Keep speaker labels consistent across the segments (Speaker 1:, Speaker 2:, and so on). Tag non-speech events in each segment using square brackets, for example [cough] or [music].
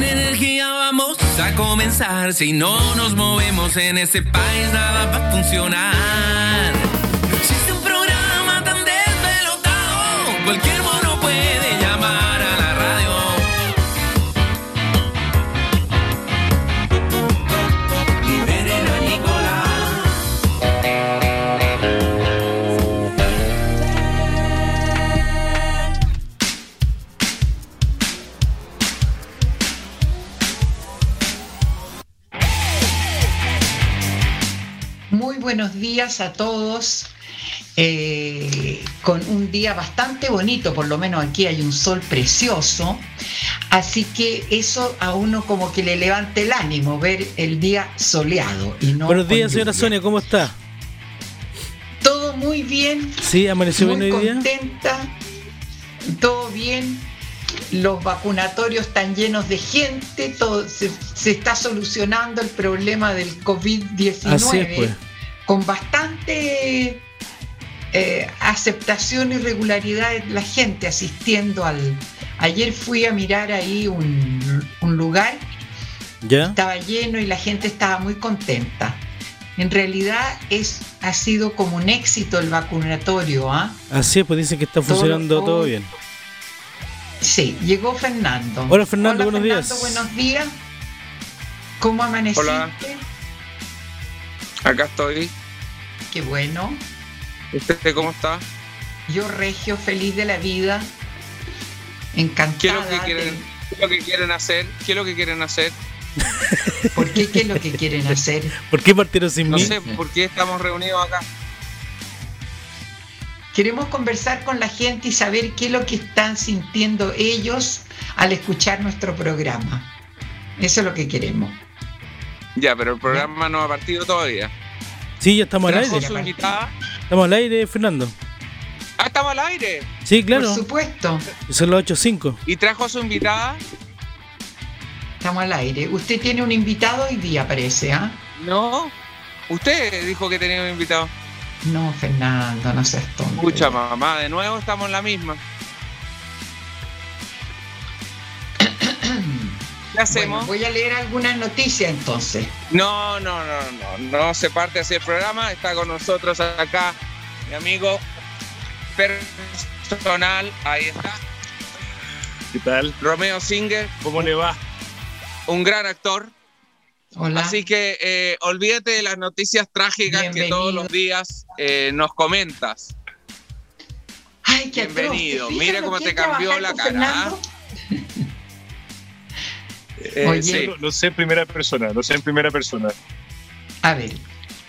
Speaker 1: Con energía vamos a comenzar. Si no nos movemos en este país, nada va a funcionar. Es un programa tan desvelotado, cualquier
Speaker 2: días a todos. eh, con un día bastante bonito, por lo menos aquí hay un sol precioso. Así que eso a uno como que le levanta el ánimo, ver el día soleado. Y no
Speaker 3: Buenos días, señora. Sonia, ¿cómo está?
Speaker 2: Todo muy bien.
Speaker 3: Sí, amaneció
Speaker 2: muy
Speaker 3: bien hoy día.
Speaker 2: contenta. Todo bien. Los vacunatorios están llenos de gente. Todo, se, se está solucionando el problema del COVID-19
Speaker 3: Así es, pues.
Speaker 2: Con bastante eh, aceptación y regularidad de la gente asistiendo al... Ayer fui a mirar ahí un, un lugar,
Speaker 3: ¿Ya?
Speaker 2: estaba lleno y la gente estaba muy contenta. En realidad es, ha sido como un éxito el vacunatorio, ¿ah?
Speaker 3: Así es, pues dicen que está funcionando todo,
Speaker 2: todo-
Speaker 3: bien.
Speaker 2: Sí, llegó Fernando.
Speaker 3: Hola, Fernando, buenos días.
Speaker 2: Buenos días. ¿Cómo amaneciste?
Speaker 4: Hola. Acá estoy.
Speaker 2: Qué bueno.
Speaker 4: ¿Usted cómo está?
Speaker 2: Yo, Regio, feliz de la vida.
Speaker 4: ¿Qué es
Speaker 2: Encantada.
Speaker 4: lo que quieren,
Speaker 2: de-
Speaker 4: qué es lo que quieren hacer? ¿Qué es lo que quieren hacer?
Speaker 2: ¿Por qué? ¿Qué es lo que quieren hacer?
Speaker 3: ¿Por qué partieron sin
Speaker 4: No
Speaker 3: mí?
Speaker 4: sé por qué estamos reunidos acá.
Speaker 2: Queremos conversar con la gente y saber qué es lo que están sintiendo ellos al escuchar nuestro programa. Eso es lo que queremos.
Speaker 4: Ya, pero el programa no ha partido todavía.
Speaker 3: Sí, ya estamos al aire.
Speaker 4: ¿Trajo su invitada?
Speaker 3: Estamos al aire, Fernando.
Speaker 4: Ah, estamos al aire.
Speaker 3: Sí, claro.
Speaker 2: Por supuesto,
Speaker 3: Son las 8.05.
Speaker 4: ¿Y trajo a su invitada?
Speaker 2: estamos al aire. Usted tiene un invitado hoy día, parece, ¿ah?
Speaker 4: No. Usted dijo que tenía un invitado.
Speaker 2: No, Fernando, no seas tonto.
Speaker 4: Escucha, mamá, de nuevo estamos en la misma. [coughs] ¿Qué hacemos?
Speaker 2: Bueno, voy a leer algunas noticias entonces.
Speaker 4: No, no, no, no, no se parte así el programa. Está con nosotros acá mi amigo personal. Ahí está.
Speaker 5: ¿Qué tal?
Speaker 4: Romeo Singer,
Speaker 5: ¿Cómo le va?
Speaker 4: un gran actor.
Speaker 2: Hola.
Speaker 4: Así que eh, olvídate de las noticias trágicas que todos los días eh, nos comentas.
Speaker 2: Ay, qué
Speaker 4: bienvenido.
Speaker 2: ¿Te fijas
Speaker 4: Mira cómo te cambió la cara,
Speaker 2: Fernando?
Speaker 4: Eh,
Speaker 2: Oye.
Speaker 4: sí.
Speaker 5: Lo, lo sé en primera persona, lo sé en primera persona.
Speaker 2: A ver,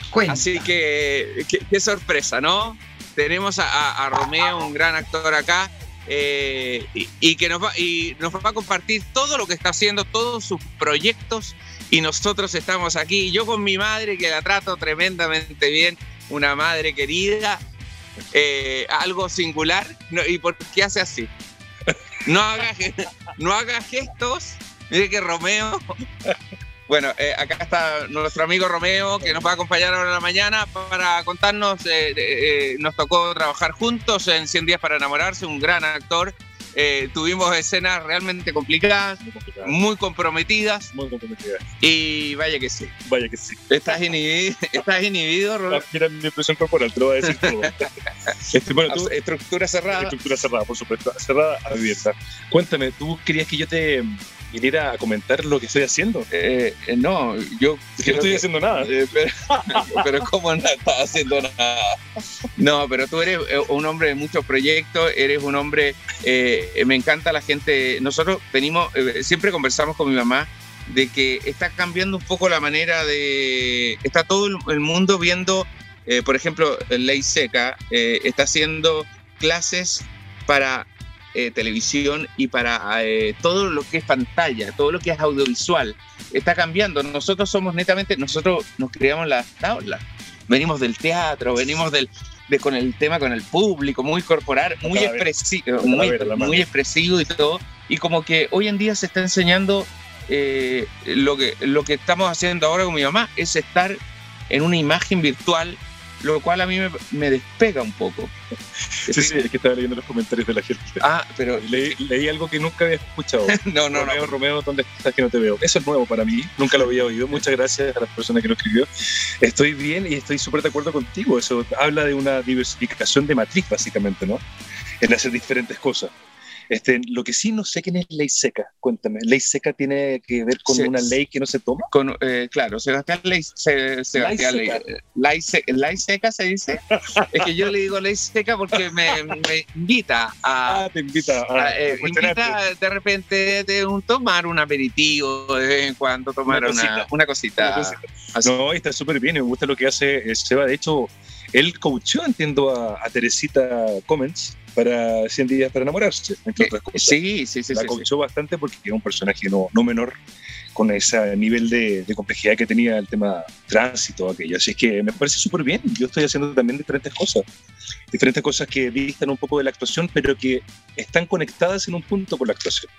Speaker 2: cuenta.
Speaker 4: Así que qué, qué sorpresa, ¿no? Tenemos a, a- a Romeo, un gran actor acá, eh, y, y que nos va, y nos va a compartir todo lo que está haciendo, todos sus proyectos, y nosotros estamos aquí. Yo con mi madre, que la trato tremendamente bien, una madre querida, eh, algo singular, no, ¿y por qué hace así? No haga, no haga gestos. Mire que Romeo [laughs] bueno, eh, acá está nuestro amigo Romeo que nos va a acompañar ahora en la mañana para contarnos. eh, eh, nos tocó trabajar juntos en 100 días para enamorarse, un gran actor. Eh, tuvimos escenas realmente complicadas,
Speaker 5: Muy
Speaker 4: comprometidas
Speaker 5: Muy comprometida.
Speaker 4: y vaya que sí.
Speaker 5: Vaya que sí.
Speaker 4: ¿Estás inhibido, [laughs] ¿estás inhibido Romeo?
Speaker 5: Mira mi expresión corporal, te lo voy a decir todo. [laughs] Este, bueno, tú,
Speaker 4: Estructura cerrada.
Speaker 5: estructura cerrada, por supuesto. Cerrada, abierta. Cuéntame, ¿tú querías que yo te viniera a comentar lo que estoy haciendo?
Speaker 4: Eh, eh, no, yo
Speaker 5: no estoy haciendo nada.
Speaker 4: Eh, pero, [laughs] pero ¿cómo no estás haciendo nada? No, pero tú eres eh, un hombre de muchos proyectos, eres un hombre, me encanta la gente, nosotros venimos, siempre conversamos con mi mamá de que está cambiando un poco la manera de, está todo el, mundo viendo, por ejemplo, Ley Seca está haciendo clases para eh, televisión y para eh, todo lo que es pantalla, todo lo que es audiovisual está cambiando. Nosotros somos netamente, nosotros nos creamos las tablas. Venimos del teatro, venimos del, de, con el tema con el público, muy corporal, muy expresivo, muy expresivo y todo. Y como que hoy en día se está enseñando eh, lo, que, lo que estamos haciendo ahora con mi mamá, es estar en una imagen virtual lo cual a mí me, me despega un poco.
Speaker 5: Sí, sí, es que estaba leyendo los comentarios de la gente.
Speaker 4: Ah, pero
Speaker 5: Leí, leí algo que nunca había escuchado. [laughs]
Speaker 4: no, no, no.
Speaker 5: Romeo, Romeo, ¿dónde estás que no te veo? Eso es nuevo para mí, nunca lo había oído. Muchas gracias a la persona que lo escribió. Estoy bien y estoy súper de acuerdo contigo. Eso habla de una diversificación de matriz, básicamente, ¿no? En hacer diferentes cosas. Este, lo que sí no sé quién es ley seca, cuéntame. ¿Ley seca tiene que ver con una ley que no se toma?
Speaker 4: Con, eh, claro, Sebastián Ley, Se- Sebastián
Speaker 5: Ley seca.
Speaker 4: ley, se- ley seca se dice. es que yo le digo ley seca porque me, me invita a,
Speaker 5: Ah, te invita a,
Speaker 4: a, eh, invita de repente de un tomar un aperitivo de vez en cuando tomar
Speaker 5: Una cosita.
Speaker 4: una cosita.
Speaker 5: Una cosita. No, está súper bien, me gusta lo que hace eh, Seba. De hecho, él coachó, entiendo, a, a Teresita Comments para 100 días para enamorarse, entre
Speaker 4: Eh,
Speaker 5: otras cosas.
Speaker 4: sí, sí, sí,
Speaker 5: la
Speaker 4: sí, sí.
Speaker 5: coachó bastante porque es un personaje no, no menor con ese nivel de, de complejidad que tenía el tema tránsito, aquello. Así que me parece súper bien. Yo estoy haciendo también diferentes cosas. Diferentes cosas que distan un poco de la actuación, pero que están conectadas en un punto con la actuación.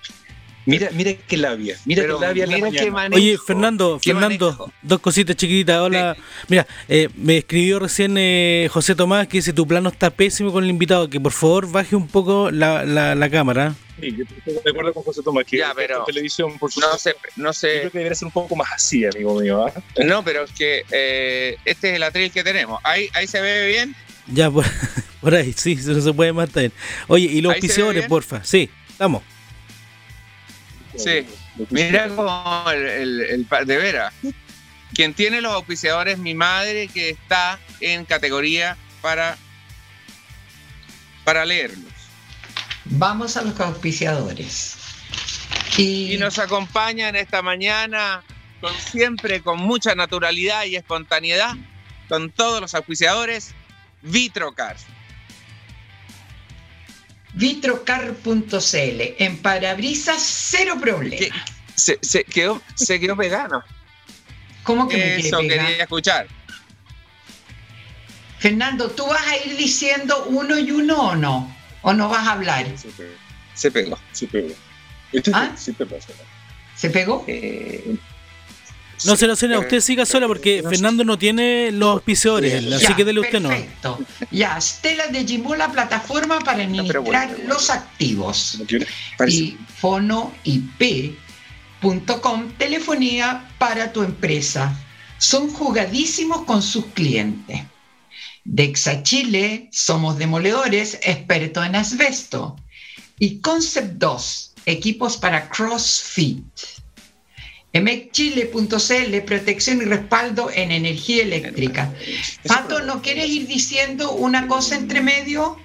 Speaker 5: Mira, mira qué labia, mira
Speaker 4: Pero
Speaker 5: qué labia la
Speaker 4: mira qué manejo,
Speaker 3: Oye, Fernando, Fernando,
Speaker 4: manejo.
Speaker 3: dos cositas chiquititas. Hola. Mira, eh, me escribió recién eh, José Tomás que dice tu plano está pésimo con el invitado, que por favor baje un poco la, la, la cámara.
Speaker 5: Sí, yo estoy de acuerdo con José Tomás, que
Speaker 4: Ya, pero-
Speaker 5: televisión, por
Speaker 4: No
Speaker 5: supuesto,
Speaker 4: sé, no
Speaker 5: yo
Speaker 4: sé.
Speaker 5: creo que debería ser un poco más así, amigo mío. ¿ah?
Speaker 4: No, pero es que eh, este es el atril que tenemos. Ahí, ahí se ve bien.
Speaker 3: Ya, por, [laughs] por ahí, sí, no se puede matar. Oye, y los auspiciadores, porfa. Sí, estamos.
Speaker 4: Sí. Mira como el, el- de veras. Quien tiene los auspiciadores, mi madre, que está en categoría para, para leerlos.
Speaker 2: Vamos a los auspiciadores. Y,
Speaker 4: Y nos acompañan esta mañana, con, siempre con mucha naturalidad y espontaneidad, con todos los auspiciadores, Vitrocar.
Speaker 2: vitrocar.cl. En parabrisas, cero problema.
Speaker 4: ¿Qué? Se, se quedó, se quedó vegano.
Speaker 2: ¿Cómo que me
Speaker 4: Eso
Speaker 2: pegar?
Speaker 4: quería escuchar.
Speaker 2: Fernando, ¿tú vas a ir diciendo uno y uno o no? ¿O no vas a hablar?
Speaker 5: Sí, pero-
Speaker 4: Se pegó.
Speaker 5: sí, pero- Esto es-
Speaker 2: ¿Ah? ¿Se pegó?
Speaker 4: Eh,
Speaker 3: No se lo cena, usted siga sola porque
Speaker 4: no.
Speaker 3: Fernando no tiene los auspiciadores,
Speaker 4: Ya,
Speaker 3: así que dele usted no.
Speaker 2: perfecto. Ya, Stella de Jimbo, la plataforma para administrar
Speaker 4: bueno, bueno.
Speaker 2: los activos.
Speaker 5: ¿No
Speaker 2: y fonoip.com, telefonía para tu empresa. Son jugadísimos con sus clientes. Dexa Chile, somos demoledores, experto en asbesto. Y Concept 2, equipos para CrossFit. emecchile.cl, protección y respaldo en energía eléctrica. Pato, ¿no quieres ir diciendo una cosa entre medio?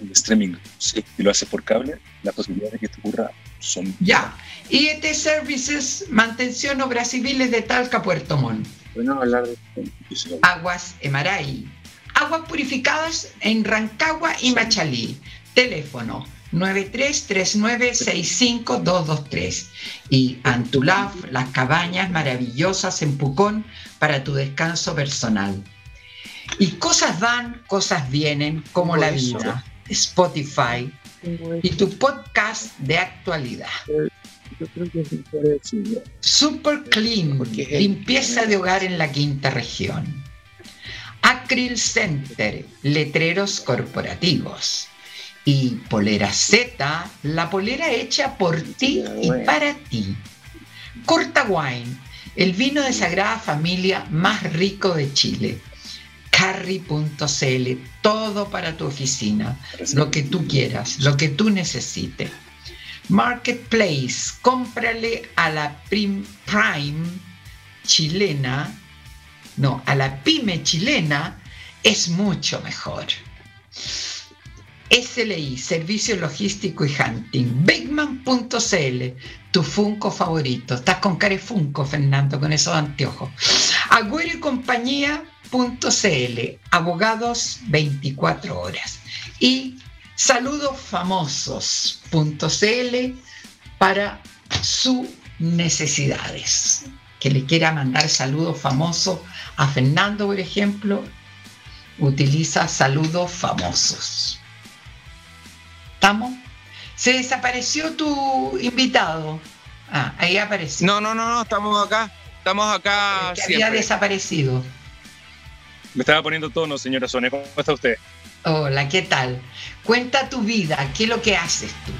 Speaker 5: El streaming, sí, y lo haces por cable, las posibilidades de que esto ocurra son.
Speaker 2: Ya. IET Services, mantención obras civiles de Talca, Puerto Montt.
Speaker 4: Bueno, hablar de
Speaker 2: Aguas Emaray. Aguas purificadas en Rancagua y Machalí. Teléfono 9339-65223. Y Antulaf, las cabañas maravillosas en Pucón para tu descanso personal. Y cosas van, cosas vienen, como la vida. Spotify y tu podcast de actualidad.
Speaker 4: Yo creo que es mejor decirlo.
Speaker 2: Super Clean,
Speaker 4: Porque
Speaker 2: limpieza de hogar en la quinta región. Acryl Center, letreros corporativos. Y Polera Z, la polera hecha por ti y para ti. Corta Wine, el vino de Sagrada Familia más rico de Chile. Carry.cl, todo para tu oficina, lo que tú quieras, lo que tú necesites. Marketplace, cómprale a la Prim- Prime chilena, no, a la pyme chilena es mucho mejor. SLI, Servicio Logístico y Hunting. Bigman.cl, tu Funko favorito. Estás con Funko, Fernando, con esos anteojos. Agüero y compañía.cl, abogados 24 horas. Y saludosfamosos.cl para sus necesidades. Que le quiera mandar saludos famosos a Fernando, por ejemplo, utiliza saludos famosos. ¿Estamos? Se desapareció tu invitado. Ah, ahí apareció.
Speaker 4: No, no, no, no, estamos acá. Estamos acá
Speaker 2: que había desaparecido.
Speaker 5: Me estaba poniendo tono, señora Sonia. ¿Cómo está usted?
Speaker 2: Hola, ¿qué tal? Cuenta tu vida, ¿qué es lo que haces tú?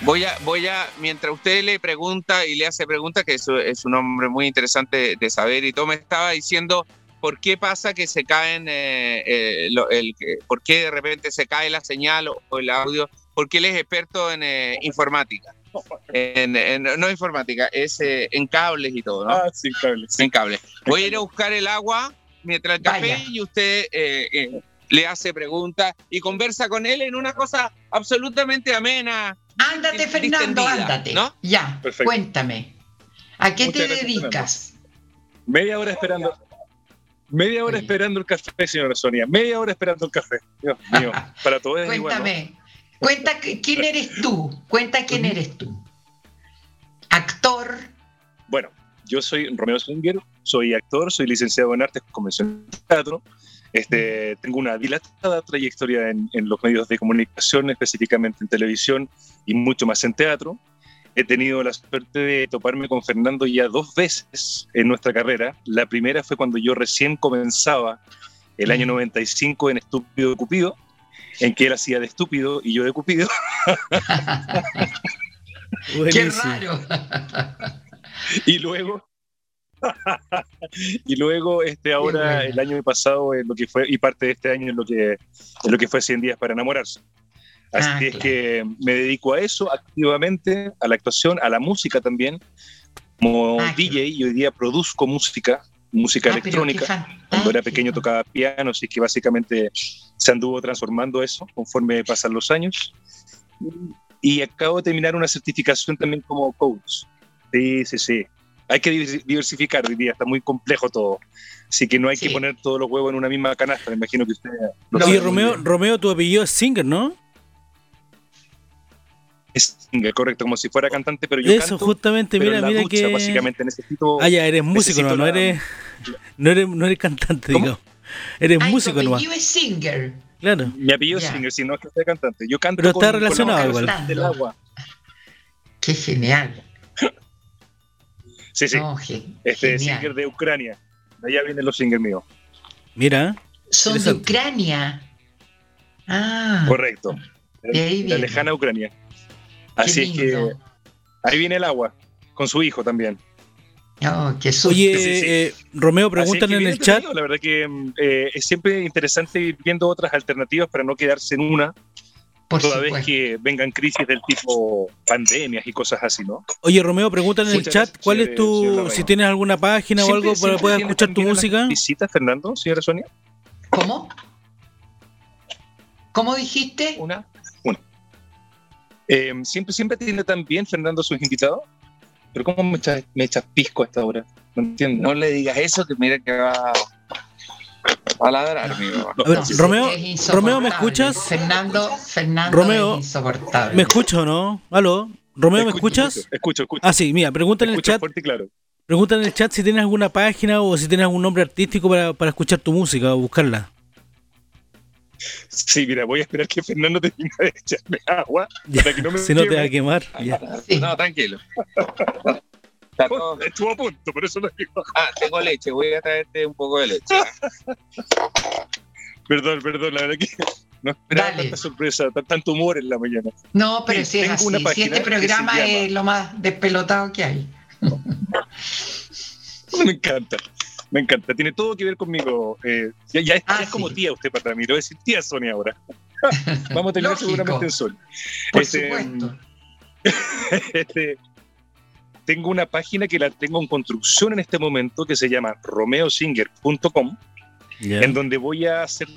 Speaker 4: Voy a, voy a, mientras usted le pregunta y le hace preguntas, que es, es un hombre muy interesante de saber y todo, me estaba diciendo por qué pasa que se caen, eh, eh, lo- el, por qué de repente se cae la señal o, o el audio, porque él es experto en eh, informática. En, en- no informática, es eh, en cables y todo, ¿no?
Speaker 5: Ah, sí, cable. sí.
Speaker 4: en cable. Voy a ir a buscar el agua mientras el café
Speaker 2: Vaya.
Speaker 4: y usted eh, eh, le hace preguntas y conversa con él en una cosa absolutamente amena.
Speaker 2: Ándate, Fernando, ándate.
Speaker 4: ¿no?
Speaker 2: Ya,
Speaker 5: Perfecto.
Speaker 2: cuéntame. ¿A qué
Speaker 5: Muchas
Speaker 2: te dedicas?
Speaker 5: Media hora esperando. Media hora
Speaker 2: Oye.
Speaker 5: esperando el café, señora Sonia. Media hora esperando el café. Dios mío. Para todos es igual. ¿no?
Speaker 2: Cuéntame. Cuenta qu- quién eres tú. Cuenta quién eres tú. Actor.
Speaker 5: Bueno, yo soy Romeo Singer, soy actor, soy licenciado en artes convención de teatro. Este, tengo una dilatada trayectoria en, en los medios de comunicación, específicamente en televisión y mucho más en teatro. He tenido la suerte de toparme con Fernando ya dos veces en nuestra carrera. La primera fue cuando yo recién comenzaba el año
Speaker 2: Mm.
Speaker 5: 95 en Estúpido de Cupido, en que él hacía de estúpido y yo de Cupido.
Speaker 2: Qué raro.
Speaker 5: y luego [laughs] y luego este ahora el año pasado en lo que fue y parte de este año en lo que en lo que fue 100 días para enamorarse así
Speaker 2: Ah,
Speaker 5: es
Speaker 2: claro.
Speaker 5: que me dedico a eso activamente a la actuación a la música también como
Speaker 2: Ah,
Speaker 5: DJ y hoy día produzco música música
Speaker 2: Ah,
Speaker 5: electrónica cuando era pequeño tocaba piano así que básicamente se anduvo transformando eso conforme pasan los años y acabo de terminar una certificación también como coach sí sí sí hay que divers- diversificar hoy día, está muy complejo todo. Así que no hay
Speaker 2: Sí.
Speaker 5: que poner todos los huevos en una misma canasta, me imagino que usted lo
Speaker 2: No,
Speaker 5: sabe muy
Speaker 3: Romeo. Romeo, tu apellido es Singer, ¿no?
Speaker 5: Es singer, correcto, como si fuera cantante, pero yo
Speaker 3: Eso,
Speaker 5: canto,
Speaker 3: justamente,
Speaker 5: pero
Speaker 3: mira,
Speaker 5: en la
Speaker 3: mira
Speaker 5: ducha,
Speaker 3: que.
Speaker 5: básicamente necesito...
Speaker 3: Ah, ya, eres músico, no, no
Speaker 5: la-
Speaker 3: eres. No eres, no eres cantante,
Speaker 5: ¿Cómo?
Speaker 3: digamos. Eres
Speaker 2: Ay,
Speaker 3: músico nomás.
Speaker 2: apellido es Singer.
Speaker 3: Claro.
Speaker 5: Mi apellido es singer, si no es que sea cantante. Yo canto
Speaker 3: Pero está
Speaker 5: con- con
Speaker 3: relacionado
Speaker 5: la
Speaker 3: igual.
Speaker 5: del agua.
Speaker 2: Qué genial.
Speaker 5: Sí, sí.
Speaker 2: No,
Speaker 5: este
Speaker 2: genial.
Speaker 5: singer de Ucrania. De allá vienen los singers míos.
Speaker 3: Mira.
Speaker 2: Son de. Ucrania. Ah,
Speaker 5: Correcto.
Speaker 2: De ahí
Speaker 5: la lejana Ucrania. Así es que ahí viene el agua, con su hijo también.
Speaker 2: Oh, qué.
Speaker 3: Oye,
Speaker 5: Sí, sí, sí.
Speaker 3: eh, Romeo,
Speaker 5: es
Speaker 3: preguntan
Speaker 5: que
Speaker 3: en el chat.
Speaker 5: La verdad que eh, es siempre interesante ir viendo otras alternativas para no quedarse en una,
Speaker 2: Por
Speaker 5: toda vez que vengan crisis del tipo pandemias y cosas así, ¿no?
Speaker 3: Oye, Romeo, preguntan en el chat
Speaker 5: gracias,
Speaker 3: cuál es
Speaker 5: señor
Speaker 3: tu. Si tienes alguna página o algo para poder escuchar tu música.
Speaker 5: ¿Visitas, Fernando, señora Sonia?
Speaker 2: ¿Cómo? ¿Cómo dijiste?
Speaker 5: Una. Eh, siempre, siempre tiene también, Fernando, sus invitados. Pero ¿cómo me echas, me echas pisco a esta hora? No entiendo.
Speaker 4: No le digas eso, que mira que va a ladrar, mi mamá.
Speaker 5: No,
Speaker 3: A ver,
Speaker 5: no, sí,
Speaker 3: Romeo-
Speaker 2: Es.
Speaker 3: Romeo, ¿me escuchas?
Speaker 2: Fernando, Fernando
Speaker 3: Romeo,
Speaker 2: es insoportable.
Speaker 3: ¿Me escuchas o no? ¿Aló? ¿Romeo, me
Speaker 5: escucho,
Speaker 3: escuchas?
Speaker 5: Escucho, escucho. escucho.
Speaker 3: Ah, sí, mira, preguntan en el
Speaker 5: Escucho
Speaker 3: chat.
Speaker 5: fuerte y claro.
Speaker 3: Preguntan en el chat si tienes alguna página o si tienes algún nombre artístico para, para escuchar tu música o buscarla.
Speaker 5: Sí, mira, voy a esperar que Fernando termine de echarme agua [laughs]
Speaker 3: Ya,
Speaker 5: para que no me
Speaker 3: si no te va a quemar. ya.
Speaker 2: Sí.
Speaker 4: No, tranquilo.
Speaker 5: Estuvo a punto, por eso lo digo.
Speaker 4: Ah, tengo leche, voy a traerte un poco de leche.
Speaker 5: Perdón, perdón, la verdad que [laughs] no esperaba
Speaker 2: Dale.
Speaker 5: tanta sorpresa, tan- tanto humor en la mañana.
Speaker 2: No, pero
Speaker 5: Sí,
Speaker 2: si es así.
Speaker 5: una
Speaker 2: Si este programa
Speaker 5: llama-
Speaker 2: es lo más despelotado que hay. [laughs]
Speaker 5: Me encanta, me encanta. Tiene todo que ver conmigo. eh, ya ya es,
Speaker 2: Ah,
Speaker 5: es como
Speaker 2: sí.
Speaker 5: tía usted para mí. Le voy a decir tía Sonia ahora. [laughs] Vamos a
Speaker 2: Lógico.
Speaker 5: seguramente en sol.
Speaker 2: Por
Speaker 5: Este,
Speaker 2: supuesto. [laughs]
Speaker 5: Este, tengo una página que la tengo en construcción en este momento que se llama romeosinger.com,
Speaker 3: Ya.
Speaker 5: en donde voy a hacer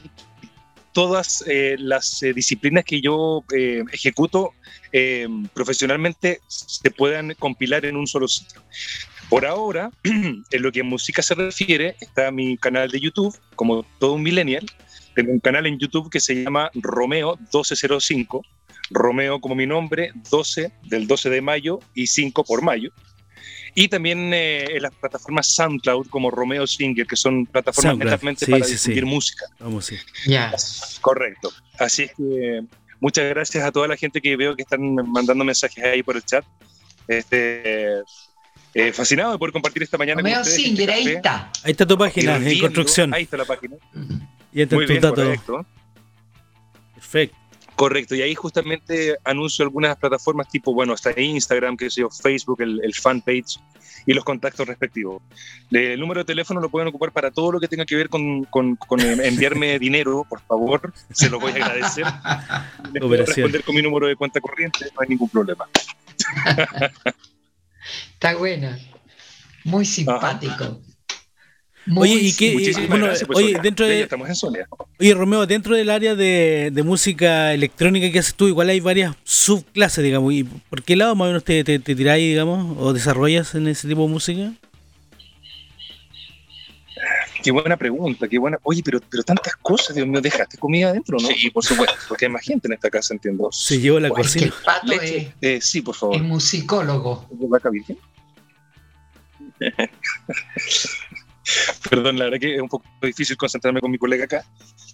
Speaker 5: todas eh, las eh, disciplinas que yo eh, ejecuto eh, profesionalmente se puedan compilar en un solo sitio. Por ahora, [clears throat] en lo que a música se refiere, está mi canal de YouTube, como todo un millennial. Tengo un canal en YouTube que se llama Romeo 1205. Romeo como mi nombre, 12 del 12 de mayo y 5 por mayo. Y también eh, en las plataformas SoundCloud como Romeo Singer, que son plataformas
Speaker 3: SoundCloud,
Speaker 5: netamente
Speaker 3: sí,
Speaker 5: para
Speaker 3: sí,
Speaker 5: difundir
Speaker 3: sí.
Speaker 5: música.
Speaker 3: Vamos.
Speaker 5: Correcto. Así es que muchas gracias a toda la gente que veo que están mandando mensajes ahí por el chat. Este, Eh, fascinado de poder compartir esta mañana
Speaker 2: Romeo
Speaker 5: con ustedes.
Speaker 2: Singer,
Speaker 5: este
Speaker 2: ahí está.
Speaker 3: Ahí está tu página en construcción.
Speaker 5: Ahí está la página.
Speaker 3: Y está
Speaker 5: Muy
Speaker 3: tu
Speaker 5: bien,
Speaker 3: dato.
Speaker 5: correcto.
Speaker 3: Perfecto.
Speaker 5: Correcto, y ahí justamente anuncio algunas plataformas tipo, bueno, hasta Instagram, que sé yo, Facebook, el, el fanpage y los contactos respectivos. El número de teléfono lo pueden ocupar para todo lo que tenga que ver con, con- con enviarme [laughs] dinero, por favor, se lo voy a agradecer. Les puedo responder con mi número de cuenta corriente, no hay ningún problema. [laughs]
Speaker 2: Está buena. Muy simpático.
Speaker 3: Oye, ¿y qué- bueno,
Speaker 5: gracias. pues,
Speaker 3: oye, dentro de-
Speaker 5: estamos en Sonia.
Speaker 3: Oye, Romeo, dentro del área de, de música electrónica que haces tú, igual hay varias subclases, digamos. ¿Y por qué lado más o menos te, te, te tiráis, digamos, o desarrollas en ese tipo de música?
Speaker 5: Qué buena pregunta, qué buena. Oye, pero, pero tantas cosas, Dios mío, ¿dejaste comida adentro, no?
Speaker 4: Sí, por supuesto.
Speaker 5: Porque hay más gente en esta casa, entiendo.
Speaker 3: Se llevó la
Speaker 5: Bueno,
Speaker 2: Es que
Speaker 3: cocina.
Speaker 2: el pato
Speaker 5: Leche.
Speaker 2: es,
Speaker 5: Eh, sí, por favor.
Speaker 2: es musicólogo.
Speaker 5: ¿De vaca virgen? [laughs] Perdón, la verdad que es un poco difícil concentrarme con mi colega acá,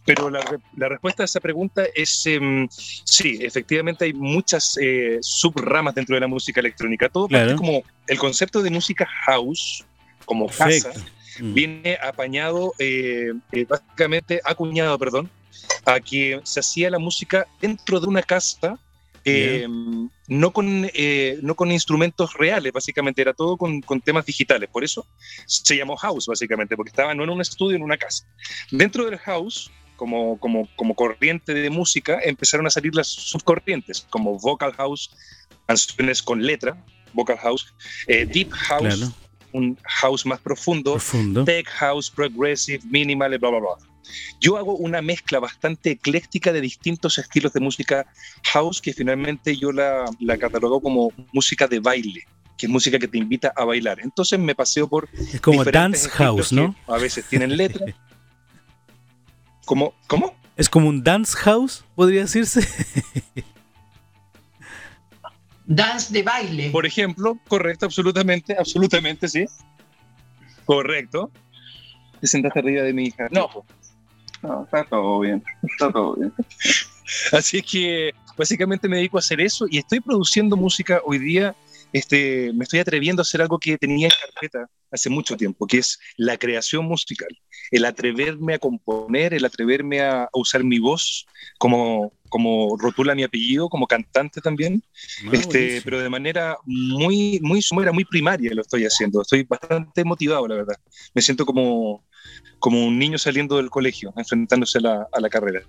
Speaker 5: pero la, la respuesta a esa pregunta es em, sí, efectivamente hay muchas eh, subramas dentro de la música electrónica. Todo parte
Speaker 3: Claro.
Speaker 5: como el concepto de música house, como casa,
Speaker 3: Perfecto. Mm.
Speaker 5: viene apañado, eh, eh, básicamente acuñado, perdón, a que se hacía la música dentro de una casa, eh, no, con, eh, no con instrumentos reales, básicamente era todo con, con temas digitales. Por eso se llamó house, básicamente, porque estaba no en un estudio, en una casa. Dentro del house, como, como, como corriente de música, empezaron a salir las subcorrientes, como vocal house, canciones con letra, vocal house, eh, deep house,
Speaker 3: Claro.
Speaker 5: Un house más profundo,
Speaker 3: Profundo.
Speaker 5: tech house, progressive, minimal, bla, bla, bla. Yo hago una mezcla bastante ecléctica de distintos estilos de música house que finalmente yo la, la catalogo como música de baile, que es música que te invita a bailar. Entonces me paseo por
Speaker 3: Es como dance house, ¿no?
Speaker 5: A veces tienen letra. [laughs] ¿Cómo? ¿Cómo?
Speaker 3: Es como un dance house, podría decirse. [laughs]
Speaker 2: Dance de baile.
Speaker 5: Por ejemplo, correcto, absolutamente, absolutamente, sí. Correcto. Te sentaste arriba de mi hija. No,
Speaker 4: No, está todo bien. Está todo bien. [laughs]
Speaker 5: Así es que básicamente me dedico a hacer eso y estoy produciendo música hoy día. Este, me estoy atreviendo a hacer algo que tenía en carpeta hace mucho tiempo, que es la creación musical. El atreverme a componer, el atreverme a, usar mi voz como, como rotula mi apellido, como cantante también,
Speaker 3: Ah,
Speaker 5: este,
Speaker 3: buenísimo.
Speaker 5: pero de manera muy, muy somera, muy primaria lo estoy haciendo. Estoy bastante motivado, la verdad. Me siento como, como un niño saliendo del colegio, enfrentándose a la, a la carrera.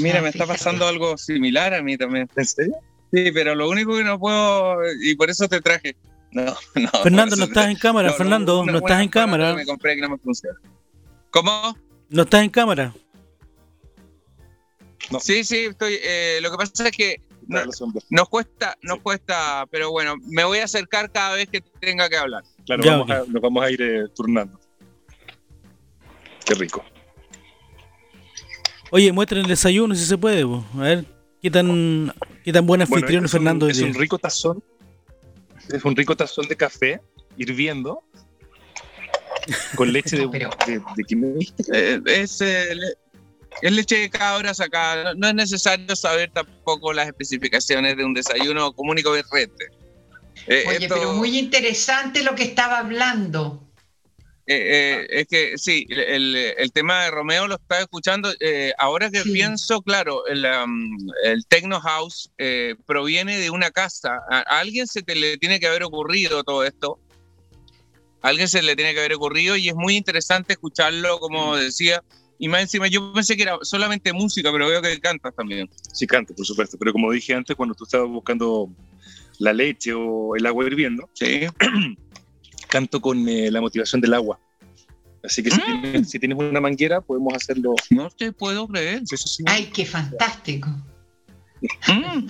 Speaker 4: Mira,
Speaker 2: Ah,
Speaker 4: me está pasando algo similar a mí también.
Speaker 5: ¿En serio?
Speaker 4: Sí, pero lo único que no puedo, y por eso te traje. No, [laughs] no.
Speaker 3: Fernando, no estás en cámara,
Speaker 4: no,
Speaker 3: Fernando, no estás en cámara.
Speaker 4: Me compré que no me funciona. ¿Cómo?
Speaker 3: No estás en cámara.
Speaker 5: No.
Speaker 4: Sí, sí, estoy. eh, lo que pasa es que no- nos cuesta, nos cuesta, pero bueno, me voy a acercar cada vez que tenga que hablar.
Speaker 5: Claro,
Speaker 3: Ya,
Speaker 5: vamos a- nos vamos a ir eh, turnando. Qué rico.
Speaker 3: Oye, muestren el desayuno si se puede. po. A ver, ¿qué tan, qué tan buen anfitrión es Fernando?
Speaker 5: un, es un rico tazón. Es un rico tazón de café hirviendo con leche de,
Speaker 2: Pero-
Speaker 5: de, de ¿qué me diste?
Speaker 4: Eh, es, eh, le- es leche de cabras acá. No, no es necesario saber tampoco las especificaciones de un desayuno común y corriente. Eh,
Speaker 2: Oye,
Speaker 4: esto-
Speaker 2: pero muy interesante lo que estaba hablando.
Speaker 4: Eh, eh, es que sí, el, el- el tema de Romeo lo estaba escuchando. eh, ahora que
Speaker 2: Sí.
Speaker 4: pienso, claro, el, um, el Techno House eh, proviene de una casa. A, a alguien se te le tiene que haber ocurrido todo esto. A alguien se le tiene que haber ocurrido y es muy interesante escucharlo, como decía. Y más encima, yo pensé que era solamente música, pero veo que cantas también.
Speaker 5: Sí, canto, por supuesto. Pero como dije antes, cuando tú estabas buscando la leche o el agua hirviendo,
Speaker 4: Sí. [clears throat]
Speaker 5: canto con eh, la motivación del agua. Así que si,
Speaker 4: Mm.
Speaker 5: tienes, si tienes una manguera, podemos hacerlo.
Speaker 4: No te puedo creer.
Speaker 5: Sí.
Speaker 2: Ay, qué fantástico.
Speaker 4: Mm.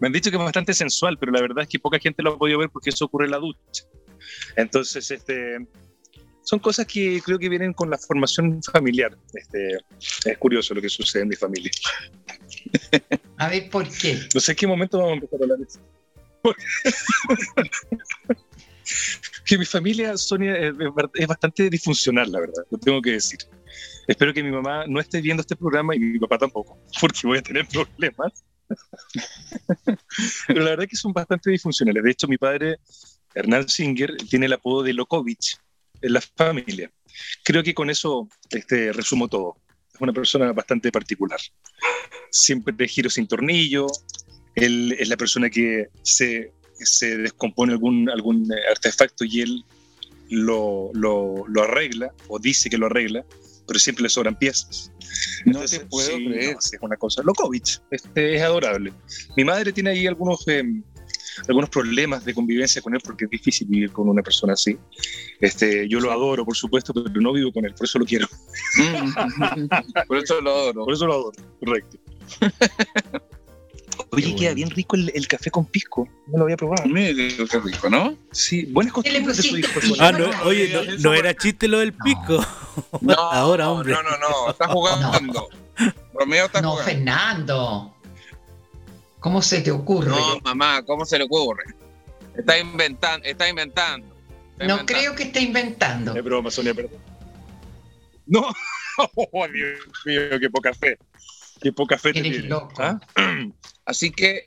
Speaker 5: Me han dicho que es bastante sensual, pero la verdad es que poca gente lo ha podido ver porque eso ocurre en la ducha. Entonces, este, son cosas que creo que vienen con la formación familiar. Este, es curioso lo que sucede en mi familia.
Speaker 2: A ver, ¿por qué?
Speaker 5: No sé en qué momento vamos a empezar a hablar de eso. Porque- [laughs] que mi familia, Sonia, es bastante disfuncional, la verdad, lo tengo que decir. Espero que mi mamá no esté viendo este programa y mi papá tampoco, [laughs] porque voy a tener problemas. [laughs] Pero la verdad es que son bastante disfuncionales. De hecho, mi padre Hernán Singer, tiene el apodo de Lokovich en la familia. Creo que con eso este, resumo todo. Es una persona bastante particular. Siempre de giro sin tornillo. Él es la persona que se, se descompone algún, algún artefacto y él lo, lo, lo, arregla o dice que lo arregla, pero siempre le sobran piezas.
Speaker 4: No te puedo
Speaker 5: sí,
Speaker 4: creer.
Speaker 5: no, es una cosa. Lokovich, este, es adorable. Mi madre tiene ahí algunos, eh, algunos problemas de convivencia con él porque es difícil vivir con una persona así. Este, yo lo adoro, por supuesto, pero no vivo con él, por eso lo quiero. [laughs]
Speaker 4: Por eso lo adoro.
Speaker 5: Por eso lo adoro, correcto. Oye, queda bien rico el, el, café con pisco. No lo había probado.
Speaker 4: Mira qué rico, ¿no?
Speaker 5: Sí, buenas costumbres de su hijo.
Speaker 3: Ah, no, oye, no, no, era chiste lo del pisco.
Speaker 4: No, [laughs]
Speaker 3: Ahora, hombre.
Speaker 4: No, no, no, está jugando. Romeo está
Speaker 2: no,
Speaker 4: jugando.
Speaker 2: Fernando. ¿Cómo se te ocurre?
Speaker 4: No, mamá, ¿cómo se le ocurre? Está inventando, está inventando. Está
Speaker 2: no
Speaker 4: inventando.
Speaker 2: creo que esté inventando.
Speaker 5: Es broma, Sonia, perdón. No, [laughs] oh, Dios mío, qué poca fe. Qué poca fe te
Speaker 2: loco.
Speaker 5: ¿Ah? [clears throat]
Speaker 4: Así que,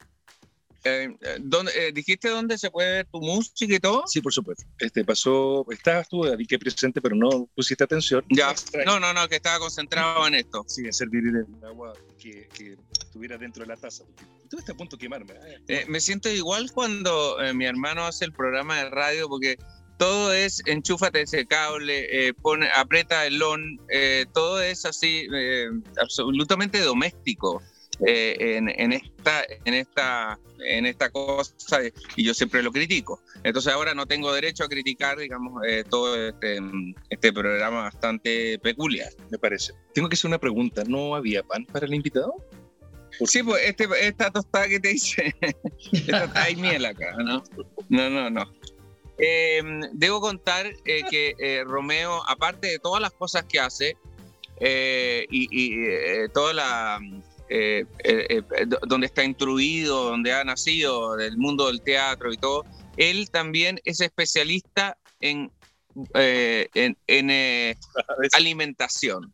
Speaker 4: eh, ¿dónde, eh, ¿dijiste dónde se puede ver tu música y todo?
Speaker 5: Sí, por supuesto. Este pasó, estabas tú, David, que presente, pero no pusiste atención.
Speaker 4: Ya, no, no, no, que estaba concentrado en esto.
Speaker 5: Sí, en servir el agua que, que estuviera dentro de la taza. Tú estás a punto de quemarme. Ah,
Speaker 4: Eh, me siento igual cuando eh, mi hermano hace el programa de radio porque todo es enchúfate ese cable, eh, pone, aprieta el on, eh, todo es así eh, absolutamente doméstico eh, en, en esta en esta en esta cosa y yo siempre lo critico. Entonces ahora no tengo derecho a criticar, digamos, eh, todo este, este programa bastante peculiar.
Speaker 5: me parece. Tengo que hacer una pregunta. ¿No había pan para el invitado?
Speaker 4: Sí, pues este, esta tostada que te dice, [laughs] esta, hay miel acá, ¿no? No, no, no. Eh, debo contar eh, que eh, Romeo, aparte de todas las cosas que hace, eh, y, y, eh, toda la... eh, eh, eh, donde está instruido, donde ha nacido, del mundo del teatro y todo, él también es especialista en, eh, en, en, [laughs] alimentación.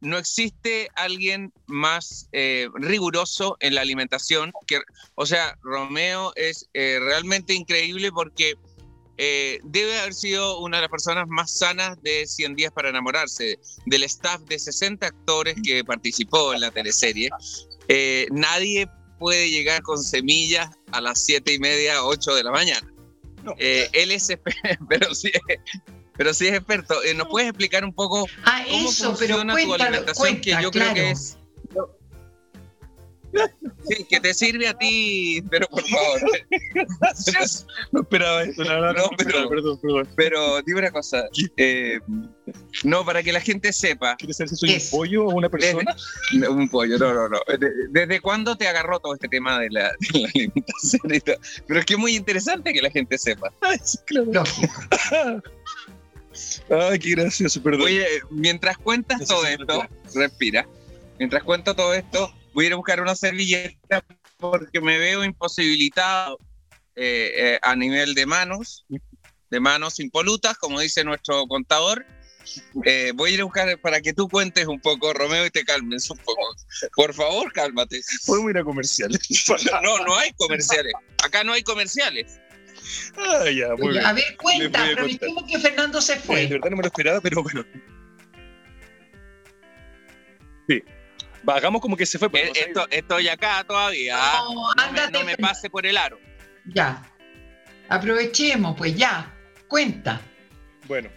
Speaker 4: No existe alguien más riguroso en la alimentación. Que, o sea, Romeo es realmente increíble porque eh, debe haber sido una de las personas más sanas de 100 días para enamorarse. Del staff de 60 actores que participó en la teleserie, eh, nadie puede llegar con semillas a las 7 y media, 8 de la mañana.
Speaker 5: No.
Speaker 4: Eh, él es, [laughs] pero sí, pero sí es experto. ¿Nos puedes explicar un poco
Speaker 2: Ah,
Speaker 4: cómo
Speaker 2: eso, pero
Speaker 4: funciona tu alimentación?
Speaker 2: cuenta,
Speaker 4: que yo
Speaker 2: claro.
Speaker 4: creo que es. Sí, que te sirve a ti, pero por favor. [laughs]
Speaker 5: No esperaba eso. No, no,
Speaker 4: No,
Speaker 5: no,
Speaker 4: pero-
Speaker 5: perdón, perdón.
Speaker 4: Pero dime una cosa. eh, no, para que la gente sepa.
Speaker 5: ¿Quieres saber si soy
Speaker 2: Es.
Speaker 5: un pollo o una persona? [laughs]
Speaker 4: Un pollo, no, no, no. De- ¿Desde cuándo te agarró todo este tema de la, [laughs] de la alimentación y todo? Pero es que es muy interesante que la gente sepa.
Speaker 5: Ay, sí, claro. Ay, qué gracioso, perdón.
Speaker 4: Oye, mientras cuentas
Speaker 5: Necesito
Speaker 4: todo esto, respira. Mientras cuento todo esto, voy a ir a buscar una servilleta porque me veo imposibilitado eh, eh, a nivel de manos, de manos impolutas, como dice nuestro contador. Eh, voy a ir a buscar para que tú cuentes un poco, Romeo, y te calmes un poco. Por favor, cálmate.
Speaker 5: Podemos ir a comerciales. [laughs]
Speaker 4: No, no hay comerciales. Acá no hay comerciales.
Speaker 5: Ah, ya, muy bien.
Speaker 2: A ver, cuenta, aprovechemos que Fernando se
Speaker 5: Eh,
Speaker 2: fue.
Speaker 5: de verdad no me lo esperaba, pero bueno. Sí. Hagamos como que se fue. pero
Speaker 4: Eh,
Speaker 5: no sé.
Speaker 4: esto- estoy acá todavía.
Speaker 2: No,
Speaker 4: No me,
Speaker 2: ándate,
Speaker 4: no me pase por el aro.
Speaker 2: Ya. Aprovechemos, pues ya. Cuenta.
Speaker 5: Bueno,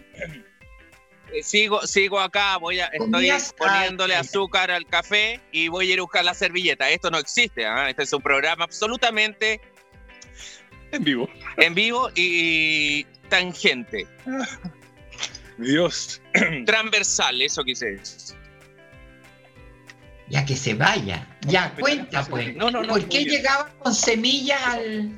Speaker 4: Eh, Sigo, sigo acá, voy a, estoy poniéndole azúcar al café y voy a ir a buscar la servilleta. Esto no existe, ¿ah? este es un programa absolutamente
Speaker 5: en vivo.
Speaker 4: en vivo y tangente,
Speaker 5: Dios.
Speaker 4: transversal, eso quise decir.
Speaker 2: Ya que se vaya. Ya, cuenta, pues.
Speaker 5: No, no, no,
Speaker 2: ¿Por qué llegaba con semillas al.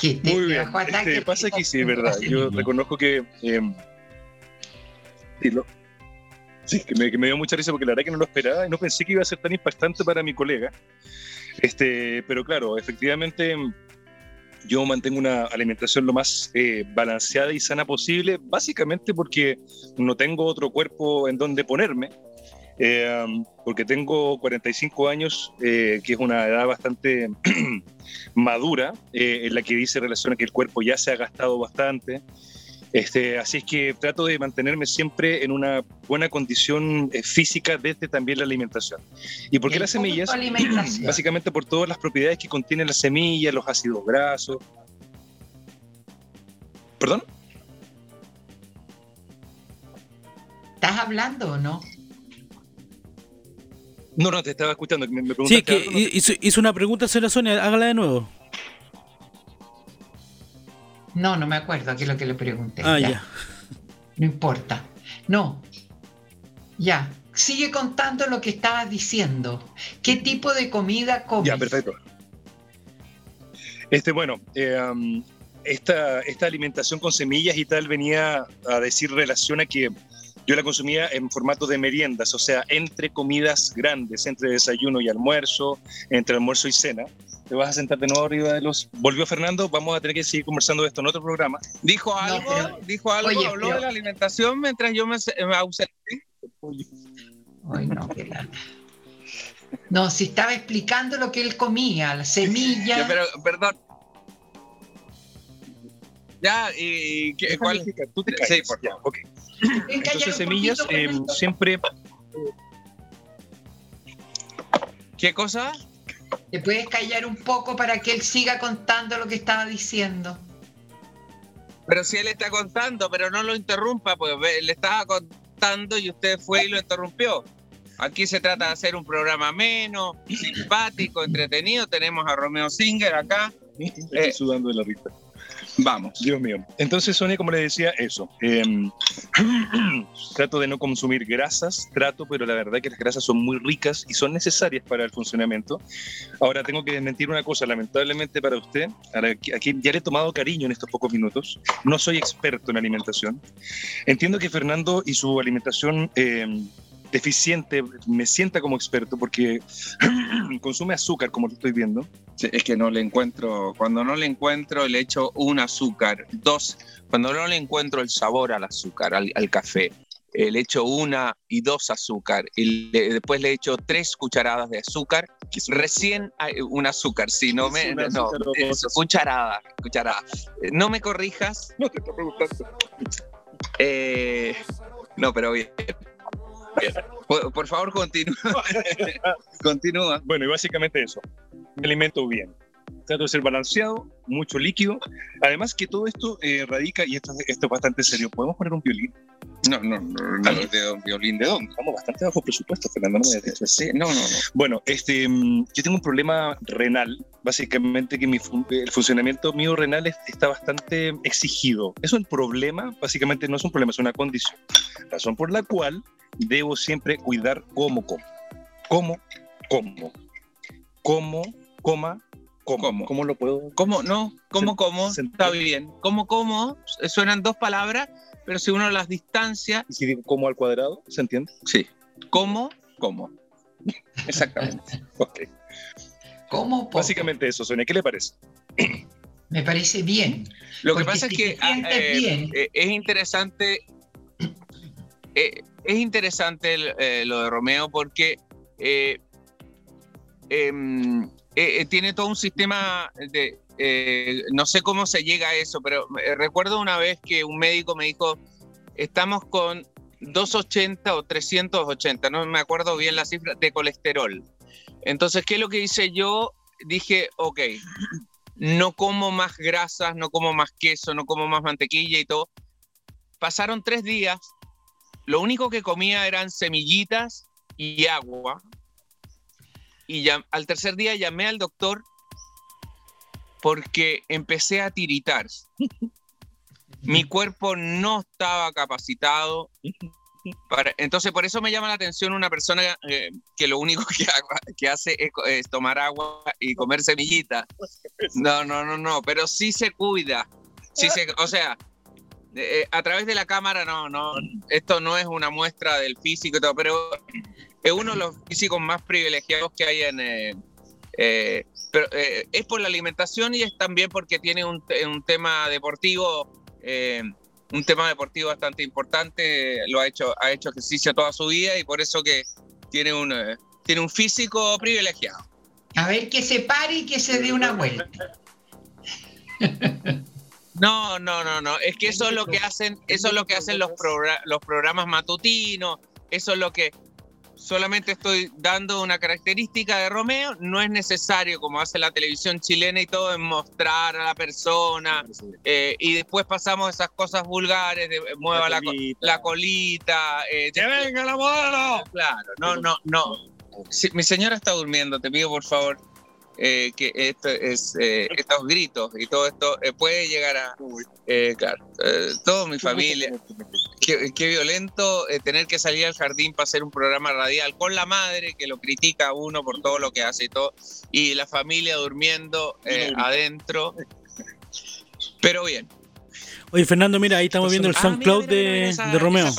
Speaker 2: ¿Qué te,
Speaker 5: Muy bien. Este, pasa que sí, es verdad. Yo
Speaker 2: semilla.
Speaker 5: reconozco que. eh, sí, lo- sí, que me, que me dio mucha risa porque la verdad que no lo esperaba y no pensé que iba a ser tan impactante para mi colega. Este, pero claro, efectivamente yo mantengo una alimentación lo más eh, balanceada y sana posible, básicamente porque no tengo otro cuerpo en donde ponerme eh, porque tengo 45 años, eh, que es una edad bastante [clears throat] madura, eh, en la que dice relación a que el cuerpo ya se ha gastado bastante. Este, así es que trato de mantenerme siempre en una buena condición física desde también la alimentación. ¿Y por qué las semillas? [clears throat] Básicamente por todas las propiedades que contienen las semillas, los ácidos grasos. ¿Perdón?
Speaker 2: ¿Estás hablando o no?
Speaker 5: No, no, te estaba escuchando. Me, me
Speaker 3: sí, que hizo, hizo, una pregunta, señora Sonia, hágala de nuevo.
Speaker 2: No, no me acuerdo qué es lo que le pregunté.
Speaker 3: Ah, ya.
Speaker 2: No importa. No. Ya. Sigue contando lo que estabas diciendo. ¿Qué tipo de comida comes?
Speaker 5: Ya, perfecto. Este, bueno, eh, um, esta, esta alimentación con semillas y tal venía a decir relación a que yo la consumía en formato de meriendas, o sea, entre comidas grandes, entre desayuno y almuerzo, entre almuerzo y cena. Te vas a sentar de nuevo arriba de los... Volvió Fernando, vamos a tener que seguir conversando de esto en otro programa.
Speaker 4: ¿Dijo algo? ¿Dijo algo? ¿Habló de la alimentación mientras yo me, ausenté?
Speaker 2: Ay, no, qué No, si estaba explicando lo que él comía, la semilla.
Speaker 4: pero, perdón. Ya, y ¿cuál?
Speaker 5: Tú te sí, por ya, ok. Entonces, semillas eh, siempre.
Speaker 4: ¿Qué cosa?
Speaker 2: ¿Te puedes callar un poco para que él siga contando lo que estaba diciendo?
Speaker 4: Pero si él está contando, pero no lo interrumpa, pues le estaba contando y usted fue y lo interrumpió. Aquí se trata de hacer un programa menos, simpático, entretenido. Tenemos a Romeo Singer acá.
Speaker 5: Estoy eh, sudando de la risa.
Speaker 4: Vamos.
Speaker 5: Dios mío. Entonces, Sonia, como le decía, eso. Em, [clears throat] trato de no consumir grasas, trato, pero la verdad que las grasas son muy ricas y son necesarias para el funcionamiento. Ahora, tengo que desmentir una cosa, lamentablemente para usted, aquí ya le he tomado cariño en estos pocos minutos. No soy experto en alimentación. Entiendo que Fernando y su alimentación... Eh, deficiente me sienta como experto porque [clears throat] consume azúcar, como lo estoy viendo.
Speaker 4: es que no le encuentro, cuando no le encuentro le echo un azúcar, dos, cuando no le encuentro el sabor al azúcar, al, café, eh, le echo una y dos azúcar y después le echo tres cucharadas de azúcar, recién un azúcar, si no me... No, cucharada, cucharada. No me corrijas.
Speaker 5: No te estoy preguntando.
Speaker 4: Eh, no, pero bien. Por, favor, continúa. [laughs] continúa.
Speaker 5: Bueno, y básicamente eso. Me alimento bien. Trato de ser balanceado, mucho líquido. Además que todo esto eh, radica, y esto, esto es bastante serio, ¿podemos poner un violín?
Speaker 4: No, no, no, no de violín de dónde?
Speaker 5: Estamos bastante bajo presupuesto, Fernando.
Speaker 4: No, sí, no, no, no.
Speaker 5: Bueno, este, mm, yo tengo un problema renal, básicamente que mi el funcionamiento mío renal está bastante exigido. Es un problema, básicamente no es un problema, es una condición. Razón por la cual debo siempre cuidar cómo como. Cómo, cómo. Cómo, coma, cómo.
Speaker 4: ¿Cómo lo puedo? ¿Cómo? No, cómo, cómo. Está bien. ¿Cómo, cómo? Suenan dos palabras, pero si uno las distancia.
Speaker 5: ¿Y si digo cómo al cuadrado? ¿Se entiende?
Speaker 4: Sí. ¿Cómo? ¿Cómo? Exactamente. [laughs]
Speaker 5: ok.
Speaker 2: ¿Cómo?
Speaker 5: Básicamente eso, Sonia. ¿Qué le parece?
Speaker 2: Me parece bien.
Speaker 4: Lo que pasa es que ah, eh, eh, es interesante eh, es interesante eh, lo de Romeo porque eh, em, tiene todo un sistema de... no sé cómo se llega a eso, pero recuerdo una vez que un médico me dijo, estamos con 280 o 380, no me acuerdo bien la cifra, de colesterol. Entonces, ¿qué es lo que hice yo? Dije, ok, no como más grasas, no como más queso, no como más mantequilla y todo. Pasaron tres días lo único que comía eran semillitas y agua. Y ya, al tercer día llamé al doctor porque empecé a tiritar. Mi cuerpo no estaba capacitado. Para, entonces, por eso me llama la atención una persona eh, que lo único que, que hace es, tomar agua y comer semillitas. [laughs] No, no, no, no, pero sí se cuida. Sí se, o sea, eh, a través de la cámara no, no, esto no es una muestra del físico y todo, pero es uno de los físicos más privilegiados que hay en... Eh, eh, pero es por la alimentación y es también porque tiene un, un tema deportivo un tema deportivo bastante importante, lo ha hecho, ha hecho ejercicio toda su vida y por eso que tiene un, eh, tiene un físico privilegiado.
Speaker 2: A ver que se pare y que se dé una vuelta. [laughs]
Speaker 4: No, no, no, no. Es que eso es lo que hacen, eso es lo que hacen los, los programas matutinos, eso es lo que solamente estoy dando una característica de Romeo, no es necesario, como hace la televisión chilena y todo, en mostrar a la persona, eh, y después pasamos esas cosas vulgares, de mueva la, colita, eh,
Speaker 5: ¡Que venga la modelo!
Speaker 4: Claro, no, no, no. mi señora está durmiendo, te pido por favor. Eh, que esto es, eh, estos gritos y todo esto eh, puede llegar a, claro, toda mi familia. Qué, violento tener que salir al jardín para hacer un programa radial con la madre que lo critica a uno por todo lo que hace y todo, y la familia durmiendo adentro. Pero bien.
Speaker 3: Oye, Fernando, mira, ahí estamos viendo el ah, SoundCloud de, de, Romeo.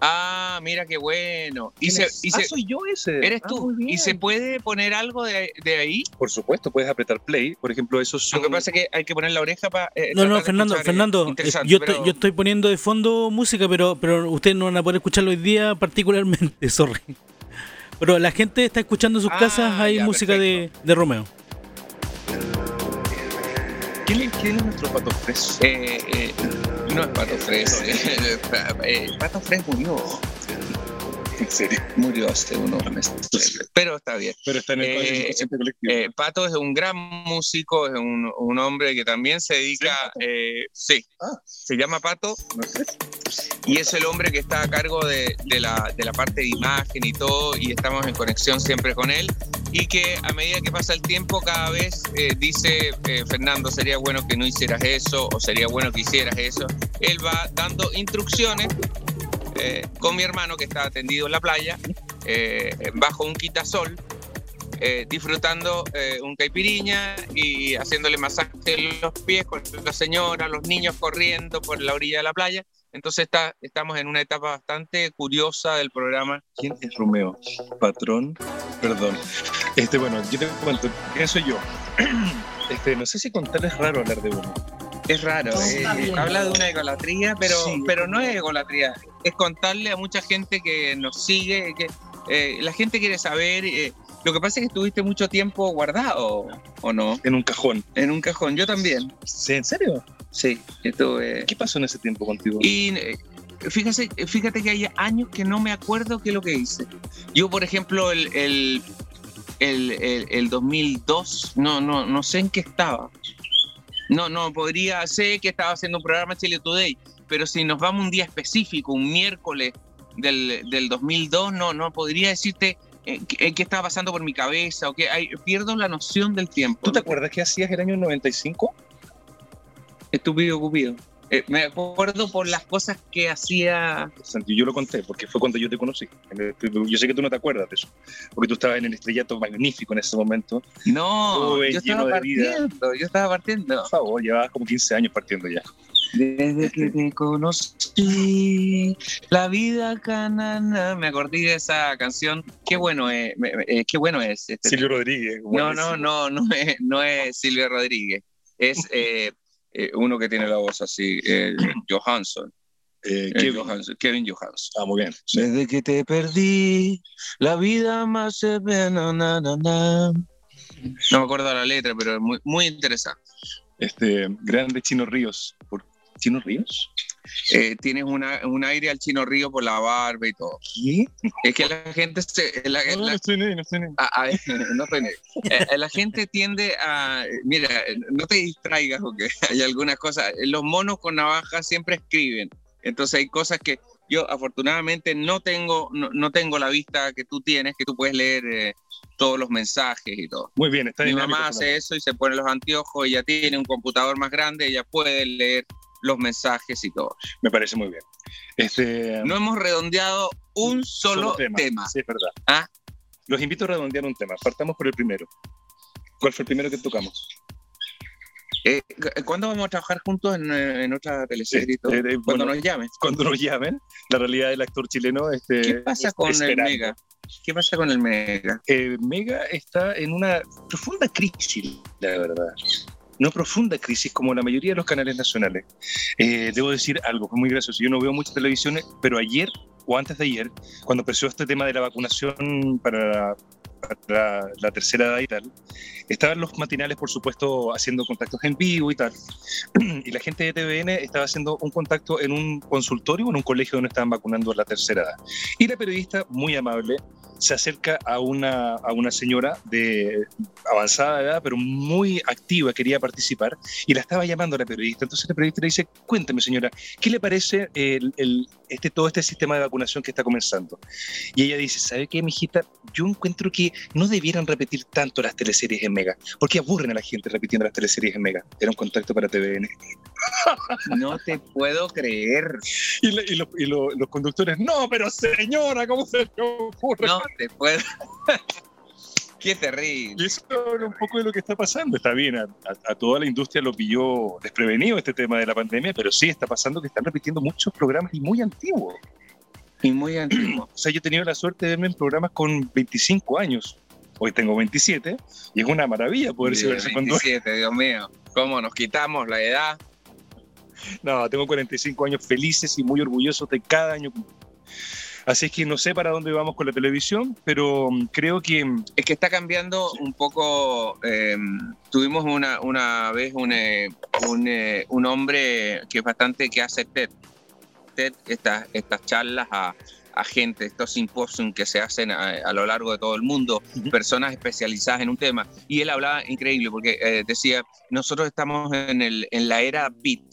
Speaker 4: Ah, mira qué bueno. Y se,
Speaker 5: ah, soy yo ese.
Speaker 4: Eres ah, tú. ¿Y se puede poner algo de, ahí?
Speaker 5: Por supuesto, puedes apretar play. Por ejemplo, eso
Speaker 4: Lo que pasa es que hay que poner la oreja para.
Speaker 3: Eh, no, no, Fernando, Fernando. Eh, yo, estoy, yo estoy poniendo de fondo música, pero, pero ustedes no van a poder escucharlo hoy día particularmente, [laughs] sorry. Pero la gente está escuchando en sus ah, casas, hay música de, de, Romeo.
Speaker 5: ¿Quién, es nuestro pato
Speaker 4: Eh, eh, no es Pato Fres. Pato Fres murió. [laughs]
Speaker 5: ¿En serio?
Speaker 4: Murió hace unos meses. Pero está bien.
Speaker 5: Pero está en el eh, colectivo.
Speaker 4: Eh, Pato es un gran músico, es un, un hombre que también se dedica. Sí, ah. se llama Pato. No sé. Y es el hombre que está a cargo de, de, la, de la parte de imagen y todo, y estamos en conexión siempre con él. Y que a medida que pasa el tiempo, cada vez dice Fernando, sería bueno que no hicieras eso, o sería bueno que hicieras eso. Él va dando instrucciones eh, con mi hermano que está atendido en la playa, eh, bajo un quitasol, eh, disfrutando un caipiriña y haciéndole masaje en los pies con la señora, los niños corriendo por la orilla de la playa. Entonces está, estamos en una etapa bastante curiosa del programa.
Speaker 5: ¿Quién es Romeo? Patrón, perdón. Este, bueno, yo te cuento, ¿quién soy yo? [clears throat] Este, no sé si contarles raro hablar de uno.
Speaker 4: Es raro, eh, habla de una egolatría, pero, pero no es egolatría, es contarle a mucha gente que nos sigue, que eh, la gente quiere saber. Eh, lo que pasa es que estuviste mucho tiempo guardado, ¿o no?
Speaker 5: En un cajón.
Speaker 4: En un cajón, yo también.
Speaker 5: ¿En serio?
Speaker 4: Sí, estuve.
Speaker 5: ¿Qué pasó en ese tiempo contigo?
Speaker 4: Y fíjate, fíjate que hay años que no me acuerdo qué es lo que hice. Yo, por ejemplo, el, el, el, el 2002, no, no, no sé en qué estaba. No, no, podría, sé que estaba haciendo un programa Chile Today, pero si nos vamos un día específico, un miércoles del, del 2002, no, no podría decirte eh, qué, estaba pasando por mi cabeza o que pierdo la noción del tiempo.
Speaker 5: ¿Tú te acuerdas qué hacías el año 95?
Speaker 4: Estúpido Cupido. Eh, me acuerdo por las cosas que hacía.
Speaker 5: Santi, yo lo conté porque fue cuando yo te conocí. Yo sé que tú no te acuerdas de eso, porque tú estabas en el estrellato magnífico en ese momento.
Speaker 4: No, yo estaba partiendo, yo estaba partiendo.
Speaker 5: Por favor, llevabas como 15 años partiendo ya.
Speaker 4: Desde que te conocí, la vida canana. Me acordé de esa canción. Qué bueno es. Eh, qué bueno es.
Speaker 5: Este Silvio Rodríguez.
Speaker 4: No, no, no, no es, no es Silvio Rodríguez. Es. Eh, eh, uno que tiene la voz así, eh, [clears throat] Johansson.
Speaker 5: Eh, Kevin. Johansson,
Speaker 4: Kevin Johansson.
Speaker 5: Ah, muy bien.
Speaker 4: Desde que te perdí, la vida más se ve, no, me acuerdo la letra, pero es muy, muy interesante.
Speaker 5: Este, grande Chino Ríos. ¿Por Chino Ríos?
Speaker 4: Eh, tienes una, un aire al chino río por la barba y todo.
Speaker 5: ¿Qué?
Speaker 4: Es que la gente se, la,
Speaker 5: no, estoy no estoy [laughs] no
Speaker 4: estoy eh, eh, la gente tiende a, mira, no te distraigas porque [laughs] hay algunas cosas, los monos con navaja siempre escriben, entonces hay cosas que yo afortunadamente no tengo, no, no tengo la vista que tú tienes, que tú puedes leer eh, todos los mensajes y todo.
Speaker 5: Muy bien, está
Speaker 4: Mi mamá hace eso y se pone los anteojos, ella tiene un computador más grande, ella puede leer los mensajes y todo.
Speaker 5: Me parece muy bien. Este,
Speaker 4: no hemos redondeado un solo, tema.
Speaker 5: Sí, es verdad.
Speaker 4: ¿Ah?
Speaker 5: Los invito a redondear un tema. Partamos por el primero. ¿Cuál fue el primero que tocamos?
Speaker 4: Eh, ¿Cuándo vamos a trabajar juntos en, en otra teleserie? Eh, cuando nos llamen.
Speaker 5: Cuando nos llamen. La realidad del actor chileno. Este,
Speaker 4: ¿Qué pasa con el Mega? ¿Qué pasa con el Mega?
Speaker 5: Eh, Mega está en una profunda crisis, la verdad. No profunda crisis como la mayoría de los canales nacionales. Eh, debo decir algo, fue muy gracioso. Yo no veo muchas televisiones, pero ayer o antes de ayer, cuando empezó este tema de la vacunación para la, tercera edad y tal, estaban los matinales, por supuesto, haciendo contactos en vivo y tal. [clears throat] Y la gente de TVN estaba haciendo un contacto en un consultorio, en un colegio donde estaban vacunando la tercera edad. Y la periodista, muy amable, se acerca a una, a una señora de avanzada edad, pero muy activa, quería participar, y la estaba llamando a la periodista. Entonces la periodista le dice, cuénteme señora, ¿qué le parece este, todo este sistema de vacunación que está comenzando? Y ella dice, ¿sabe qué, mijita? Yo encuentro que no debieran repetir tanto las teleseries en Mega, porque aburren a la gente repitiendo las teleseries en Mega. Era un contacto para TVN.
Speaker 4: No te puedo creer.
Speaker 5: Y, los conductores, no, pero señora, ¿cómo se le ocurre?
Speaker 4: No te puedo. [laughs] Qué terrible.
Speaker 5: Y eso es un poco de lo que está pasando. Está bien, a, toda la industria lo pilló desprevenido este tema de la pandemia, pero sí está pasando que están repitiendo muchos programas y muy antiguos.
Speaker 4: Y muy antiguos. [clears throat]
Speaker 5: o sea, yo he tenido la suerte de verme en programas con 25 años. Hoy tengo 27 y es una maravilla poder verse
Speaker 4: 27, Dios mío. ¿Cómo nos quitamos la edad?
Speaker 5: No, tengo 45 años felices y muy orgullosos de cada año. Así es que no sé para dónde vamos con la televisión, pero mm, creo que... Mm,
Speaker 4: es que está cambiando un poco. Em, tuvimos una, una vez un, eh, un, eh, un, hombre que es bastante, que hace TED, TED estas, estas charlas a, a gente, estos simposios que se hacen a, lo largo de todo el mundo, personas especializadas en un tema. Y él hablaba increíble porque eh, decía, nosotros estamos en, el, en la era beat,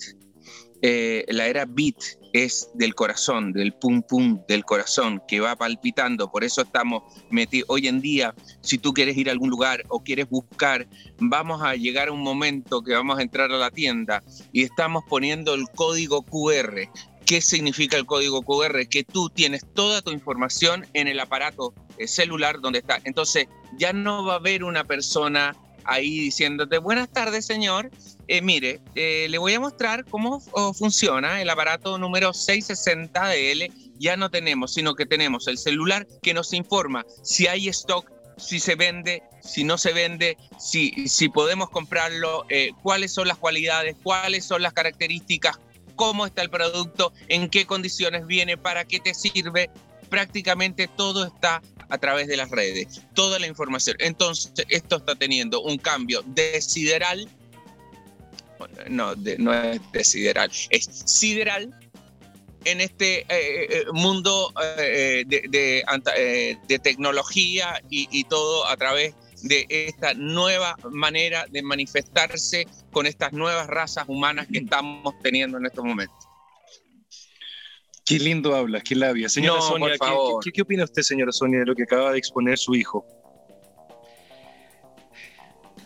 Speaker 4: eh, la era beat es del corazón, del pum pum del corazón que va palpitando. Por eso estamos metidos. Hoy en día, si tú quieres ir a algún lugar o quieres buscar, vamos a llegar a un momento que vamos a entrar a la tienda y estamos poniendo el código QR. ¿Qué significa el código QR? Que tú tienes toda tu información en el aparato eh, celular donde está. Entonces, ya no va a haber una persona ahí diciéndote, buenas tardes, señor. Eh, mire, eh, le voy a mostrar cómo oh, funciona el aparato número 660DL. Ya no tenemos, sino que tenemos el celular que nos informa si hay stock, si se vende, si no se vende, si, podemos comprarlo, eh, cuáles son las cualidades, cuáles son las características, cómo está el producto, en qué condiciones viene, para qué te sirve. Prácticamente todo está a través de las redes, toda la información. Entonces, esto está teniendo un cambio desideral no, no es de sideral, es sideral en este eh, eh, mundo eh, de, tecnología y, todo a través de esta nueva manera de manifestarse con estas nuevas razas humanas que estamos teniendo en estos momentos.
Speaker 5: Qué lindo hablas, qué labia. Señora Sonia, qué opina usted, señora Sonia, de lo que acaba de exponer su hijo?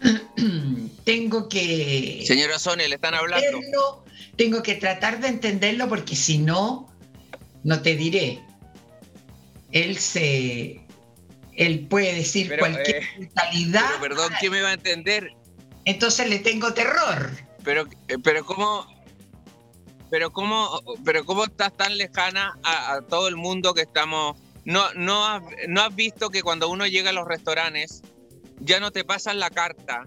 Speaker 5: [clears throat] [clears throat]
Speaker 2: tengo que...
Speaker 4: Señora Sonia, le están hablando.
Speaker 2: tengo que tratar de entenderlo porque si no, no te diré. Él se... Él puede decir cualquier eh,
Speaker 4: perdón, ¿quién me va a entender?
Speaker 2: Entonces le tengo terror.
Speaker 4: Pero, eh, pero ¿cómo, pero cómo, pero cómo estás tan lejana a, todo el mundo que estamos. No, no, has, no has visto que cuando uno llega a los restaurantes ya no te pasan la carta,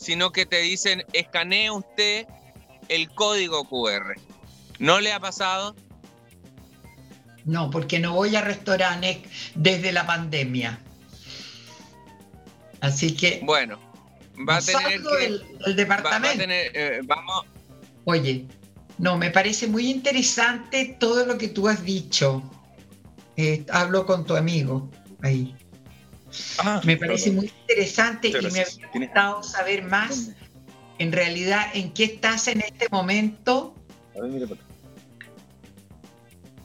Speaker 4: sino que te dicen, escanee usted el código QR. ¿No le ha pasado?
Speaker 2: No, porque no voy a restaurantes desde la pandemia. Así que...
Speaker 4: Bueno, va a tener que...
Speaker 2: El, departamento.
Speaker 4: Eh, vamos...
Speaker 2: Oye, no, me parece muy interesante todo lo que tú has dicho. Eh, hablo con tu amigo ahí. Ah, me parece muy interesante y me había gustado saber más en realidad en qué estás en este momento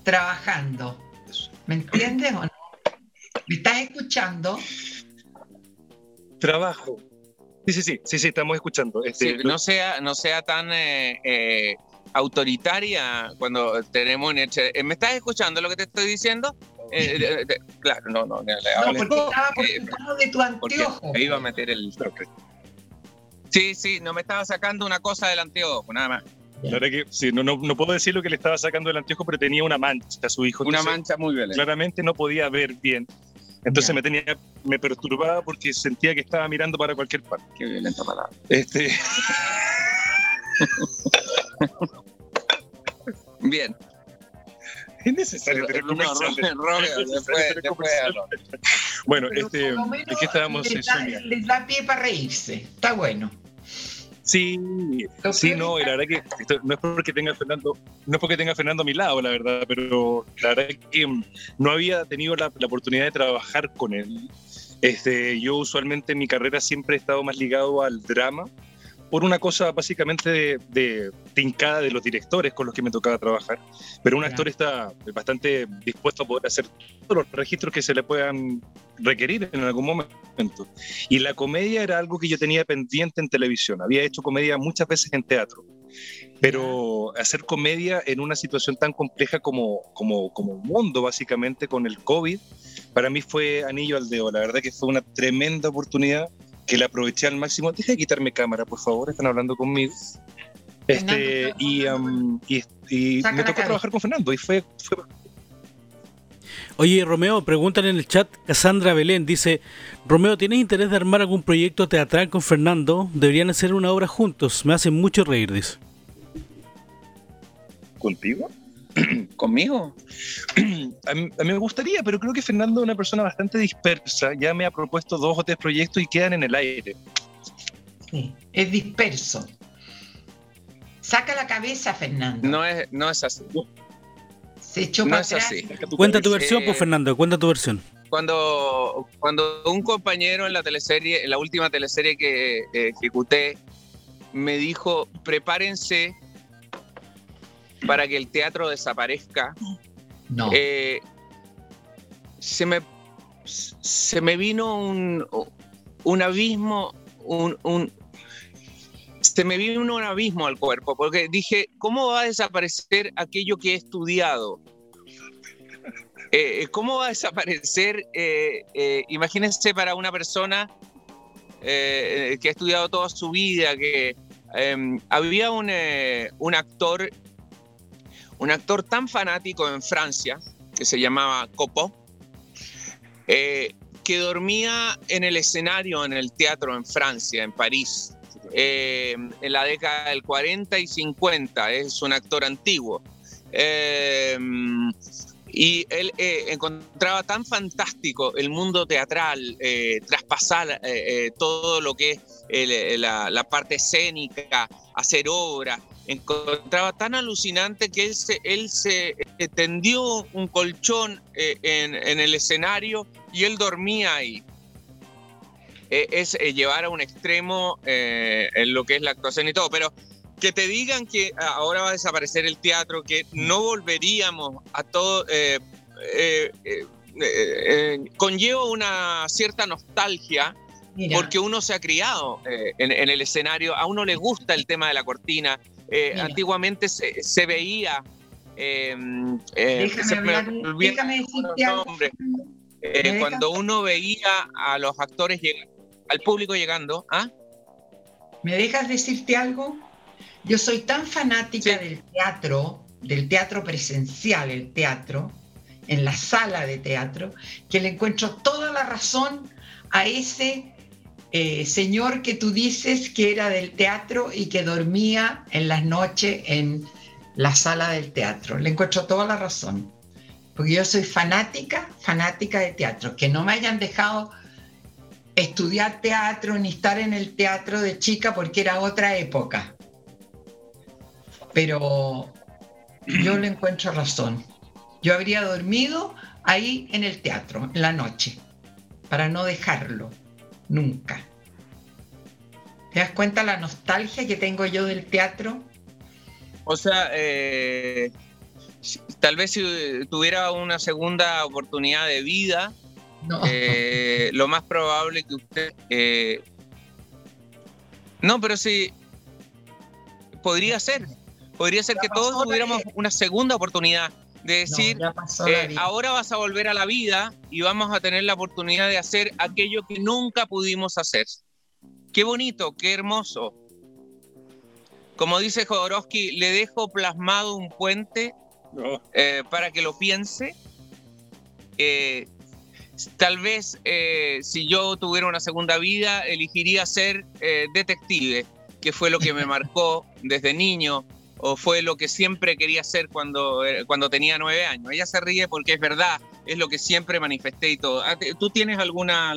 Speaker 2: trabajando. ¿Me entiendes o no? ¿Me estás escuchando?
Speaker 5: Trabajo. Sí, sí, sí, sí, sí, estamos escuchando.
Speaker 4: Este, no, sea, no sea tan eh, eh, autoritaria cuando tenemos... ¿Me estás escuchando lo que te estoy diciendo? Eh, claro, no, no.
Speaker 2: no, porque estaba por eh, de tu anteojo.
Speaker 4: Me iba a meter el. Sí, sí, no me estaba sacando una cosa del anteojo, nada más.
Speaker 5: La verdad que sí, no, no, no, puedo decir lo que le estaba sacando del anteojo, pero tenía una mancha a su hijo.
Speaker 4: Una mancha muy violenta.
Speaker 5: Claramente no podía ver bien. Entonces me tenía, me perturbaba porque sentía que estaba mirando para cualquier parte.
Speaker 4: Qué violenta palabra.
Speaker 5: Este. [laughs]
Speaker 4: Bien.
Speaker 5: Es necesario tener Bueno, este, ¿de qué estábamos?
Speaker 2: Les da, les da pie para reírse. Está bueno.
Speaker 5: Sí, sí, no, y la verdad que no es porque tenga Fernando, no es porque tenga Fernando a mi lado, la verdad, pero la verdad es que no había tenido la, oportunidad de trabajar con él. Este, yo usualmente en mi carrera siempre he estado más ligado al drama, por una cosa básicamente de, de tincada de los directores con los que me tocaba trabajar, pero un actor está bastante dispuesto a poder hacer todos los registros que se le puedan requerir en algún momento. Y la comedia era algo que yo tenía pendiente en televisión, había hecho comedia muchas veces en teatro, pero hacer comedia en una situación tan compleja como, como, como un mundo, básicamente, con el COVID, para mí fue anillo al dedo. La verdad que fue una tremenda oportunidad que la aproveché al máximo. Deja de quitarme cámara, por favor, están hablando conmigo. Este, y, y, me tocó trabajar con Fernando y fue,
Speaker 3: Oye, Romeo, preguntan en el chat, Cassandra Belén dice, Romeo, ¿tienes interés de armar algún proyecto teatral con Fernando? Deberían hacer una obra juntos, me hacen mucho reír, dice.
Speaker 5: ¿Contigo? [clears throat]
Speaker 4: ¿Conmigo?
Speaker 5: a, mí, me gustaría, pero creo que Fernando es una persona bastante dispersa. Ya me ha propuesto dos o tres proyectos y quedan en el aire.
Speaker 2: Sí, es disperso. Saca la cabeza, Fernando.
Speaker 4: No es, no es así.
Speaker 2: Se echó no es
Speaker 3: así. Cuenta tu versión, pues, Fernando, cuenta tu versión.
Speaker 4: Cuando, cuando un compañero en la teleserie, en la última teleserie que ejecuté, me dijo, prepárense para que el teatro desaparezca,
Speaker 2: no.
Speaker 4: Eh, se, me, se me vino un, un abismo, un, se me vino un abismo al cuerpo, porque dije, ¿cómo va a desaparecer aquello que he estudiado? Eh, ¿Cómo va a desaparecer? Eh, imagínense para una persona que ha estudiado toda su vida, que em, había un, un actor un actor tan fanático en Francia, que se llamaba Copo, eh, que dormía en el escenario, en el teatro en Francia, en París, eh, en la década del 40 y 50, es un actor antiguo. Eh, y él encontraba tan fantástico el mundo teatral, traspasar todo lo que es la, la, parte escénica, hacer obra, encontraba tan alucinante que él se, él se eh, tendió un colchón eh, en, el escenario y él dormía ahí. Eh, es llevar a un extremo en lo que es la actuación y todo, pero que te digan que ahora va a desaparecer el teatro, que no volveríamos a todo, conlleva una cierta nostalgia. Porque uno se ha criado en, en el escenario, a uno le gusta el tema de la cortina, eh, antiguamente se, veía.
Speaker 2: Em, eh, déjame, decirte algo.
Speaker 4: Eh, cuando uno veía a los actores, al público llegando. ¿ah?
Speaker 2: ¿Me dejas decirte algo? Yo soy tan fanática del teatro, del teatro presencial, el teatro, en la sala de teatro, que le encuentro toda la razón a ese eh, señor que tú dices que era del teatro y que dormía en las noches en la sala del teatro. Le encuentro toda la razón, porque yo soy fanática, fanática de teatro. Que no me hayan dejado estudiar teatro ni estar en el teatro de chica porque era otra época. Pero yo le encuentro razón. Yo habría dormido ahí en el teatro, en la noche, para no dejarlo nunca. ¿Te das cuenta la nostalgia que tengo yo del teatro?
Speaker 4: O sea, eh, tal vez si tuviera una segunda oportunidad de vida, eh, lo más probable que usted... Eh, no, pero sí, podría ser. Podría ser que todos tuviéramos una segunda oportunidad de decir, ahora vas a volver a la vida y vamos a tener la oportunidad de hacer aquello que nunca pudimos hacer. Qué bonito, qué hermoso. Como dice Jodorowsky, le dejo plasmado un puente eh, para que lo piense. Eh, tal vez eh, si yo tuviera una segunda vida, elegiría ser eh, detective, que fue lo que me marcó desde niño o fue lo que siempre quería hacer cuando, eh, cuando tenía nueve años. Ella se ríe porque es verdad, es lo que siempre manifesté y todo. Ah, ¿Tú tienes alguna,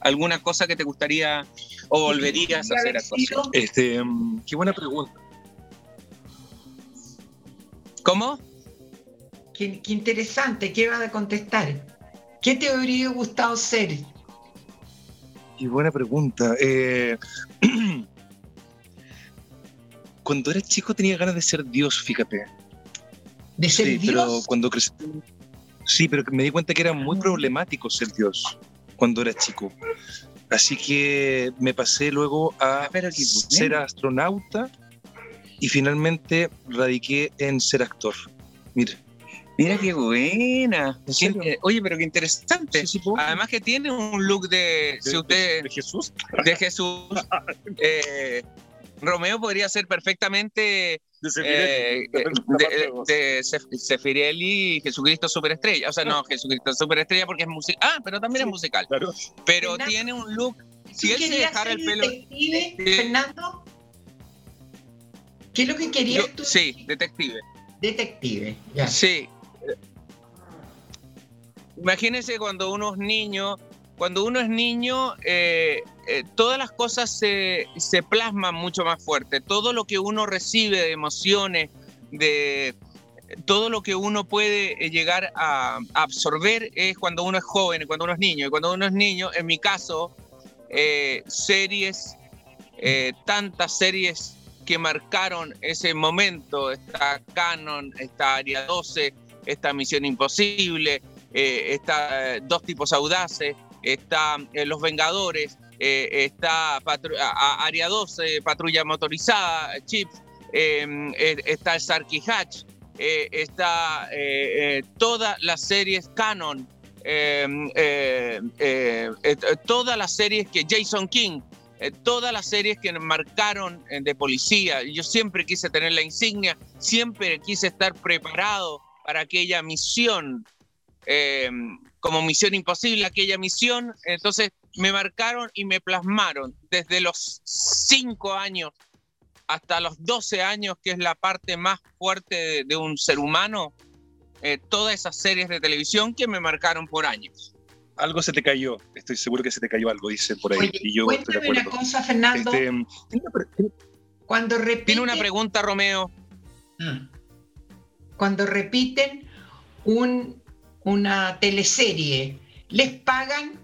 Speaker 4: alguna cosa que te gustaría o volverías a hacer actuación?
Speaker 5: Este, mm, qué buena pregunta.
Speaker 4: ¿Cómo?
Speaker 2: Qué, qué interesante, ¿qué va a contestar? ¿Qué te habría gustado ser?
Speaker 5: Qué buena pregunta. Eh, [clears throat] cuando era chico tenía ganas de ser Dios, fíjate.
Speaker 2: ¿De ser
Speaker 5: sí,
Speaker 2: Dios?
Speaker 5: Pero cuando crecí, sí, pero me di cuenta que era muy
Speaker 2: Ah.
Speaker 5: problemático ser Dios cuando era chico. Así que me pasé luego a
Speaker 4: Ah, pero
Speaker 5: ser astronauta y finalmente radiqué en ser actor. Mira.
Speaker 4: Mira qué buena. Oye, pero qué interesante.
Speaker 5: Sí, sí, puedo.
Speaker 4: Además que tiene un look de, si usted,
Speaker 5: de Jesús.
Speaker 4: de Jesús. [laughs] eh, Romeo podría ser perfectamente
Speaker 5: De
Speaker 4: eh, de, [laughs] Sefirelli Jesucristo Superestrella. O sea, no, Jesucristo Superestrella porque es musical. Ah, pero también es musical.
Speaker 5: Claro.
Speaker 4: Pero
Speaker 2: Fernando,
Speaker 4: tiene un look.
Speaker 2: ¿Tú
Speaker 4: Si él se dejara el pelo.
Speaker 2: detective,
Speaker 4: Sí.
Speaker 2: Fernando? ¿Qué es lo que querías
Speaker 4: Yo-
Speaker 2: tú?
Speaker 4: sí, detective.
Speaker 2: Detective, ya.
Speaker 4: Sí. Imagínense cuando uno es niño, cuando uno es niño, eh, eh, todas las cosas se, se plasman mucho más fuerte. Todo lo que uno recibe de emociones, de todo lo que uno puede eh, llegar a, absorber es cuando uno es joven, cuando uno es niño. Y cuando uno es niño, en mi caso, eh, series, tantas series que marcaron ese momento. Está Canon, está Aria 12, está Misión Imposible, está Dos Tipos Audaces, está Los Vengadores, eh, está Patru- a- a- Aria 12, Patrulla Motorizada, Chips, eh, eh, está el Sarky Hatch, eh, está eh, todas las series Canon, eh, todas las series que Jason King, todas las series que marcaron de policía. Yo siempre quise tener la insignia, siempre quise estar preparado para aquella misión, eh, como misión imposible, aquella misión. Entonces me marcaron y me plasmaron desde los 5 años hasta los 12 años, que es la parte más fuerte de, de un ser humano, eh, todas esas series de televisión que me marcaron por años.
Speaker 5: Algo se te cayó. Estoy seguro que se te cayó algo, dice por ahí.
Speaker 2: Oye,
Speaker 5: y yo estoy de
Speaker 2: cuéntame una
Speaker 5: acuerdo.
Speaker 2: cosa, Fernando.
Speaker 5: Este,
Speaker 2: cuando repiten,
Speaker 4: Tiene una pregunta, Romeo.
Speaker 2: Mm. Cuando repiten un, una teleserie, ¿les pagan?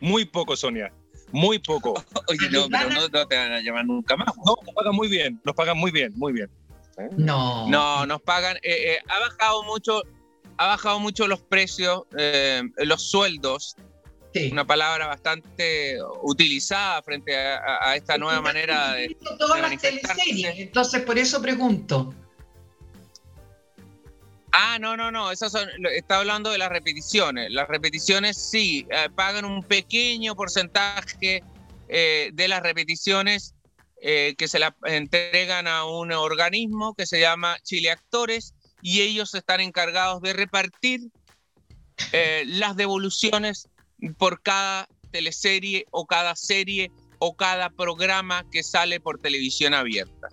Speaker 5: muy poco, Sonia. Muy poco. [laughs]
Speaker 4: Oye, no, pero no, no te van a llamar nunca más.
Speaker 5: No, nos pagan muy bien. Nos pagan muy bien, muy bien.
Speaker 2: No.
Speaker 4: No, nos pagan. eh, eh, ha bajado mucho, ha bajado mucho los precios, eh, los sueldos.
Speaker 2: Sí.
Speaker 4: Una palabra bastante utilizada frente a, a- esta nueva manera de.
Speaker 2: Todas
Speaker 4: de
Speaker 2: las teleseries, entonces por eso pregunto.
Speaker 4: Ah, no, no, no. Esas son, está hablando de las repeticiones. Las repeticiones sí eh, pagan un pequeño porcentaje eh, de las repeticiones eh, que se la entregan a un organismo que se llama Chile Actores y ellos están encargados de repartir las devoluciones por cada teleserie o cada serie o cada programa que sale por televisión abierta.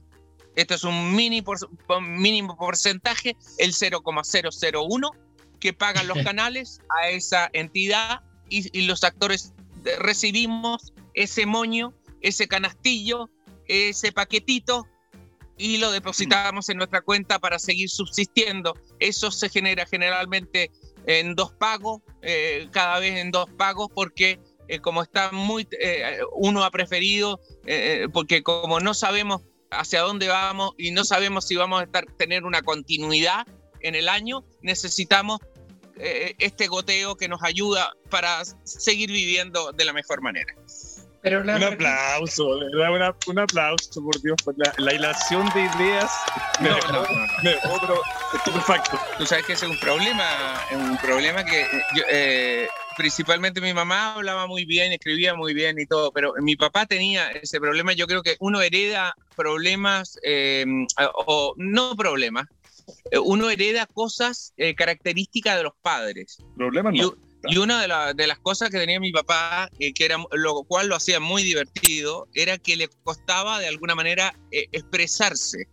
Speaker 4: Esto es un mini por- mínimo porcentaje, el 0,001 que pagan los [laughs] canales a esa entidad y, y los actores recibimos ese moño, ese canastillo, ese paquetito y lo depositamos en nuestra cuenta para seguir subsistiendo. Eso se genera generalmente en dos pagos, eh, cada vez en dos pagos, porque eh, como está muy, eh, uno ha preferido, porque como no sabemos hacia dónde vamos y no sabemos si vamos a estar, tener una continuidad en el año, necesitamos eh, este goteo que nos ayuda para seguir viviendo de la mejor manera.
Speaker 2: Pero la
Speaker 5: Un aplauso, una- un aplauso, por Dios, por la, la hilación de ideas. Me
Speaker 4: No,
Speaker 5: dejó-
Speaker 4: no, no, no.
Speaker 5: me estupefacto.
Speaker 4: Tú sabes que ese es un problema, es un problema que eh, yo, eh, principalmente mi mamá hablaba muy bien, escribía muy bien y todo, pero mi papá tenía ese problema. Yo creo que uno hereda problemas eh, o no problemas, eh, uno hereda cosas eh, características de los padres.
Speaker 5: Problemas no.
Speaker 4: Y, una de, las cosas que tenía mi papá, que era lo cual lo hacía muy divertido, era que le costaba de alguna manera expresarse.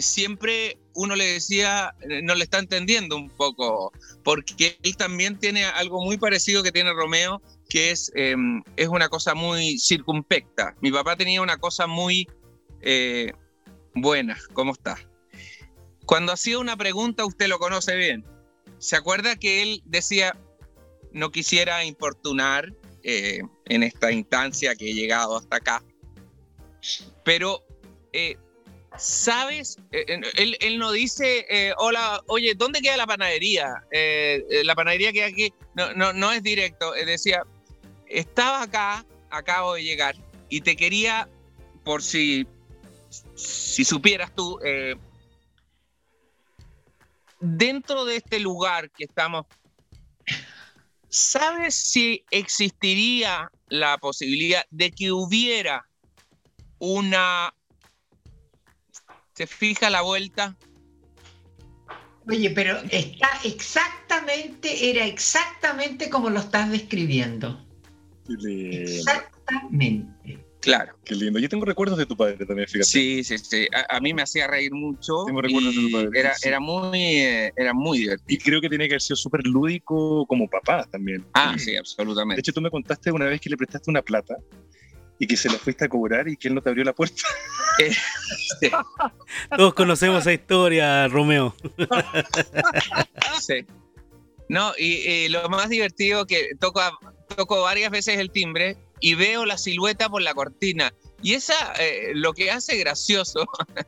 Speaker 4: Siempre uno le decía, no le está entendiendo un poco, porque él también tiene algo muy parecido que tiene Romeo, que es, em, es una cosa muy circunspecta. Mi papá tenía una cosa muy buena, ¿cómo está? Cuando hacía una pregunta, usted lo conoce bien. ¿Se acuerda que él decía, no quisiera importunar eh, en esta instancia que he llegado hasta acá? Pero, eh, ¿sabes? Eh, él, no dice, hola, oye, ¿dónde queda la panadería? la panadería que aquí, no, no, no es directo. decía, estaba acá, acabo de llegar, y te quería, por si, si supieras tú, dentro de este lugar que estamos, ¿sabes si existiría la posibilidad de que hubiera una... ¿Se fija la vuelta?
Speaker 2: Oye, pero está exactamente, era exactamente como lo estás describiendo. Exactamente.
Speaker 4: Claro.
Speaker 5: Qué lindo. Yo tengo recuerdos de tu padre también, fíjate.
Speaker 4: Sí, sí, sí. A, mí me hacía reír mucho. Tengo recuerdos de tu padre. Era, era, muy, eh, era muy divertido.
Speaker 5: Y creo que tiene que haber sido súper lúdico como papá también.
Speaker 4: Ah, sí, absolutamente.
Speaker 5: De hecho, tú me contaste una vez que le prestaste una plata y que se la fuiste a cobrar y que él no te abrió la puerta.
Speaker 3: Eh, [laughs] [laughs] Todos conocemos esa historia, Romeo.
Speaker 4: sí. No, y, lo más divertido que toco, toco varias veces el timbre y veo la silueta por la cortina. Y esa, eh, lo que hace gracioso,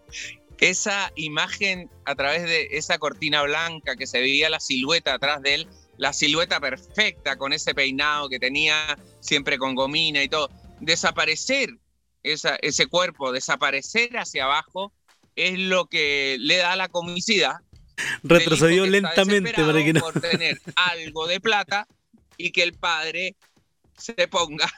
Speaker 4: [laughs] esa imagen a través de esa cortina blanca que se veía la silueta atrás de él, la silueta perfecta con ese peinado que tenía siempre con gomina y todo, desaparecer esa, ese cuerpo, desaparecer hacia abajo, es lo que le da la comicidad.
Speaker 3: Retrocedió lentamente para que no.
Speaker 4: Por tener algo de plata y que el padre se ponga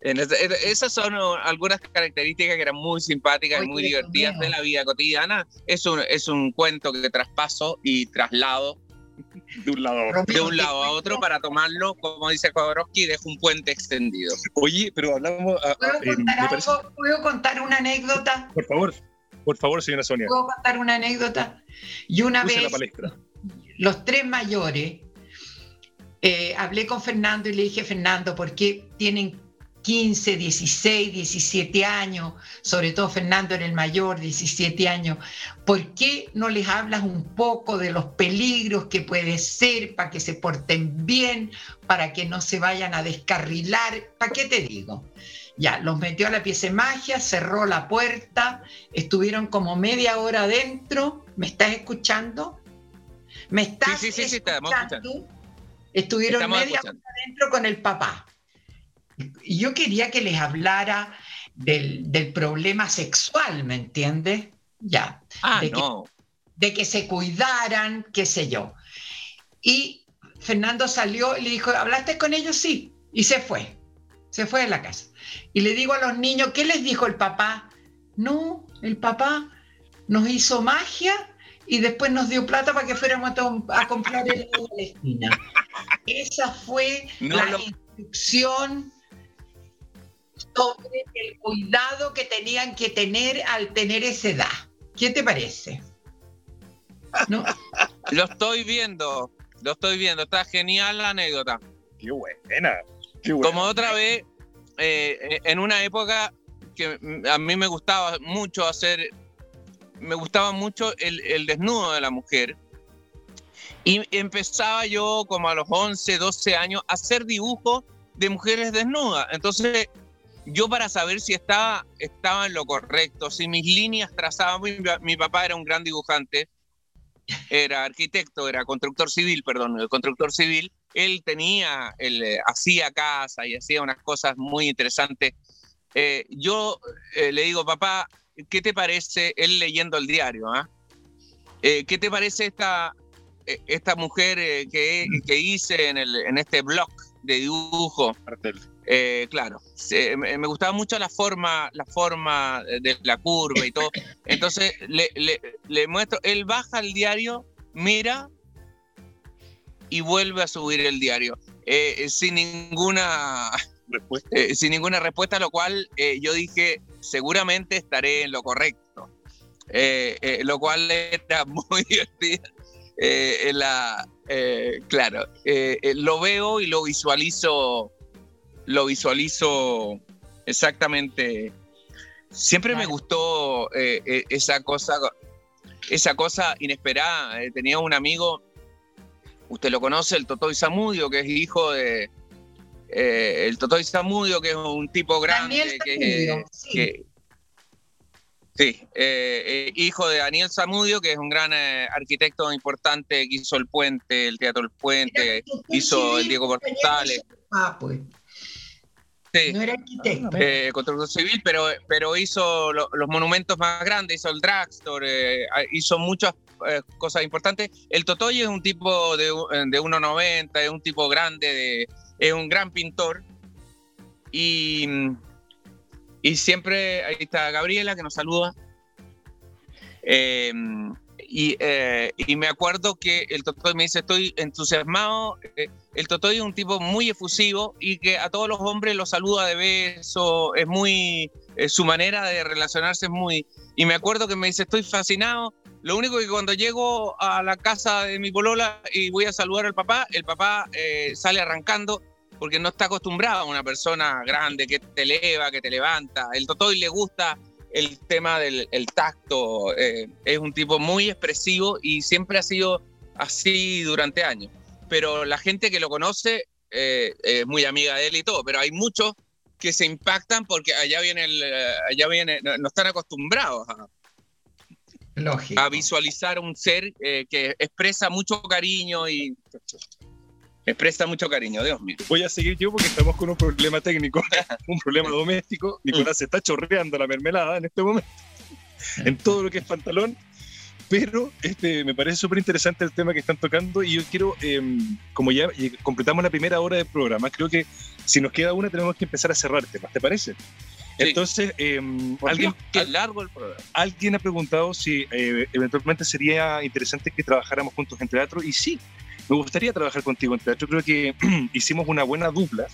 Speaker 4: esas son algunas características que eran muy simpáticas y muy divertidas de la vida cotidiana. Es un, es un cuento que traspaso y traslado
Speaker 5: de un lado a otro,
Speaker 4: de un lado a otro para tomarlo, como dice Jodorowsky, dejo un puente extendido.
Speaker 5: Oye, pero hablamos...
Speaker 2: ¿Puedo, contar, una anécdota?
Speaker 5: Por favor, por favor, señora Sonia.
Speaker 2: ¿Puedo contar una anécdota? Y una vez, los tres mayores, eh, hablé con Fernando y le dije, Fernando, ¿por qué tienen 15, 16, 17 años, sobre todo Fernando en el mayor, 17 años, ¿por qué no les hablas un poco de los peligros que puede ser para que se porten bien, para que no se vayan a descarrilar? ¿Para qué te digo? Ya, los metió a la pieza de magia, cerró la puerta, estuvieron como media hora adentro. ¿Me estás escuchando? ¿Me estás sí, sí, sí, escuchando? Estuvieron media hora adentro con el papá y yo quería que les hablara del, problema sexual, ¿me entiendes? Ya.
Speaker 4: Ah,
Speaker 2: de,
Speaker 4: no.
Speaker 2: que, de que se cuidaran, qué sé yo. Y Fernando salió y le dijo, ¿hablaste con ellos? Sí. Y se fue. Se fue de la casa. Y le digo a los niños, ¿qué les dijo el papá? No, el papá nos hizo magia y después nos dio plata para que fuéramos a, comprar el de la esquina. [laughs] Esa fue la instrucción sobre el cuidado que tenían que tener al tener esa edad. ¿Qué te parece?
Speaker 4: ¿No? [laughs] Lo estoy viendo, lo estoy viendo, está genial la anécdota.
Speaker 5: Qué buena.
Speaker 4: Como otra vez, eh, en una época que a mí me gustaba mucho hacer, me gustaba mucho el, el desnudo de la mujer. Y empezaba yo como a los 11, 12 años a hacer dibujos de mujeres desnudas. Entonces yo para saber si estaba, estaba en lo correcto, si mis líneas trazaban, mi, papá era un gran dibujante, era arquitecto, era constructor civil, perdón, el constructor civil, él tenía, él eh, hacía casa y hacía unas cosas muy interesantes. Eh, yo eh, le digo, papá, ¿qué te parece, él leyendo el diario, ¿ah? ¿qué te parece esta, esta mujer que, que hice en, el, en este blog de dibujo. Eh, claro, me gustaba mucho la forma, la forma de la curva y todo. Entonces le, le, muestro, él baja el diario, mira y vuelve a subir el diario. Eh, sin ninguna respuesta. Eh, sin ninguna respuesta, lo cual yo dije, seguramente estaré en lo correcto. lo cual era [laughs] muy divertido. la, claro, lo veo y lo visualizo lo visualizo exactamente. Siempre me gustó eh, eh, esa cosa, esa cosa inesperada. Eh, tenía un amigo, usted lo conoce, el Totoy Zamudio, que es hijo de, el Totoy Zamudio, que es un tipo grande, que, sí, hijo de Daniel Zamudio, que es un gran arquitecto importante que hizo el puente, el Teatro del Puente, hizo el Diego Portales. Ah, pues. No era arquitecto. Eh, constructor civil, pero, pero hizo los monumentos más grandes, hizo el dragstore, eh, hizo muchas eh, cosas importantes. El Totoy es un tipo de, de 1,90, es un tipo grande, es un gran pintor. Y, y siempre, ahí está Gabriela que nos saluda. Eh, eh, y, me acuerdo que el Totoy me dice, estoy entusiasmado. Eh, el Totoy es un tipo muy efusivo y que a todos los hombres los saluda de beso, es muy, su manera de relacionarse es muy... Y me acuerdo que me dice, estoy fascinado. Lo único que cuando llego a la casa de mi polola y voy a saludar al papá, el papá sale arrancando porque no está acostumbrado a una persona grande que te eleva, que te levanta. El Totoy le gusta el tema del tacto. Eh, es un tipo muy expresivo y siempre ha sido así durante años. Pero la gente que lo conoce eh, es muy amiga de él y todo, pero hay muchos que se impactan porque allá viene, el, allá viene no, están acostumbrados a, a visualizar un ser eh, que expresa mucho cariño y me presta mucho cariño, Dios mío.
Speaker 5: Voy a seguir yo porque estamos con un problema técnico, [laughs] un problema doméstico. Nicolás se está chorreando la mermelada en este momento, [laughs] en todo lo que es pantalón. Pero este, me parece súper interesante el tema que están tocando y yo quiero, em, como ya completamos la primera hora del programa, creo que si nos queda una tenemos que empezar a cerrar temas, ¿te parece? Entonces, em, alguien,
Speaker 4: qué largo el programa.
Speaker 5: alguien ha preguntado si eh, eventualmente sería interesante que trabajáramos juntos en teatro y sí, me gustaría trabajar contigo en teatro. Creo que [clears throat] hicimos una buena dupla.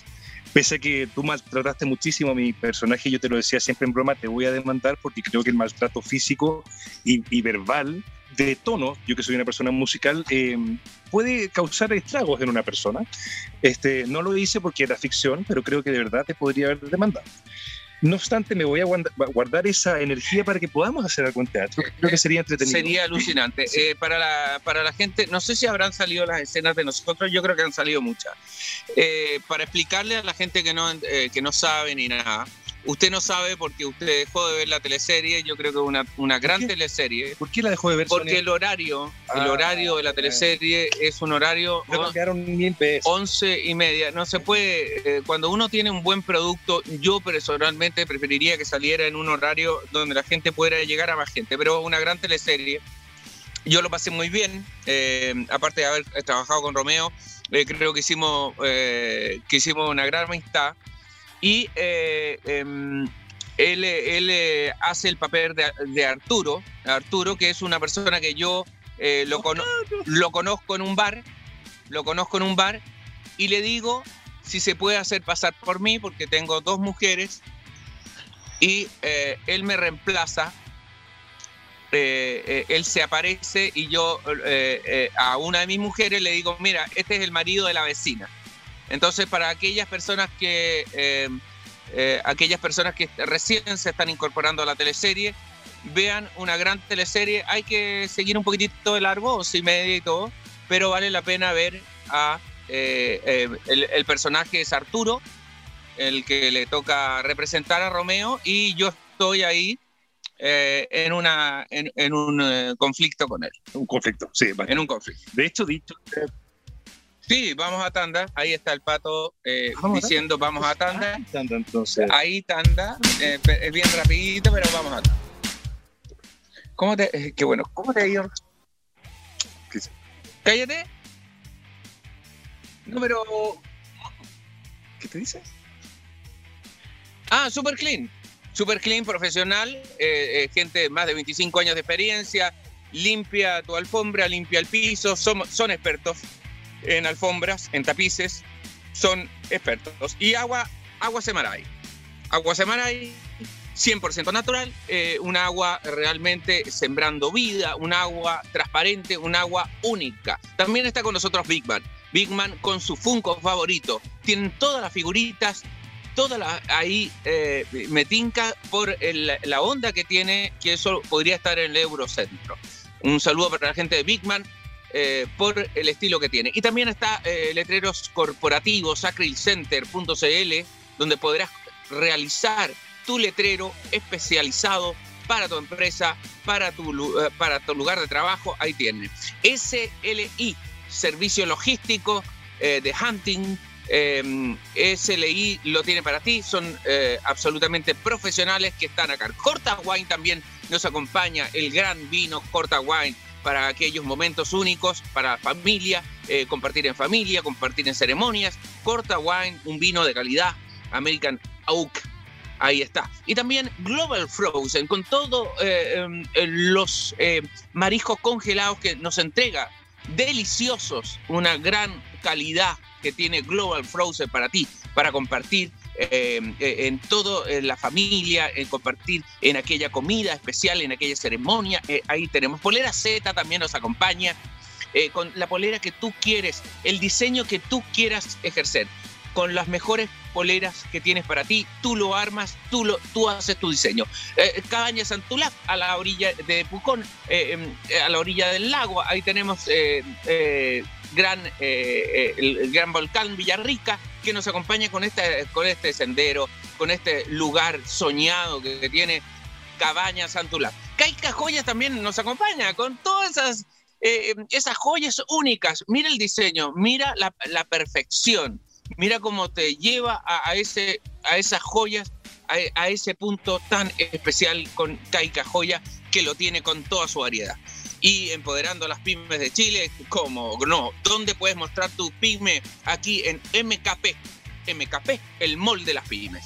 Speaker 5: Pese a que tú maltrataste muchísimo a mi personaje, yo te lo decía siempre en broma, te voy a demandar porque creo que el maltrato físico y, verbal de tono, yo que soy una persona musical, em, puede causar estragos en una persona. Este, no lo hice porque era ficción, pero creo que de verdad te podría haber demandado. No obstante, me voy a guardar esa energía para que podamos hacer algo en teatro. Creo que sería entretenido.
Speaker 4: Sería alucinante. Eh, para, la, para la gente, no sé si habrán salido las escenas de nosotros, yo creo que han salido muchas. Eh, para explicarle a la gente que no, eh, que no sabe ni nada, Usted no sabe porque usted dejó de ver la teleserie, yo creo que es una, una gran teleserie.
Speaker 5: ¿Por qué la dejó de ver?
Speaker 4: Porque el horario, el ah, horario de la teleserie es un horario
Speaker 5: quedaron
Speaker 4: 11 y media. No se puede, eh, cuando uno tiene un buen producto, yo personalmente preferiría que saliera en un horario donde la gente pudiera llegar a más gente, pero una gran teleserie. Yo lo pasé muy bien, eh, aparte de haber trabajado con Romeo, eh, creo que hicimos, que hicimos una gran amistad y eh, em, él, él eh, hace el papel de, Arturo, Arturo, que es una persona que yo eh, lo conozco en un bar, lo conozco en un bar, y le digo si se puede hacer pasar por mí, porque tengo dos mujeres, y él me reemplaza él se aparece y yo a una de mis mujeres le digo, mira, este es el marido de la vecina. Entonces, para aquellas personas que eh, eh, aquellas personas que recién se están incorporando a la teleserie, vean una gran teleserie. Hay que seguir un poquitito de largo, y media y todo, pero vale la pena ver a eh, el, personaje es Arturo, el que le toca representar a Romeo, y yo estoy ahí en, una, en, un conflicto con él.
Speaker 5: Un conflicto, sí.
Speaker 4: En un conflicto.
Speaker 5: De hecho, dicho,
Speaker 4: Sí, vamos a tanda. Ahí está el pato eh, diciendo vamos a tanda.
Speaker 5: Ah, tanda entonces.
Speaker 4: Ahí tanda. Eh, es bien rapidito, pero vamos a tanda. ¿Cómo te, eh, qué bueno, ¿cómo te ha ido? Cállate. Número
Speaker 5: ¿Qué te dice?
Speaker 4: Ah, Super Clean. Super Clean, profesional, eh, eh, gente de más de 25 años de experiencia, limpia tu alfombra, limpia el piso, son, son expertos en alfombras, en tapices, son expertos. Y agua, agua Semaray. Agua Semaray, 100% natural, eh, un agua realmente sembrando vida, un agua transparente, un agua única. También está con nosotros Big Man. Big Man con su Funko favorito. Tienen todas las figuritas, todas las ahí eh, me tinca por la onda que tiene, que eso podría estar en el Eurocentro. Un saludo para la gente de Big Man. Eh, por el estilo que tiene. Y también está eh, letreros corporativos, acrylcenter.cl, donde podrás realizar tu letrero especializado para tu empresa, para tu, eh, para tu lugar de trabajo. Ahí tiene. SLI, Servicio Logístico de Hunting. Em, SLI lo tiene para ti, son absolutamente profesionales que están acá. Corta Wine también nos acompaña, el gran vino Corta Wine para aquellos momentos únicos, para familia, eh, compartir en familia, compartir en ceremonias. Corta Wine, un vino de calidad, American Oak. Ahí está. Y también Global Frozen, con todos eh, em, los eh, mariscos congelados que nos entrega. Deliciosos, una gran calidad que tiene Global Frozen para ti, para compartir eh, eh, en todo en la familia, en compartir en aquella comida especial, en aquella ceremonia. Eh, ahí tenemos Polera Z también nos acompaña. con la polera que tú quieres, el diseño que tú quieras ejercer, con las mejores poleras que tienes para ti, tú lo armas, tú, lo, tú haces tu diseño. Cabaña Santulaf, a la orilla de Pucón, em, a la orilla del lago, ahí tenemos gran, el gran volcán Villarrica, que nos acompaña con este, con este sendero, con este lugar soñado que, tiene Cabaña Santulá. Caica Joyas también nos acompaña con todas esas, eh, esas joyas únicas. Mira el diseño, mira la, perfección, mira cómo te lleva a, ese, a esas joyas, a, ese punto tan especial con Caica Joya que lo tiene con toda su variedad y empoderando a las pymes de Chile, como no, ¿dónde puedes mostrar tu pyme? Aquí en MKP, MKP, el molde de las pymes.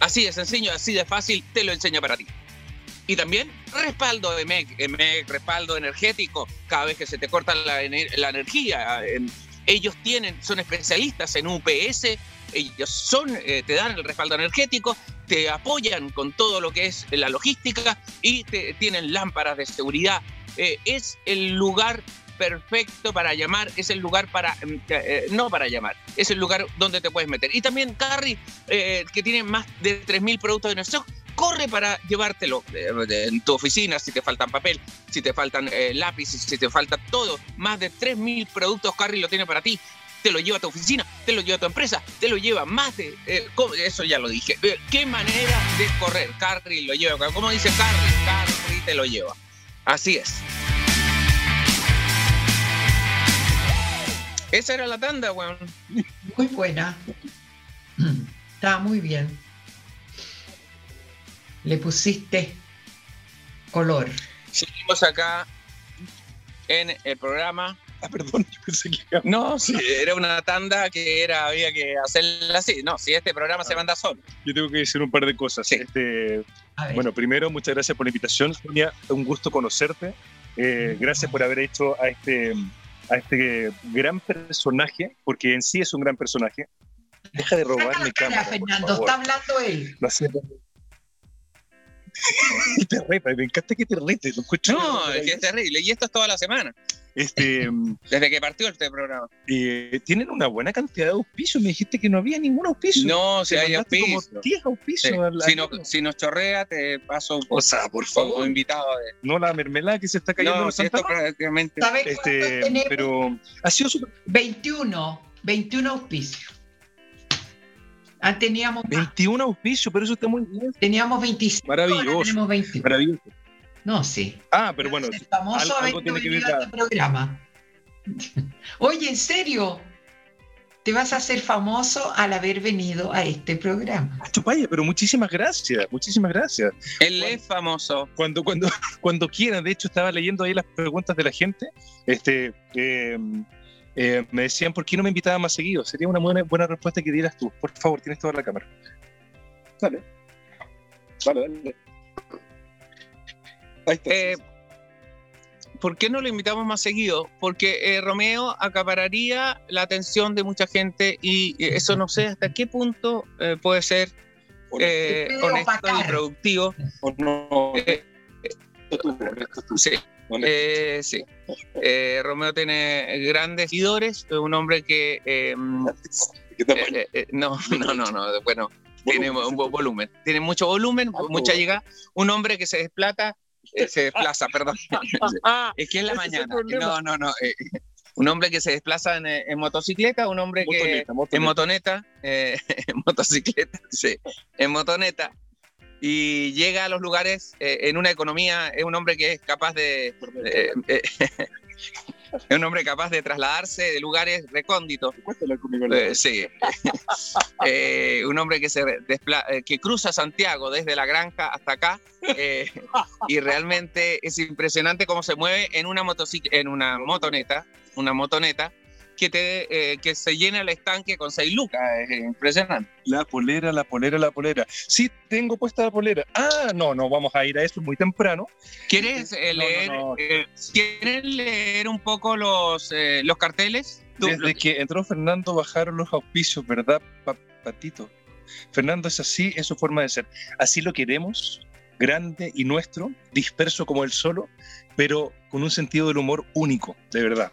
Speaker 4: Así de sencillo, así de fácil, te lo enseño para ti. Y también respaldo de MEC, MEC, respaldo energético, cada vez que se te corta la, energía. Ellos tienen, son especialistas en UPS, ellos son, eh, te dan el respaldo energético, te apoyan con todo lo que es la logística y te, tienen lámparas de seguridad eh, es el lugar perfecto para llamar, es el lugar para, mm, eh, no para llamar, es el lugar donde te puedes meter. Y también Carry, que tiene más de 3.000 productos de nuestro corre para llevártelo en tu oficina, si te faltan papel, si te faltan lápices, si te falta todo. Más de 3.000 productos Carry lo tiene para ti. Te lo lleva a tu oficina, te lo lleva a tu empresa, te lo lleva más de... eso ya lo dije. ¿Qué manera de correr? Carry lo lleva. ¿Cómo dice Carry? Carry te lo lleva. Así es. Esa era la tanda, weón.
Speaker 2: Muy buena. Estaba muy bien. Le pusiste color.
Speaker 4: Seguimos acá en el programa.
Speaker 5: Ah, perdón, yo pensé que...
Speaker 4: No, [laughs] sí, era una tanda que era, había que hacerla así. No, si este programa se manda solo.
Speaker 5: Yo tengo que decir un par de cosas. Este, bueno, primero, muchas gracias por la invitación, Sonia. Un gusto conocerte. Eh, gracias por haber hecho a este, a este gran personaje, porque en sí es un gran personaje. Deja de robar mi cámara.
Speaker 2: Fernando, está hablando él. [laughs]
Speaker 5: Lo te me encanta que te rete.
Speaker 4: no, es que es terrible. Y esto es toda la semana.
Speaker 5: Este, [laughs]
Speaker 4: Desde que partió este programa.
Speaker 5: Eh, tienen una buena cantidad de auspicios. Me dijiste que no había ningún auspicio.
Speaker 4: No, si hay auspicio.
Speaker 5: Como 10 auspicios.
Speaker 4: Si, no, si, nos chorrea, te paso
Speaker 5: o sea, por favor.
Speaker 4: invitado. De...
Speaker 5: No la mermelada que se está cayendo.
Speaker 4: No, si esto prácticamente.
Speaker 5: Este, pero ha sido super...
Speaker 2: 21, 21 auspicios. Ah, teníamos
Speaker 5: 21 auspicios, pero eso está muy bien.
Speaker 2: Teníamos 25.
Speaker 5: Maravilloso. Maravilloso.
Speaker 2: No, sí.
Speaker 5: Ah, pero bueno.
Speaker 2: El famoso algo, tiene que ver este programa. [laughs] Oye, en serio, te vas a hacer famoso al haber venido a este programa.
Speaker 5: Chupaya, pero muchísimas gracias, muchísimas gracias.
Speaker 4: Él es famoso.
Speaker 5: Cuando, cuando, [laughs] cuando quieran, de hecho estaba leyendo ahí las preguntas de la gente. Este, eh, Eh, me decían, ¿por qué no me invitaban más seguido? Sería una buena, buena respuesta que dieras tú. Por favor, tienes toda la cámara. Dale. Dale, dale.
Speaker 4: Eh, ¿Por qué no lo invitamos más seguido? Porque eh, Romeo acapararía la atención de mucha gente y eso no sé hasta qué punto puede ser honesto y productivo. O no. sí. Eh, sí. Eh, Romeo tiene grandes seguidores, un hombre que... Em, [laughs] eh, [laughs] no, no, no, no, bueno, tiene un volumen, tiene mucho volumen, ah, mucha llegada, un hombre que se desplata, se desplaza, [laughs] perdón, es que es la mañana, no, no, no, un hombre que se desplaza en, motocicleta, un hombre que en motoneta, en motocicleta, sí, en motoneta, y llega a los lugares eh, en una economía, es un hombre que es capaz de... Eh, eh, [laughs] es un hombre capaz de trasladarse de lugares recónditos. sí. [laughs] un hombre que, se que cruza Santiago desde la granja hasta acá y realmente es impresionante cómo se mueve en una, en una motoneta, una motoneta que, te, eh, que se llena el estanque con seis lucas. Es impresionante.
Speaker 5: La polera, la polera, la polera. Sí, tengo puesta la polera. Ah, no, no, vamos a ir a eso muy temprano.
Speaker 4: ¿Quieres eh, leer, eh, ¿quieres leer un poco los, los carteles?
Speaker 5: Desde que entró Fernando bajaron los auspicios, ¿verdad, Patito? Fernando es así, es su forma de ser. Así lo queremos, grande y nuestro, disperso como el solo, pero con un sentido del humor único, de verdad.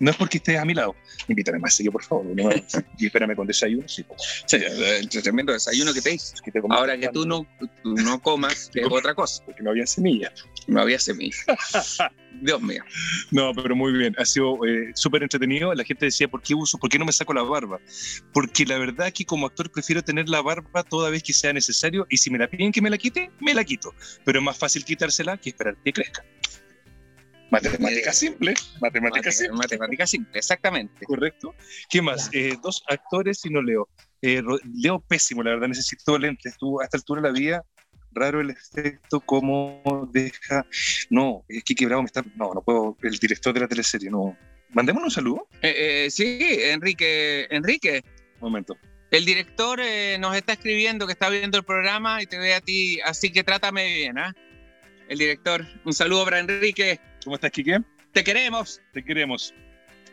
Speaker 5: No es porque estés a mi lado. Invítame más seguido, por favor. [laughs] y espérame con desayuno. Sí,
Speaker 4: el tremendo desayuno que te hice. Ahora que tú no, tú no comas, [laughs] es otra cosa.
Speaker 5: Porque no había semillas.
Speaker 4: No había semillas. [laughs] Dios mío.
Speaker 5: No, pero muy bien. Ha sido eh, súper entretenido. La gente decía, ¿por qué uso? ¿Por qué no me saco la barba? Porque la verdad es que como actor prefiero tener la barba toda vez que sea necesario. Y si me la piden que me la quite, me la quito. Pero es más fácil quitársela que esperar que crezca. Matemática simple. Matemática simple.
Speaker 4: Matemática simple, exactamente.
Speaker 5: Correcto. ¿Qué más? Eh, dos actores y no leo. Eh, leo pésimo, la verdad, necesito lentes. Tú, a esta altura de la vida, raro el efecto, cómo deja. No, es que quebrado me está. No, no puedo. El director de la teleserie, no. Mandémonos un saludo.
Speaker 4: Eh, sí, Enrique. Enrique.
Speaker 5: Un momento.
Speaker 4: El director nos está escribiendo que está viendo el programa y te ve a ti, así que trátame bien, ¿ah? El director. Un saludo para Enrique.
Speaker 5: ¿Cómo estás, Kike?
Speaker 4: Te queremos.
Speaker 5: Te queremos.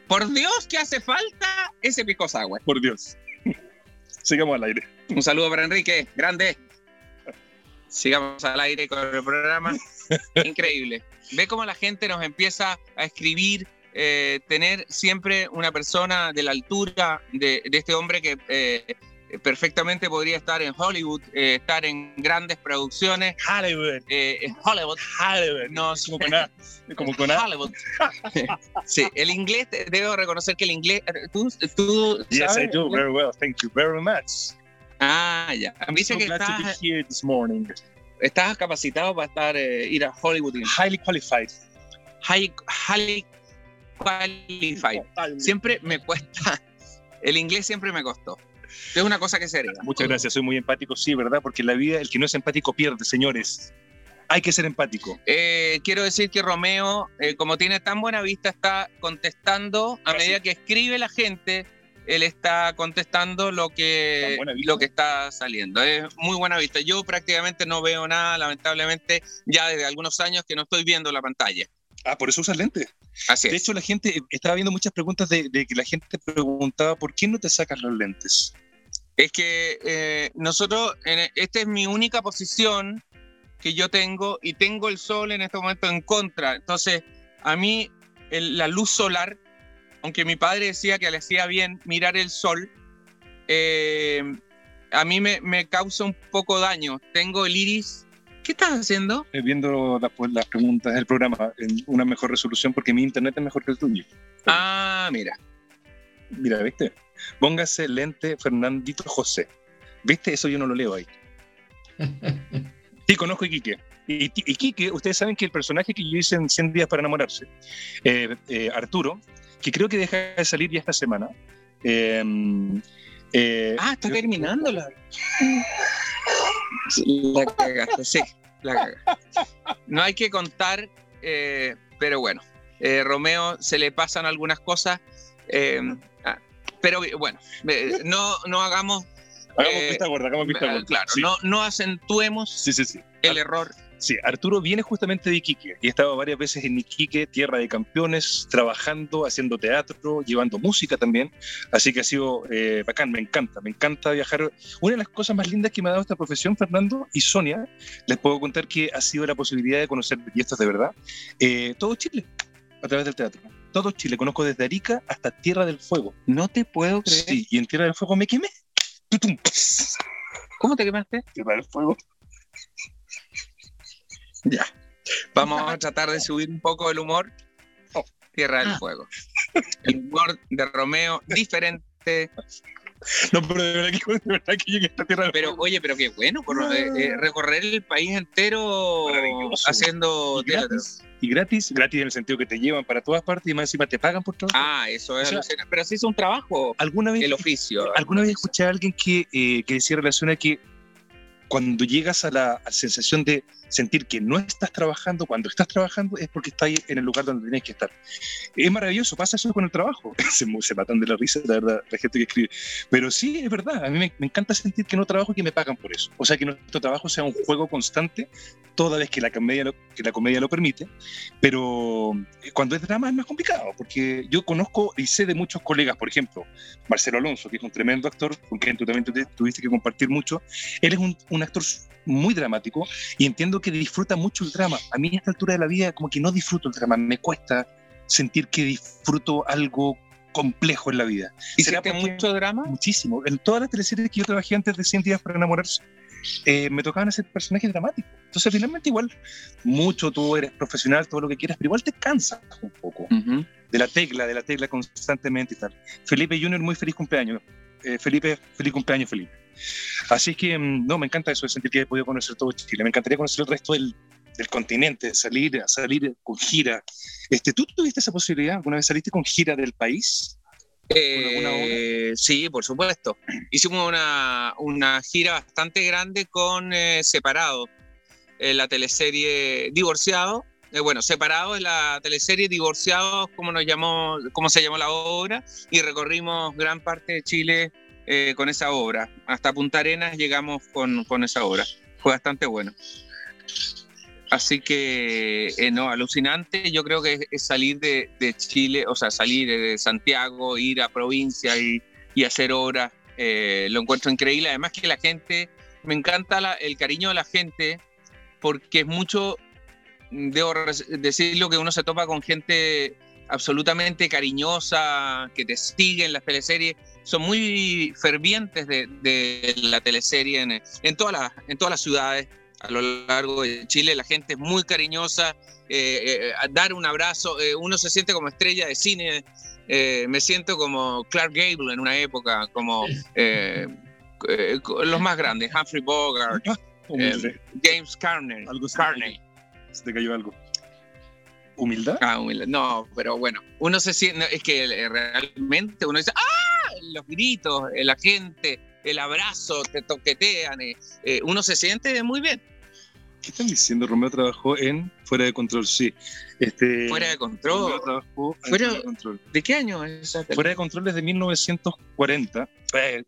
Speaker 4: Por Dios que hace falta ese pico agua.
Speaker 5: Por Dios. [laughs] Sigamos al aire.
Speaker 4: Un saludo para Enrique, grande. Sigamos al aire con el programa. [laughs] Increíble. Ve cómo la gente nos empieza a escribir, eh, tener siempre una persona de la altura de, este hombre que eh, perfectamente podría estar en Hollywood, eh, estar en grandes producciones.
Speaker 5: Hollywood.
Speaker 4: Eh, Hollywood.
Speaker 5: Hollywood. No, como con A. Como con
Speaker 4: A. Hollywood. [laughs] sí, el inglés, debo reconocer que el inglés. ¿Tú, tú
Speaker 5: yes, I do very well. Thank you very much.
Speaker 4: Ah, ya. Me dice que estás, to be here this morning. estás capacitado para estar, ir a Hollywood.
Speaker 5: Highly qualified.
Speaker 4: High, highly qualified. Siempre me cuesta. El inglés siempre me costó. Es una cosa que se hereda.
Speaker 5: Muchas gracias, soy muy empático, sí, ¿verdad? Porque en la vida el que no es empático pierde, señores. Hay que ser empático.
Speaker 4: Eh, quiero decir que Romeo, eh, como tiene tan buena vista, está contestando a medida que escribe la gente, él está contestando lo que, lo que está saliendo. Es muy buena vista. Yo prácticamente no veo nada, lamentablemente, ya desde algunos años que no estoy viendo la pantalla.
Speaker 5: Ah, por eso usas lentes.
Speaker 4: Así
Speaker 5: de hecho, la gente, estaba viendo muchas preguntas de, que la gente preguntaba, ¿por qué no te sacas los lentes?
Speaker 4: Es que eh, nosotros, esta es mi única posición que yo tengo y tengo el sol en este momento en contra. Entonces, a mí la luz solar, aunque mi padre decía que le hacía bien mirar el sol, eh, a mí me, me, causa un poco daño. Tengo el iris ¿Qué estás haciendo?
Speaker 5: Eh, viendo pues, las preguntas del programa en una mejor resolución porque mi internet es mejor que el tuyo.
Speaker 4: Ah, mira.
Speaker 5: Mira, ¿viste? Póngase lente Fernandito José. ¿Viste? Eso yo no lo leo ahí. Sí, conozco a Iquique. Y, y Quique, ustedes saben que el personaje que yo hice en 100 días para enamorarse, eh, eh, Arturo, que creo que deja de salir ya esta semana.
Speaker 4: ah, está terminando la... La cagaste, sí, la cagaste. No hay que contar, eh, pero bueno, eh, Romeo se le pasan algunas cosas Em, pero bueno, no, no hagamos.
Speaker 5: Hagamos vista gorda, hagamos vista gorda.
Speaker 4: Claro, no, no acentuemos
Speaker 5: sí, sí, sí.
Speaker 4: el error
Speaker 5: Sí, Arturo viene justamente de Iquique y he estado varias veces en Iquique, tierra de campeones, trabajando, haciendo teatro, llevando música también. Así que ha sido eh, bacán, me encanta, me encanta viajar. Una de las cosas más lindas que me ha dado esta profesión, Fernando y Sonia, les puedo contar que ha sido la posibilidad de conocer, y esto es de verdad, eh, todo Chile a través del teatro. Todo Chile, conozco desde Arica hasta Tierra del Fuego.
Speaker 4: No te puedo creer.
Speaker 5: Sí, y en Tierra del Fuego me quemé.
Speaker 4: ¿Cómo te quemaste?
Speaker 5: Tierra del Fuego.
Speaker 4: Ya. Vamos a tratar de subir un poco el humor. Oh, Tierra del ah. Fuego. El humor de Romeo, diferente.
Speaker 5: No, pero de verdad que, de verdad que llegué a esta tierra.
Speaker 4: Pero, oye, pero qué bueno, por, eh, eh, recorrer el país entero haciendo
Speaker 5: y gratis, y gratis, gratis en el sentido que te llevan para todas partes y más encima te pagan por todo.
Speaker 4: Ah, eso es. pero así es un trabajo.
Speaker 5: ¿Alguna vez,
Speaker 4: el oficio.
Speaker 5: ¿Alguna vez escuché a alguien que, eh, que decía relación a que cuando llegas a la sensación de sentir que no estás trabajando, cuando estás trabajando es porque estás en el lugar donde tienes que estar. Es maravilloso, pasa eso con el trabajo. [laughs] se, se, matan de la risa, la verdad, la gente que escribe. Pero sí, es verdad, a mí me, encanta sentir que no trabajo y que me pagan por eso. O sea, que nuestro trabajo sea un juego constante toda vez que la comedia lo, que la comedia lo permite. Pero eh, cuando es drama es más complicado, porque yo conozco y sé de muchos colegas, por ejemplo, Marcelo Alonso, que es un tremendo actor con quien tú también tuviste que compartir mucho. Él es un, un actor muy dramático y entiendo que disfruta mucho el drama. A mí a esta altura de la vida como que no disfruto el drama, me cuesta sentir que disfruto algo complejo en la vida.
Speaker 4: ¿Y será por mucho drama?
Speaker 5: Muchísimo. En todas las teleseries que yo trabajé antes de 100 días para enamorarse, eh, me tocaban hacer personajes dramáticos. Entonces, finalmente, igual, mucho tú eres profesional, todo lo que quieras, pero igual te cansas un poco de la tecla, de la tecla constantemente y tal. Felipe Junior, muy feliz cumpleaños. Eh, Felipe, feliz cumpleaños, Felipe. Así que, mm, no, me encanta eso de sentir que he podido conocer todo Chile. Me encantaría conocer el resto del, del continente, salir, salir con gira. Este, ¿Tú tuviste esa posibilidad? ¿Alguna vez saliste con gira del país?
Speaker 4: Eh, sí, por supuesto. Hicimos una, una gira bastante grande con eh, Separado, la teleserie Divorciado. Eh, bueno, Separado es la teleserie Divorciados, como, nos llamó, como se llamó la obra, y recorrimos gran parte de Chile eh, con esa obra. Hasta Punta Arenas llegamos con, con esa obra. Fue bastante bueno. Así que, eh, no, alucinante. Yo creo que es, salir de, de, Chile, o sea, salir de Santiago, ir a provincia y, y hacer obras. Lo encuentro increíble. Además que la gente, me encanta el cariño de la gente, porque es mucho, debo decirlo, que uno se topa con gente absolutamente cariñosa, que te sigue en las teleseries son muy fervientes de, la teleserie en, en, todas en todas las ciudades a lo largo de Chile. La gente es muy cariñosa. Eh, eh, dar un abrazo, eh, uno se siente como estrella de cine. me siento como Clark Gable en una época, como los más grandes, Humphrey Bogart, [laughs] James Carney.
Speaker 5: Algo Carney. Se te cayó algo. ¿Humildad?
Speaker 4: Ah, humildad. No, pero bueno, uno se siente, es que realmente uno dice, ¡ah! los gritos, eh, la gente, el abrazo, te toquetean, eh, eh, uno se siente muy bien.
Speaker 5: ¿Qué están diciendo? Romeo trabajó en Fuera de Control, sí. Este,
Speaker 4: Fuera de Control.
Speaker 5: trabajó Fuera, de Control.
Speaker 4: ¿De qué año es
Speaker 5: Fuera de Control desde 1940.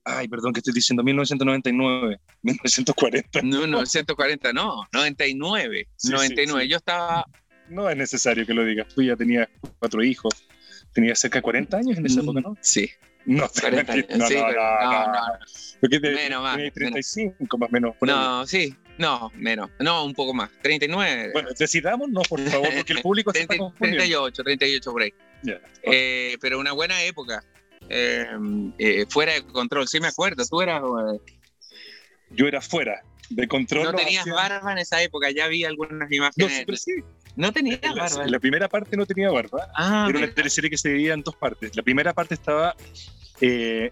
Speaker 5: ay, perdón, que estoy diciendo 1999. 1940.
Speaker 4: No, 1940, no, 99. 99. Yo estaba.
Speaker 5: No es necesario que lo digas. Tú ya tenías cuatro hijos. Tenías cerca de 40 años en esa mm, época, ¿no?
Speaker 4: Sí.
Speaker 5: No, [laughs]
Speaker 4: no, no, no, no,
Speaker 5: Porque te, menos más. 35 más menos.
Speaker 4: No, sí, no, menos. No, un poco más. 39.
Speaker 5: Bueno, decidamos, no, por favor, porque el público 30, está [laughs]
Speaker 4: 38, 38 por ahí. Eh, pero una buena época. Eh, eh, fuera de control, sí me acuerdo. Tú eras.
Speaker 5: Yo era fuera de control.
Speaker 4: No tenías barba en esa época, ya vi algunas imágenes.
Speaker 5: No, sí.
Speaker 4: No tenía barba.
Speaker 5: La, primera parte no tenía barba. Ah, era una teleserie que se dividía en dos partes. La primera parte estaba eh,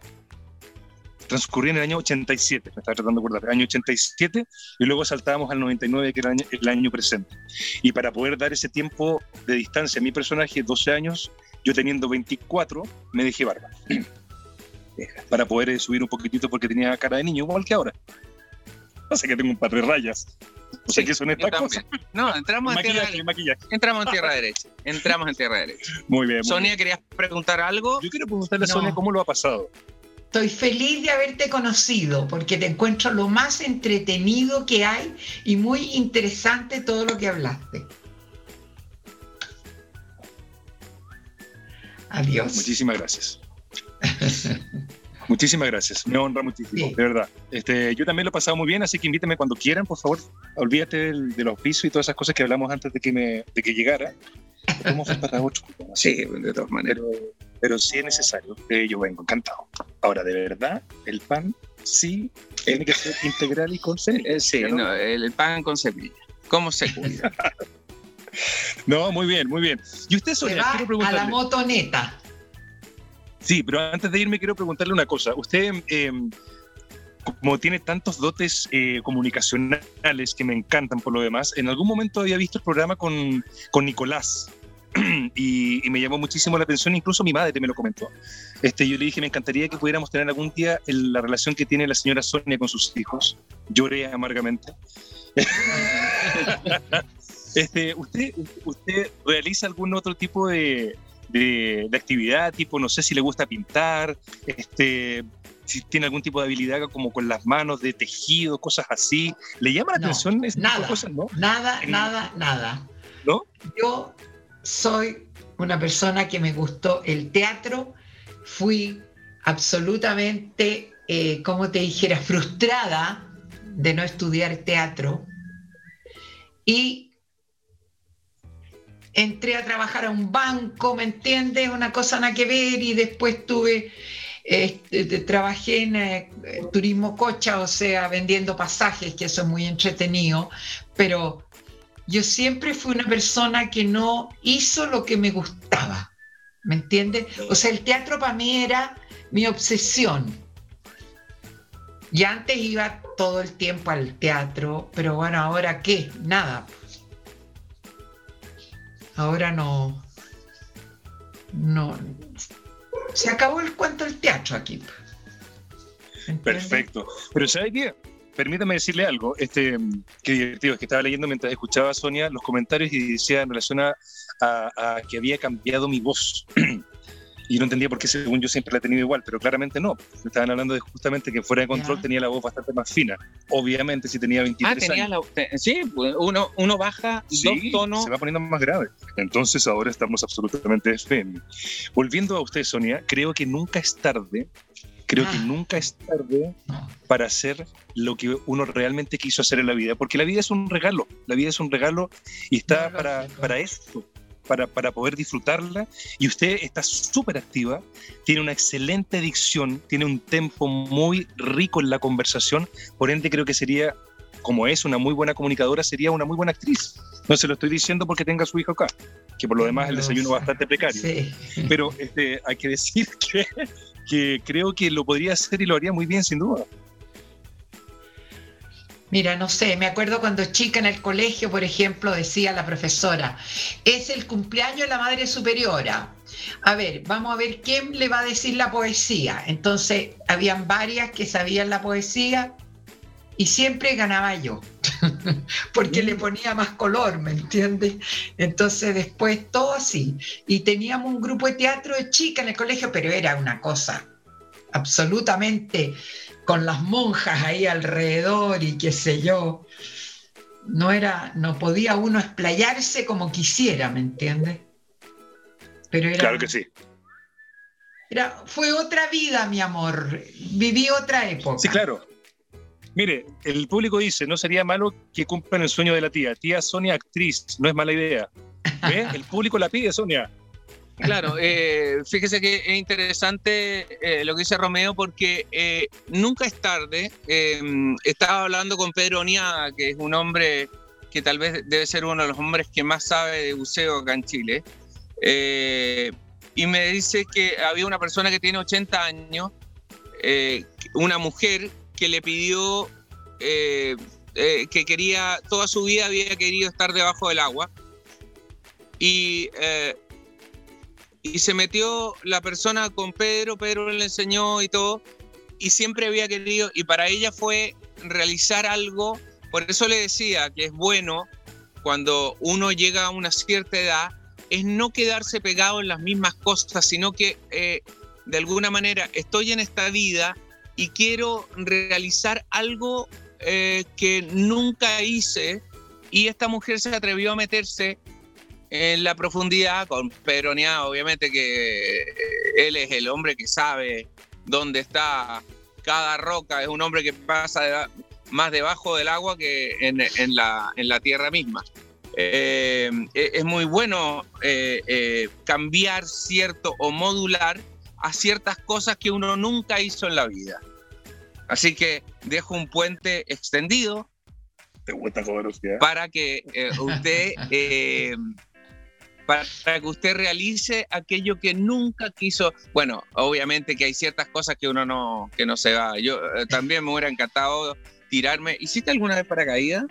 Speaker 5: transcurría en el año 87, me estaba tratando de acordar, el año 87, y luego saltábamos al 99, que era el año, presente. Y para poder dar ese tiempo de distancia a mi personaje, 12 años, yo teniendo 24, me dejé barba. para poder subir un poquitito porque tenía cara de niño, igual que ahora. Pasa que tengo un par de rayas. O sea, que son estas cosas.
Speaker 4: No, entramos en tierra derecha. Entramos en tierra derecha. Entramos en tierra derecha.
Speaker 5: Muy bien.
Speaker 4: Sonia, ¿querías preguntar algo?
Speaker 5: Yo quiero preguntarle a Sonia cómo lo ha pasado.
Speaker 2: Estoy feliz de haberte conocido porque te encuentro lo más entretenido que hay y muy interesante todo lo que hablaste. Adiós.
Speaker 5: Muchísimas gracias. Muchísimas gracias, me honra muchísimo, de verdad. Este, yo también lo he pasado muy bien, así que invítame cuando quieran, por favor. Olvídate del, de los pisos y todas esas cosas que hablamos antes de que, me, de que llegara. para ocho. Sí, de todas maneras. Pero, si es necesario, eh, yo vengo encantado. Ahora, de verdad, el pan sí tiene que ser integral y con semilla.
Speaker 4: Eh, sí, ¿no? el pan con semilla. ¿Cómo se cuida? [laughs]
Speaker 5: no, muy bien, muy bien. Y usted, Sonia,
Speaker 2: quiero preguntarle. A la motoneta.
Speaker 5: Sí, pero antes de irme quiero preguntarle una cosa. Usted, em, como tiene tantos dotes eh, comunicacionales que me encantan por lo demás, en algún momento había visto el programa con, con Nicolás. [clears throat] Y, me llamó muchísimo la atención, incluso mi madre me lo comentó. Este, yo le dije, me encantaría que pudiéramos tener algún día la relación que tiene la señora Sonia con sus hijos. Lloré amargamente. [laughs] este, ¿usted, ¿Usted realiza algún otro tipo de, de, actividad, tipo, no sé si le gusta pintar, este, si tiene algún tipo de habilidad como con las manos, de tejido, cosas así. ¿Le llama la atención
Speaker 2: nada, cosas, no? Nada, nada, nada.
Speaker 5: ¿No?
Speaker 2: Yo soy una persona que me gustó el teatro, fui absolutamente, eh, como te dijera, [laughs] frustrada de no estudiar teatro. Y entré a trabajar a un banco, ¿me entiendes? Una cosa nada que ver. Y después tuve, este, trabajé en eh, turismo cocha, o sea, vendiendo pasajes, que eso es muy entretenido, pero yo siempre fui una persona que no hizo lo que me gustaba, ¿me entiendes? O sea, el teatro para mí era mi obsesión. Y antes iba todo el tiempo al teatro, pero bueno, ahora qué, nada. Ahora no. No. Se acabó el cuento del teatro aquí.
Speaker 5: Perfecto. Pero ¿sabe qué? Permítame decirle algo. Este, qué divertido, es que estaba leyendo mientras escuchaba a Sonia los comentarios y decía en relación a que había cambiado mi voz. [clears throat] y no entendía por qué según yo siempre la he tenido igual, pero claramente no. Estaban hablando de justamente que fuera de control tenía la voz bastante más fina. Obviamente si tenía 23 ah, tenía años.
Speaker 4: sí, pues, uno, uno baja dos tonos.
Speaker 5: Se va poniendo más grave. Entonces ahora estamos absolutamente FM. Volviendo a usted, Sonia, creo que nunca es tarde creo que ah. nunca es tarde para hacer lo que uno realmente quiso hacer en la vida, porque la vida es un regalo, la vida es un regalo y está para, para esto, para, para poder disfrutarla. Y usted está súper activa, tiene una excelente dicción, tiene un tempo muy rico en la conversación, por ende creo que sería, como es una muy buena comunicadora, sería una muy buena actriz. No se lo estoy diciendo porque tenga a su hijo acá, que por lo demás el desayuno es bastante precario. Pero este, hay que decir [laughs] que, que creo que lo podría hacer y lo haría muy bien, sin duda.
Speaker 2: Mira, no sé, me acuerdo cuando chica en el colegio, por ejemplo, decía la profesora, es el cumpleaños de la Madre Superiora. A ver, vamos a ver quién le va a decir la poesía. Entonces, habían varias que sabían la poesía y siempre ganaba yo, [laughs] porque le ponía más color, ¿me entiendes? Entonces, después todo así. Y teníamos un grupo de teatro de chica en el colegio, pero era una cosa absolutamente con las monjas ahí alrededor y qué sé yo. No era, no podía uno explayarse como quisiera, ¿me entiendes?
Speaker 5: Pero era, claro que sí.
Speaker 2: Era, fue otra vida, mi amor. Viví otra época.
Speaker 5: Sí, claro. Mire, el público dice, no sería malo que cumplan el sueño de la tía. Tía Sonia, actriz, no es mala idea. ¿Ve? [laughs] El público la pide, Sonia.
Speaker 4: Claro, eh, fíjese que es interesante eh, lo que dice Romeo porque eh, nunca es tarde. Em, estaba hablando con Pedro Oniaga, que es un hombre que tal vez debe ser uno de los hombres que más sabe de buceo acá en Chile. y me dice que había una persona que tiene 80 años, una mujer que le pidió que quería, toda su vida había querido estar debajo del agua. Y y se metió la persona con Pedro, Pedro le enseñó y todo, y siempre había querido, y para ella fue realizar algo por eso le decía que es bueno cuando uno llega a una cierta edad, es no quedarse pegado en las mismas cosas, sino que eh, de alguna manera estoy en esta vida y quiero realizar algo eh, que nunca hice y esta mujer se atrevió a meterse en la profundidad con Peronía, obviamente que eh, él es el hombre que sabe dónde está cada roca, es un hombre que pasa más debajo del agua que en, la, en la, tierra misma. Eh, e, es muy bueno cambiar cierto o modular a ciertas cosas que uno nunca hizo en la vida. Así que dejo un puente extendido para que eh, usted [laughs] eh, para que usted realice aquello que nunca quiso. Bueno, obviamente que hay ciertas cosas que uno no que no se va. Yo eh, [laughs] también me hubiera encantado tirarme. ¿Hiciste alguna vez paracaídas?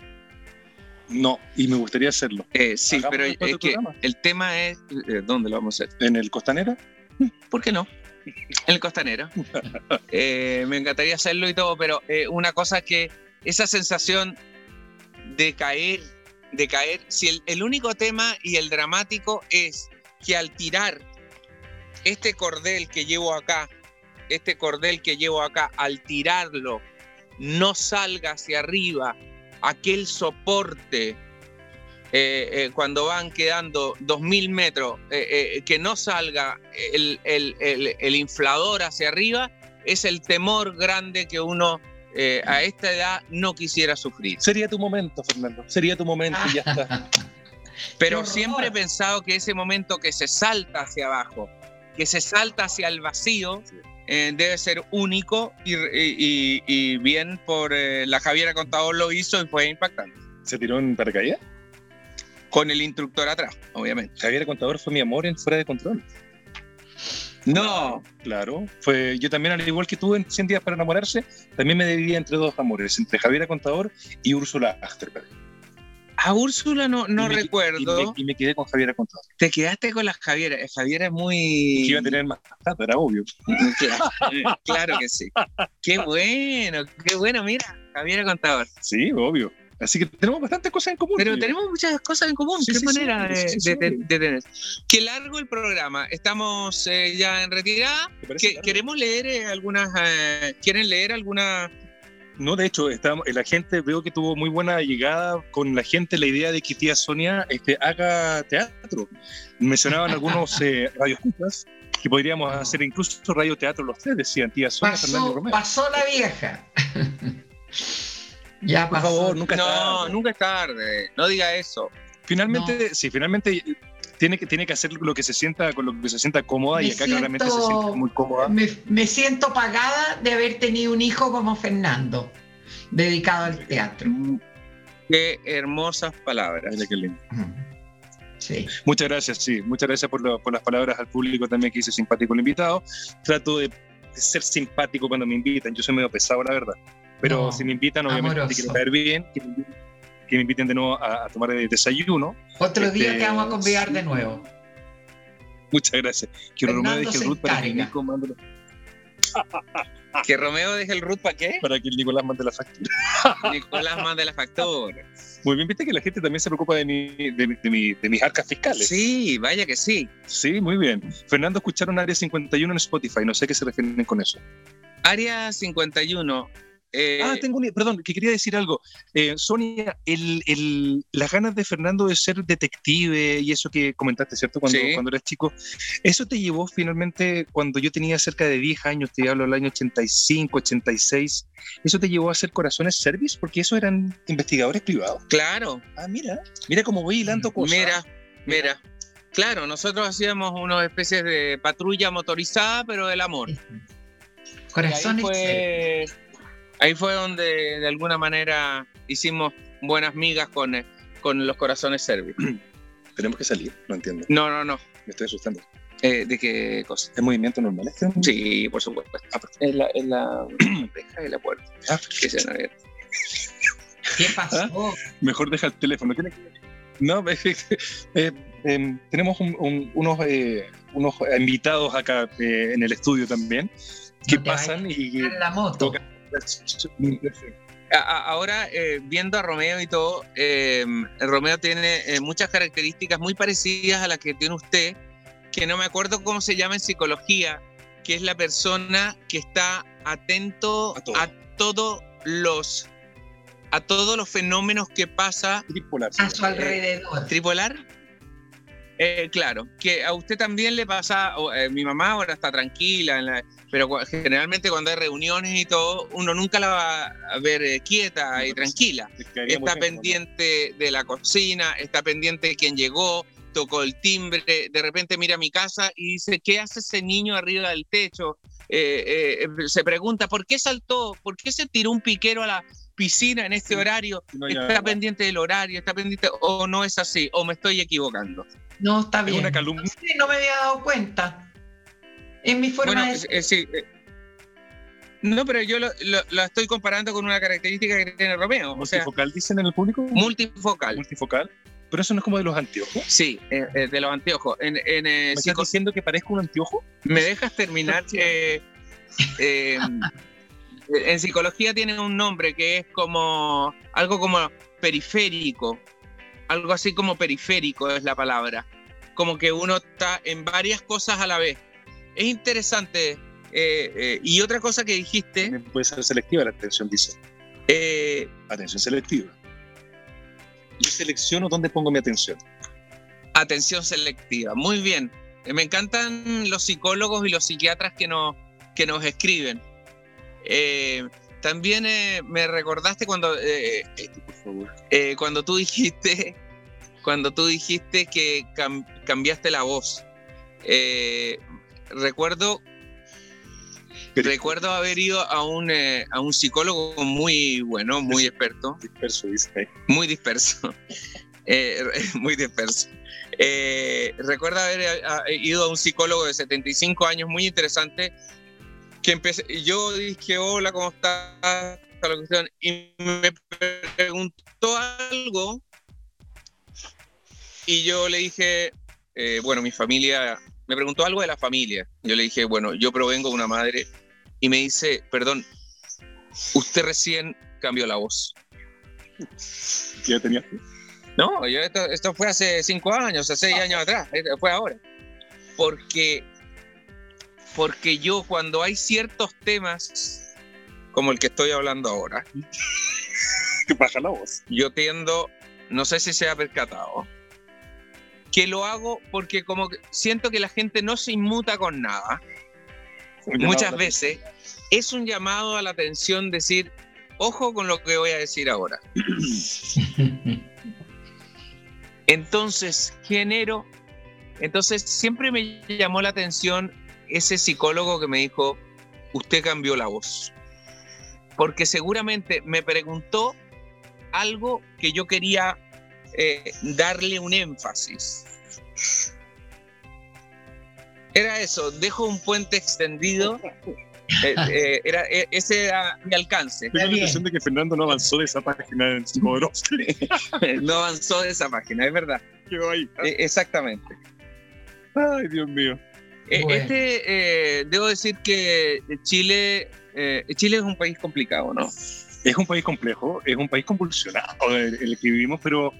Speaker 5: No, y me gustaría hacerlo.
Speaker 4: sí, pero es que el tema es ¿dónde lo vamos a hacer?
Speaker 5: ¿En el Costanera?
Speaker 4: ¿Por qué no? El costanero. Eh, me encantaría hacerlo y todo, pero eh, una cosa es que esa sensación de caer, de caer, si el, único tema y el dramático es que al tirar este cordel que llevo acá, este cordel que llevo acá, al tirarlo, no salga hacia arriba aquel soporte eh, eh, cuando van quedando 2.000 metros, eh, que no salga el, el, inflador hacia arriba, es el temor grande que uno a esta edad no quisiera sufrir.
Speaker 5: Sería tu momento, Fernando, sería tu momento y ya está. [laughs]
Speaker 4: Pero siempre he pensado que ese momento que se salta hacia abajo, que se salta hacia el vacío, debe ser único y, bien por la Javiera Contador lo hizo y fue impactante.
Speaker 5: ¿Se tiró en paracaídas?
Speaker 4: Con el instructor atrás, obviamente.
Speaker 5: Javier Contador fue mi amor en Fuera de Control.
Speaker 4: No.
Speaker 5: Claro, fue yo también, al igual que tú en 100 días para enamorarse, también me dividía entre dos amores, entre Javier Contador y Úrsula Achterberg.
Speaker 4: A Úrsula no, no recuerdo.
Speaker 5: Y me, quedé con Javiera Contador.
Speaker 4: Te quedaste con la Javiera. Javiera es muy.
Speaker 5: iba a tener más plata, era obvio. [laughs]
Speaker 4: claro, que sí. Qué bueno, qué bueno, mira, Javiera Contador.
Speaker 5: Sí, obvio. Así que tenemos bastantes cosas en común.
Speaker 4: Pero tenemos muchas cosas en común. Qué manera de, tener. Qué largo el programa. Estamos eh, ya en retirada. queremos leer eh, algunas. Eh, ¿Quieren leer alguna?
Speaker 5: No, de hecho, estamos, la gente veo que tuvo muy buena llegada con la gente la idea de que tía Sonia este, haga teatro. Mencionaban algunos [laughs] radioescuchas que podríamos hacer incluso radioteatro los tres, decían tía Sonia
Speaker 2: Fernando Romero. Pasó la vieja. [laughs]
Speaker 4: Ya, por favor, nunca es tarde. No, nunca es tarde. No diga eso.
Speaker 5: Finalmente, sí, finalmente tiene que, tiene que hacer lo que se sienta con lo que se sienta cómoda y acá claramente se siente muy cómoda.
Speaker 2: Me, siento pagada de haber tenido un hijo como Fernando, dedicado al teatro.
Speaker 4: Qué hermosas palabras.
Speaker 5: qué lindo. Sí. Muchas gracias, sí. Muchas gracias por, por, las palabras al público también que hice simpático el invitado. Trato de ser simpático cuando me invitan. Yo soy medio pesado, la verdad. Pero si me invitan, obviamente, quiero caer bien, que me, inviten, de nuevo a, tomar desayuno.
Speaker 2: Otro día te este, vamos a convidar de nuevo.
Speaker 5: Muchas gracias. Que Romeo deje el root para que Nico mande [laughs]
Speaker 4: ¿Que Romeo deje el root para qué?
Speaker 5: Para que el Nicolás mande la factura. [laughs]
Speaker 4: Nicolás mande la factura.
Speaker 5: Muy bien, viste que la gente también se preocupa de, mi, de, de, mis arcas fiscales.
Speaker 4: Sí, vaya que sí.
Speaker 5: Sí, muy bien. Fernando, escucharon Área 51 en Spotify, no sé qué se refieren con eso.
Speaker 4: Área 51
Speaker 5: eh, ah, tengo un, perdón, que quería decir algo. Eh, Sonia, el, el, las ganas de Fernando de ser detective y eso que comentaste, ¿cierto? Cuando, cuando eras chico, ¿eso te llevó finalmente cuando yo tenía cerca de 10 años, te hablo del año 85, 86, ¿eso te llevó a hacer Corazones Service? Porque eso eran investigadores privados.
Speaker 4: Claro.
Speaker 5: Ah, mira, mira cómo voy hilando cosas.
Speaker 4: Mira, mira. Claro, nosotros hacíamos una especie de patrulla motorizada, pero del amor.
Speaker 2: Corazones Service
Speaker 4: ahí fue donde de alguna manera hicimos buenas migas con, eh, con los corazones serbios. [clears throat]
Speaker 5: Tenemos que salir, no entiendo.
Speaker 4: No, no, no.
Speaker 5: Me estoy asustando.
Speaker 4: Eh, ¿De qué cosa?
Speaker 5: ¿Es movimiento normal este?
Speaker 4: Sí, por supuesto. Ah, es la, es la [clears throat] deja de la puerta. Ah, que se han
Speaker 2: ¿Qué pasó? ¿Ah?
Speaker 5: Mejor deja el teléfono. No, [laughs] eh, em, tenemos unos, unos invitados acá en el estudio también que pasan y
Speaker 2: la moto.
Speaker 4: Ahora, eh, viendo a Romeo y todo, eh, Romeo tiene muchas características muy parecidas a las que tiene usted, que no me acuerdo cómo se llama en psicología, que es la persona que está atento a, todos los a todos los fenómenos que pasa
Speaker 2: a su alrededor.
Speaker 4: ¿Tripolar? Eh, claro, que a usted también le pasa, eh, mi mamá ahora está tranquila, pero generalmente cuando hay reuniones y todo, uno nunca la va a ver eh, quieta y tranquila. Está pendiente de la cocina, está pendiente de quién llegó, tocó el timbre, de repente mira mi casa y dice, ¿qué hace ese niño arriba del techo? se pregunta, ¿por qué saltó? ¿Por qué se tiró un piquero a la piscina en este horario? está pendiente del horario, está pendiente, o no es así, o me estoy equivocando.
Speaker 2: No, está bien. una calumnia. no me había dado cuenta. Es mi forma de...
Speaker 4: Eh, sí, eh, no, pero yo lo, estoy comparando con una característica que tiene Romeo.
Speaker 5: ¿Multifocal dicen en el público?
Speaker 4: Multifocal.
Speaker 5: Multifocal. Pero eso no es como de los anteojos.
Speaker 4: Sí, eh, de los anteojos. En, en,
Speaker 5: ¿Me estás diciendo que parezco un anteojo?
Speaker 4: ¿Me dejas terminar? [laughs] en psicología tiene un nombre que es como algo como periférico algo así como periférico es la palabra, como que uno está en varias cosas a la vez. Es interesante. Eh, eh, y otra cosa que dijiste...
Speaker 5: puede ser selectiva la atención, dice. Eh, atención selectiva. Yo selecciono dónde pongo mi atención.
Speaker 4: Atención selectiva, muy bien. Me encantan los psicólogos y los psiquiatras que nos, que nos escriben. También me recordaste cuando, cuando tú dijiste, cuando tú dijiste que cambiaste la voz. Recuerdo, recuerdo haber ido a un, a un psicólogo muy bueno, muy experto.
Speaker 5: Disperso, dice.
Speaker 4: Muy disperso. [laughs] [laughs] muy disperso. recuerdo haber ido a un psicólogo de 75 años muy interesante que empecé, yo dije, hola, ¿cómo estás? Y me preguntó algo y yo le dije, eh, bueno, mi familia, me preguntó algo de la familia. Yo le dije, bueno, yo provengo de una madre y me dice, perdón, usted recién cambió la voz.
Speaker 5: ¿Qué tenía?
Speaker 4: No, yo esto, esto, fue hace cinco años, hace seis años atrás, fue ahora. Porque porque yo cuando hay ciertos temas como el que estoy hablando ahora, [laughs]
Speaker 5: ¿qué pasa la voz?
Speaker 4: Yo tiendo, no sé si se ha percatado, que lo hago porque como siento que la gente no se inmuta con nada. Muchas veces es un llamado a la atención decir, ojo con lo que voy a decir ahora. [clears throat] Entonces, genero, entonces siempre me llamó la atención ese psicólogo que me dijo, usted cambió la voz. Porque seguramente me preguntó algo que yo quería eh, darle un énfasis. Era eso, dejo un puente extendido. Eh, eh, era, ese era mi alcance.
Speaker 5: Tengo la impresión de que Fernando no avanzó de esa página en [laughs]
Speaker 4: No avanzó de esa página, es verdad.
Speaker 5: Quedó ahí.
Speaker 4: exactamente.
Speaker 5: Ay, Dios mío.
Speaker 4: Eh, este, eh, debo decir que Chile, eh, Chile es un país complicado, ¿no?
Speaker 5: Es un país complejo, es un país convulsionado el, el que vivimos, pero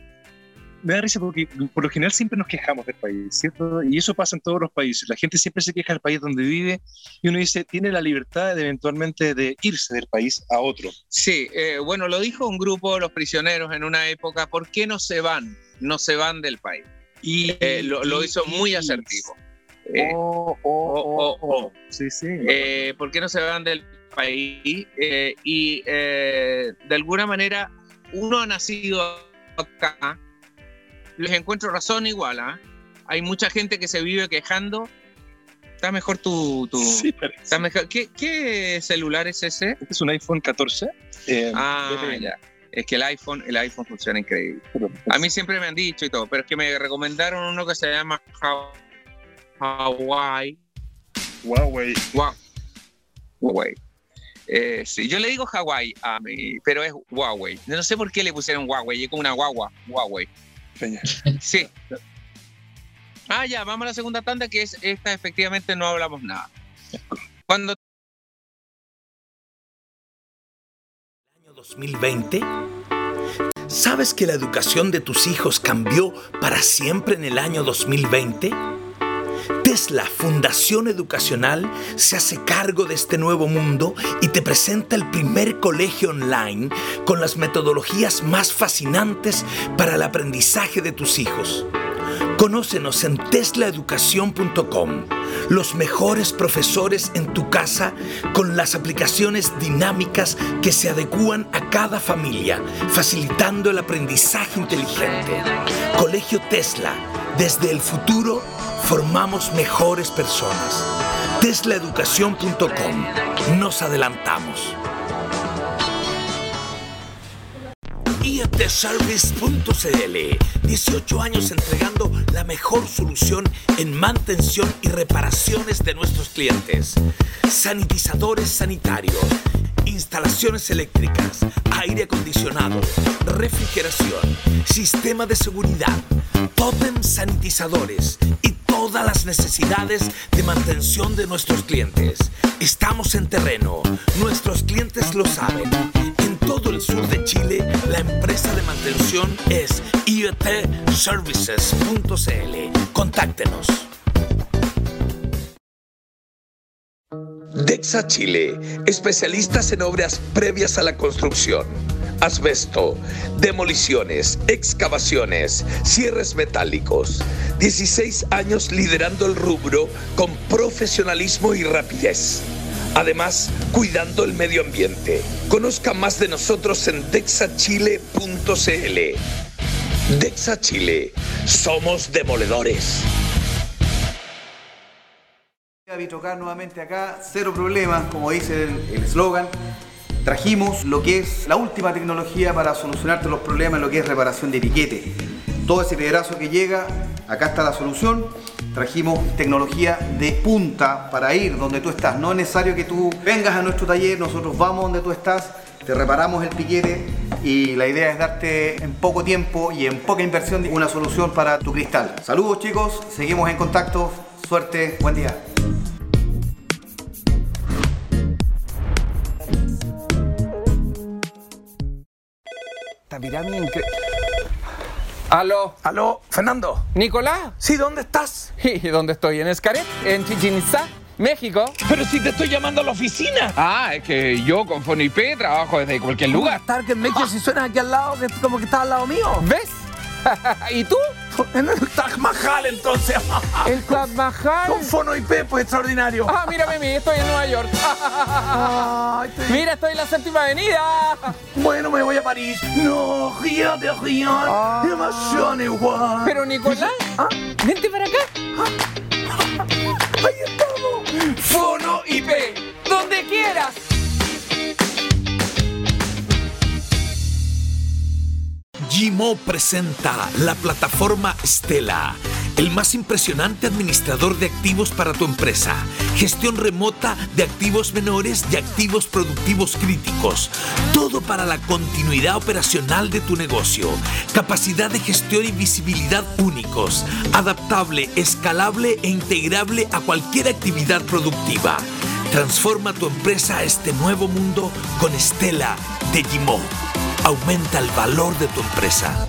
Speaker 5: me da risa porque por lo general siempre nos quejamos del país, ¿cierto? Y eso pasa en todos los países. La gente siempre se queja del país donde vive y uno dice, tiene la libertad de eventualmente de irse del país a otro.
Speaker 4: Sí, bueno, lo dijo un grupo de los prisioneros en una época, ¿por qué no se van? No se van del país. Y lo, lo, hizo muy asertivo.
Speaker 5: Eh, oh, oh, oh, Sí, sí.
Speaker 4: Eh, ¿Por qué no se van del país? Eh, y de alguna manera, uno ha nacido acá, les encuentro razón igual. ¿ah? Hay mucha gente que se vive quejando. Está mejor tu. tu sí, está mejor. ¿Qué, celular es ese?
Speaker 5: Este es un iPhone 14.
Speaker 4: ah, ya. Es que el iPhone, el iPhone funciona increíble. A mí siempre me han dicho y todo, pero es que me recomendaron uno que se llama Hawaii.
Speaker 5: Huawei.
Speaker 4: Huawei. Eh, sí, yo le digo Hawaii a mí, pero es Huawei. No sé por qué le pusieron Huawei, es como una guagua, Huawei. Sí. Ah, ya, vamos a la segunda tanda, que es esta, efectivamente no hablamos nada. Cuando
Speaker 6: 2020? ¿Sabes que la educación de tus hijos cambió para siempre en el año 2020? Tesla Fundación Educacional se hace cargo de este nuevo mundo y te presenta el primer colegio online con las metodologías más fascinantes para el aprendizaje de tus hijos. Conócenos en teslaeducación.com, los mejores profesores en tu casa con las aplicaciones dinámicas que se adecúan a cada familia, facilitando el aprendizaje inteligente. Colegio Tesla, desde el futuro formamos mejores personas. Teslaeducación.com. Nos adelantamos. IATService.cl 18 años entregando la mejor solución en mantención y reparaciones de nuestros clientes. Sanitizadores sanitarios, instalaciones eléctricas, aire acondicionado, refrigeración, sistema de seguridad, totem sanitizadores y todas las necesidades de mantención de nuestros clientes. Estamos en terreno, nuestros clientes lo saben. En todo el sur de Chile, la empresa de mantención es iotservices.cl. Contáctenos. Dexa Chile, especialistas en obras previas a la construcción asbesto, demoliciones, excavaciones, cierres metálicos. 16 años liderando el rubro con profesionalismo y rapidez. Además, cuidando el medio ambiente. Conozca más de nosotros en dexachile.cl. Dexa Chile, somos demoledores.
Speaker 7: Vitrocar nuevamente acá, cero problemas, como dice el eslogan. Trajimos lo que es la última tecnología para solucionarte los problemas, lo que es reparación de piquete. Todo ese piedrazo que llega, acá está la solución. Trajimos tecnología de punta para ir donde tú estás. No es necesario que tú vengas a nuestro taller, nosotros vamos donde tú estás, te reparamos el piquete y la idea es darte en poco tiempo y en poca inversión una solución para tu cristal. Saludos chicos, seguimos en contacto, suerte, buen día.
Speaker 8: Pirámide increíble. Aló.
Speaker 6: Aló, Fernando.
Speaker 8: Nicolás.
Speaker 6: Sí, ¿dónde estás? [laughs]
Speaker 8: ¿Y dónde estoy? En Escaret, en Chichen Itza, México.
Speaker 6: Pero si te estoy llamando a la oficina.
Speaker 8: Ah, es que yo con FoniP trabajo desde cualquier lugar.
Speaker 6: Target México si suena aquí al lado, como que está al lado mío.
Speaker 8: ¿Ves? [laughs] ¿Y tú?
Speaker 6: En el Taj Mahal, entonces. [laughs]
Speaker 8: ¿El Taj Mahal?
Speaker 6: Con Fono IP, pues extraordinario.
Speaker 8: Ah, mírame mí, estoy en Nueva York. [laughs] Mira, estoy en la séptima avenida.
Speaker 6: Bueno, me voy a París. No, río de río. Ah. Emoción igual.
Speaker 8: Pero, Nicolás, ¿Ah? vente para acá.
Speaker 6: Ahí estamos.
Speaker 8: Fono IP, donde quieras.
Speaker 6: Gimo presenta la plataforma Stella, el más impresionante administrador de activos para tu empresa. Gestión remota de activos menores y activos productivos críticos. Todo para la continuidad operacional de tu negocio. Capacidad de gestión y visibilidad únicos. Adaptable, escalable e integrable a cualquier actividad productiva. Transforma tu empresa a este nuevo mundo con Stella de Gimo aumenta el valor de tu empresa.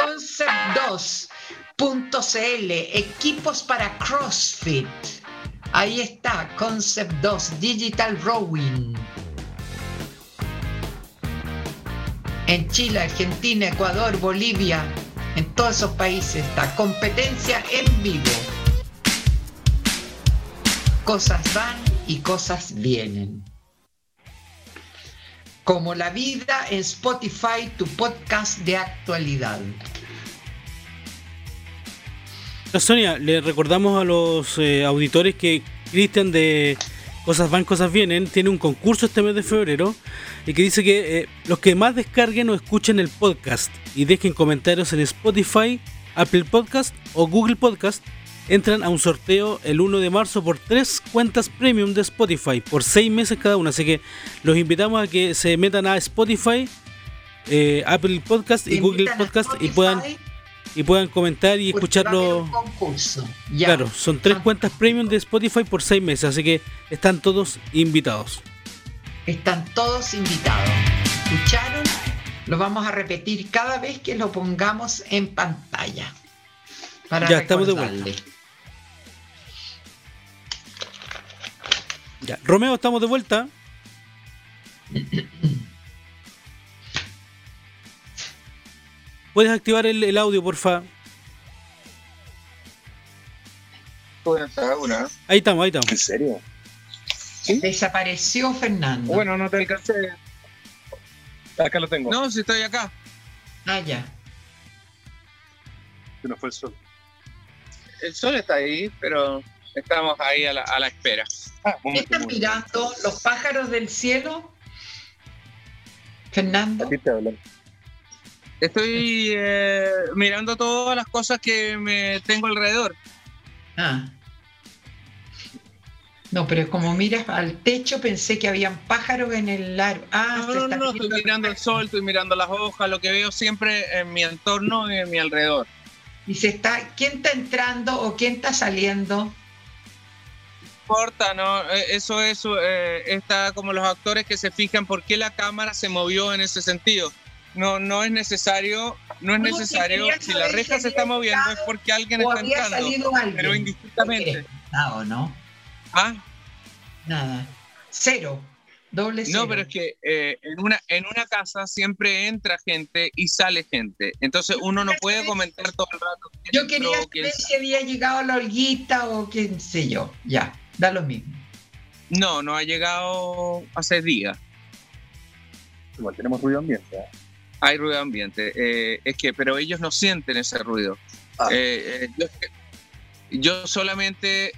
Speaker 2: Concept2.cl, equipos para CrossFit. Ahí está, Concept 2, Digital Rowing. En Chile, Argentina, Ecuador, Bolivia, en todos esos países está competencia en vivo Cosas van y cosas vienen. Como la vida en Spotify, tu podcast de actualidad.
Speaker 3: Sonia, le recordamos a los eh, auditores que Cristian de Cosas Van, Cosas Vienen tiene un concurso este mes de febrero y que dice que eh, los que más descarguen o escuchen el podcast y dejen comentarios en Spotify, Apple Podcast o Google Podcast entran a un sorteo el 1 de marzo por tres cuentas premium de Spotify, por seis meses cada una. Así que los invitamos a que se metan a Spotify, eh, Apple Podcast y Google Podcast y puedan y puedan comentar y escucharlo. Claro, son tres cuentas premium de Spotify por seis meses, así que están todos invitados.
Speaker 2: Están todos invitados. ¿Escucharon? Lo vamos a repetir cada vez que lo pongamos en pantalla.
Speaker 3: Para ya estamos de vuelta. Ya, Romeo, estamos de vuelta. ¿Puedes activar el, audio, porfa? Ahí estamos, ahí estamos.
Speaker 5: ¿En serio?
Speaker 2: Desapareció Fernando.
Speaker 4: Bueno, no te alcancé.
Speaker 5: Acá lo tengo.
Speaker 4: No, si estoy acá.
Speaker 2: Ah, ya.
Speaker 5: Se nos fue el sol.
Speaker 4: El sol está ahí, pero estamos ahí a la, a la espera.
Speaker 2: Ah, ¿Qué están mirando? ¿Los pájaros del cielo? Fernando.
Speaker 5: Aquí te hablan.
Speaker 4: Estoy eh, mirando todas las cosas que me tengo alrededor.
Speaker 2: Ah. No, pero como miras al techo pensé que habían pájaros en el árbol. Ah,
Speaker 4: no, no, no, estoy mirando el sol, estoy mirando las hojas, lo que veo siempre en mi entorno y en mi alrededor.
Speaker 2: Y se está, ¿quién está entrando o quién está saliendo? No
Speaker 4: importa, ¿no? Eh, eso es, eh, está como los actores que se fijan por qué la cámara se movió en ese sentido no, no es necesario, no es necesario, si la reja se está moviendo es porque alguien está entrando, pero indistintamente.
Speaker 2: ¿no?
Speaker 4: ¿Ah?
Speaker 2: Nada, cero, doble cero.
Speaker 4: No, pero es que eh, en, una, en una casa siempre entra gente y sale gente, entonces uno no puede comentar todo el rato.
Speaker 2: Yo quería saber si había llegado la holguita o qué sé yo, ya, da lo mismo.
Speaker 4: No, no ha llegado hace días.
Speaker 5: Igual tenemos ruido ambiente. ¿eh?
Speaker 4: Hay ruido ambiente. Eh, es que, pero ellos no sienten ese ruido. Ah. Eh, eh, yo, solamente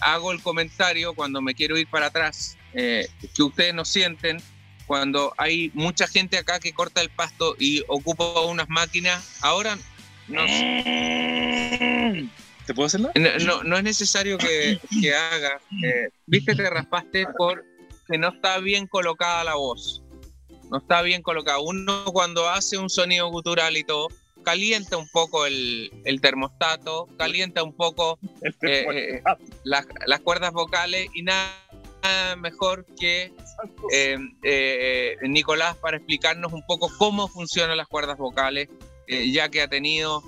Speaker 4: hago el comentario cuando me quiero ir para atrás, que ustedes no sienten cuando hay mucha gente acá que corta el pasto y ocupa unas máquinas. Ahora no
Speaker 5: ¿Te puedo hacerlo?
Speaker 4: No, no, es necesario que, que haga. Viste, te raspaste porque no está bien colocada la voz no está bien colocado. Uno cuando hace un sonido gutural y todo, calienta un poco el, termostato, calienta un poco eh, eh, las, cuerdas vocales y nada mejor que eh, Nicolás para explicarnos un poco cómo funcionan las cuerdas vocales, ya que ha tenido,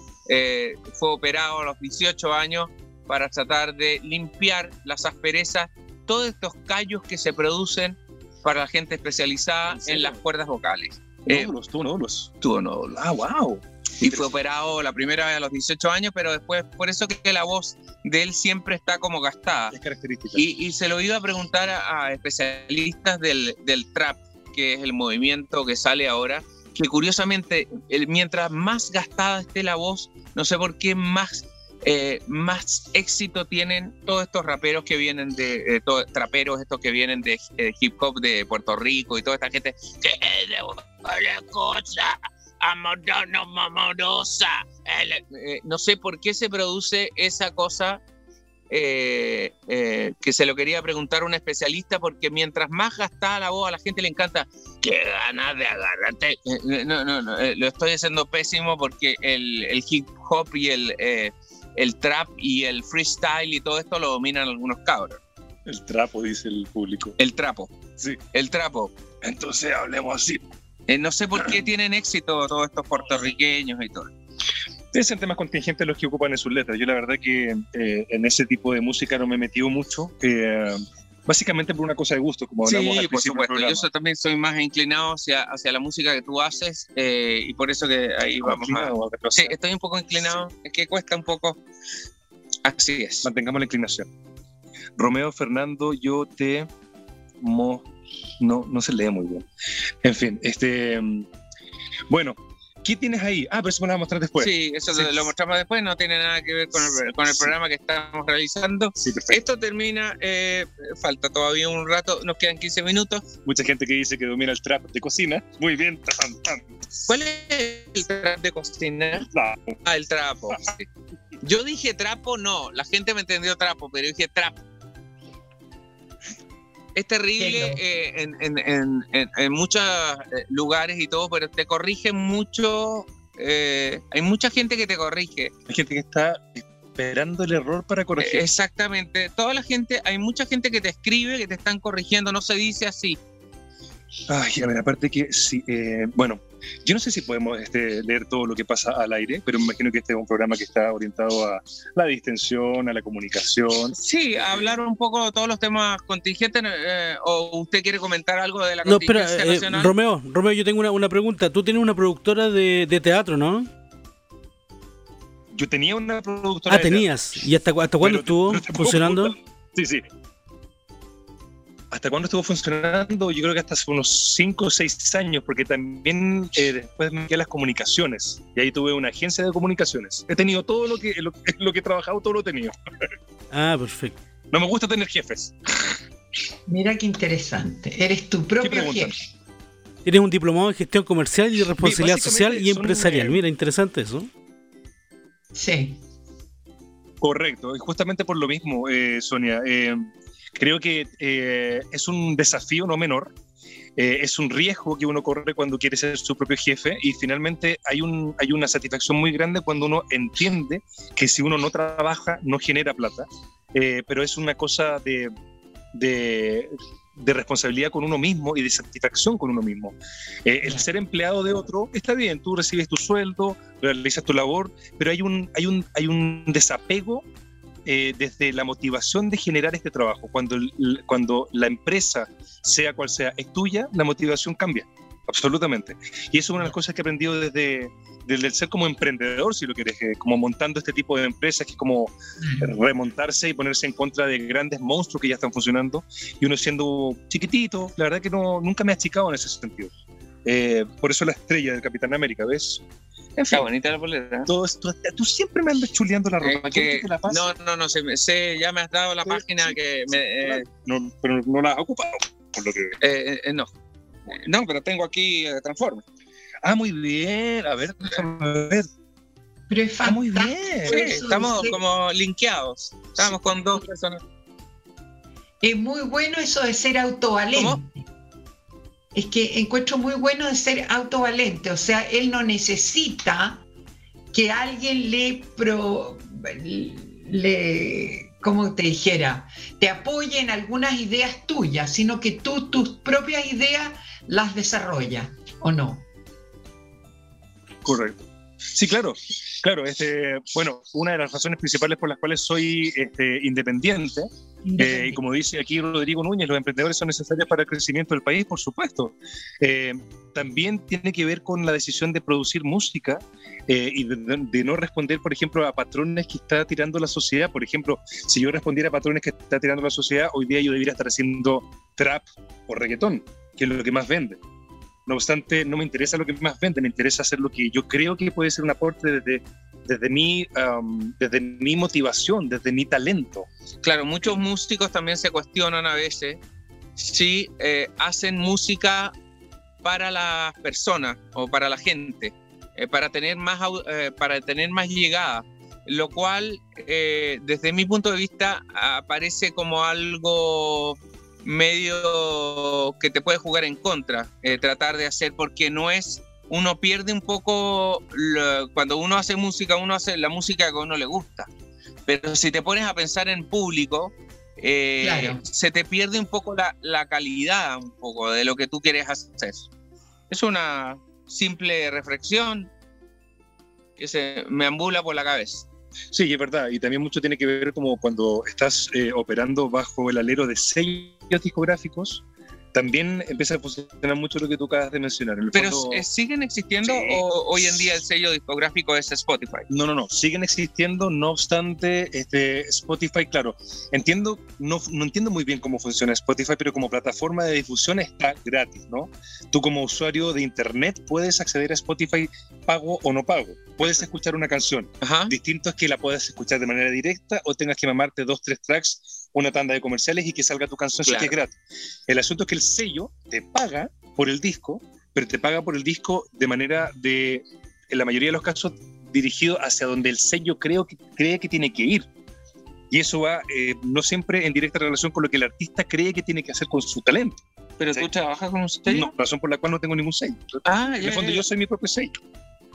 Speaker 4: fue operado a los 18 años para tratar de limpiar las asperezas, todos estos callos que se producen para la gente especializada en, las cuerdas vocales.
Speaker 5: Nódulos, eh, tuvo nódulos.
Speaker 4: Tuvo nódulos.
Speaker 5: Ah, wow.
Speaker 4: Y fue operado la primera vez a los 18 años, pero después, por eso que la voz de él siempre está como gastada.
Speaker 5: Es característica.
Speaker 4: Y, se lo iba a preguntar a, especialistas del, del, trap, que es el movimiento que sale ahora, que curiosamente, mientras más gastada esté la voz, no sé por qué más eh, más éxito tienen todos estos raperos que vienen de, eh, traperos, estos que vienen de eh, hip hop de Puerto Rico y toda esta gente que de cosa amorosa. no sé por qué se produce esa cosa que se lo quería preguntar a un especialista, porque mientras más gastada la voz a la gente le encanta, qué ganas de agarrarte. no, no, no, lo estoy haciendo pésimo porque el, el hip hop y el, el trap y el freestyle y todo esto lo dominan algunos cabros.
Speaker 5: El trapo, dice el público.
Speaker 4: El trapo.
Speaker 5: Sí.
Speaker 4: El trapo.
Speaker 5: Entonces hablemos así.
Speaker 4: Eh, no sé por qué [clears throat] tienen éxito todos estos puertorriqueños y todo.
Speaker 5: Es el tema contingente los que ocupan en sus letras. Yo la verdad que eh, en ese tipo de música no me he metido mucho. Eh, Básicamente por una cosa de gusto, como hablamos
Speaker 4: Sí, por supuesto. Yo también soy más inclinado hacia, hacia la música que tú haces eh, y por eso que ahí vamos a... Sí, estoy un poco inclinado. Es que cuesta un poco. Así es.
Speaker 5: Mantengamos la inclinación. Romeo Fernando, yo te... Mo... No, no se lee muy bien. En fin, este... Mm, bueno, ¿Qué tienes ahí? Ah, pero eso lo vamos a mostrar después.
Speaker 4: Sí, eso Lo, mostramos después, no tiene nada que ver con el, con el programa que estamos realizando.
Speaker 5: Sí,
Speaker 4: Esto termina, eh, falta todavía un rato, nos quedan 15 minutos.
Speaker 5: Mucha gente que dice que domina el trap de cocina. Muy bien.
Speaker 4: ¿Cuál es el trap de cocina? Ah, el trapo. Yo dije trapo, no, la gente me entendió trapo, pero dije trap. Es terrible eh, en, muchos eh, lugares y todo, pero te corrigen mucho eh, hay mucha gente que te corrige.
Speaker 5: Hay gente que está esperando el error para corregir.
Speaker 4: Exactamente. Toda la gente, hay mucha gente que te escribe, que te están corrigiendo, no se dice así.
Speaker 5: Ay, a ver, aparte que sí, eh, bueno, yo no sé si podemos este, leer todo lo que pasa al aire, pero me imagino que este es un programa que está orientado a la distensión, a la comunicación.
Speaker 4: Sí, hablar un poco de todos los temas contingentes, eh, o usted quiere comentar algo de la no, contingencia
Speaker 3: pero, nacional. Romeo, Romeo, yo tengo una, una, pregunta. Tú tienes una productora de, de teatro, ¿no?
Speaker 5: yo tenía una productora.
Speaker 3: Ah, tenías. ¿Y hasta, hasta cuándo estuvo funcionando?
Speaker 5: Sí, sí. ¿Hasta cuándo estuvo funcionando? Yo creo que hasta hace unos 5 o 6 años, porque también eh, después me quedé las comunicaciones. Y ahí tuve una agencia de comunicaciones. He tenido todo lo que, lo, [laughs] lo que he trabajado, todo lo he tenido.
Speaker 3: Ah, perfecto.
Speaker 5: No me gusta tener jefes.
Speaker 2: Mira qué interesante. Eres tu propio jefe.
Speaker 3: Tienes un diplomado en gestión comercial y responsabilidad social y empresarial. Mira, interesante eso.
Speaker 2: Sí.
Speaker 5: Correcto, y justamente por lo mismo, eh, Sonia, eh, creo que eh, es un desafío no menor, es un riesgo que uno corre cuando quiere ser su propio jefe y finalmente hay, un, hay una satisfacción muy grande cuando uno entiende que si uno no trabaja no genera plata, pero es una cosa de, de, de responsabilidad con uno mismo y de satisfacción con uno mismo. Eh, el ser empleado de otro está bien, tú recibes tu sueldo, realizas tu labor, pero hay un, hay un, hay un desapego eh, desde la motivación de generar este trabajo. Cuando, cuando la empresa, sea cual sea, es tuya, la motivación cambia, absolutamente. Y eso es una de las cosas que he aprendido desde, del ser como emprendedor, si lo quieres, eh, como montando este tipo de empresas, que es como remontarse y ponerse en contra de grandes monstruos que ya están funcionando, y uno siendo chiquitito, la verdad que no, nunca me ha achicado en ese sentido. Eh, por eso la estrella del Capitán América, ¿ves?
Speaker 4: En fin, Está bonita la.
Speaker 5: Todo esto, tú siempre me andas chuleando la ropa.
Speaker 4: que, la no, no, no, sé, ya me has dado la página que me...
Speaker 5: Eh, no, pero no la has ocupado, por lo
Speaker 4: que... no. No, pero tengo aquí Transformers.
Speaker 5: Ah, muy bien. A ver, déjame ver.
Speaker 2: Pero es ah, muy bien.
Speaker 4: estamos como linkeados. Estamos con dos personas.
Speaker 2: Es muy bueno eso de ser autovalente. Es que encuentro muy bueno de ser autovalente. O sea, él no necesita que alguien le pro, le como te dijera, te apoye en algunas ideas tuyas, sino que tú tus propias ideas las desarrollas, ¿o no?
Speaker 5: Correcto. Sí, claro, claro. Este, bueno, una de las razones principales por las cuales soy este, independiente, eh, y como dice aquí Rodrigo Núñez, los emprendedores son necesarios para el crecimiento del país, por supuesto. Eh, también tiene que ver con la decisión de producir música eh, y de, no responder, por ejemplo, a patrones que está tirando la sociedad. Por ejemplo, si yo respondiera a patrones que está tirando la sociedad, hoy día yo debería estar haciendo trap o reggaetón, que es lo que más vende. No obstante, no me interesa lo que más vende, me interesa hacer lo que yo creo que puede ser un aporte desde, desde, mi, desde mi motivación, desde mi talento.
Speaker 4: Claro, muchos músicos también se cuestionan a veces si eh, hacen música para las personas o para la gente, eh, para, tener más, eh, para tener más llegada, lo cual desde mi punto de vista aparece como algo medio que te puede jugar en contra, eh, tratar de hacer, porque no es, uno pierde un poco, cuando uno hace música, uno hace la música que a uno le gusta, pero si te pones a pensar en público, eh, se te pierde un poco la, la, calidad un poco de lo que tú quieres hacer. Es una simple reflexión que se me ambula por la cabeza.
Speaker 5: Sí, es verdad. Y también mucho tiene que ver como cuando estás eh, operando bajo el alero de sellos discográficos, también empieza a funcionar mucho lo que tú acabas de mencionar.
Speaker 4: Pero ¿siguen existiendo o hoy en día el sello discográfico es Spotify?
Speaker 5: No, no, no, siguen existiendo, no obstante, este, Spotify, claro, entiendo, no, no entiendo muy bien cómo funciona Spotify, pero como plataforma de difusión está gratis, ¿no? Tú como usuario de Internet puedes acceder a Spotify pago o no pago. Puedes escuchar una canción. Distinto es que la puedas escuchar de manera directa o tengas que mamarte dos, tres tracks una tanda de comerciales y que salga tu canción que es gratis. El asunto es que el sello te paga por el disco, pero te paga por el disco de manera de, en la mayoría de los casos, dirigido hacia donde el sello creo que, cree que tiene que ir. Y eso va eh, no siempre en directa relación con lo que el artista cree que tiene que hacer con su talento.
Speaker 4: ¿Pero tú trabajas con un sello?
Speaker 5: No, razón por la cual no tengo ningún sello. Ah, en el fondo yo soy mi propio sello.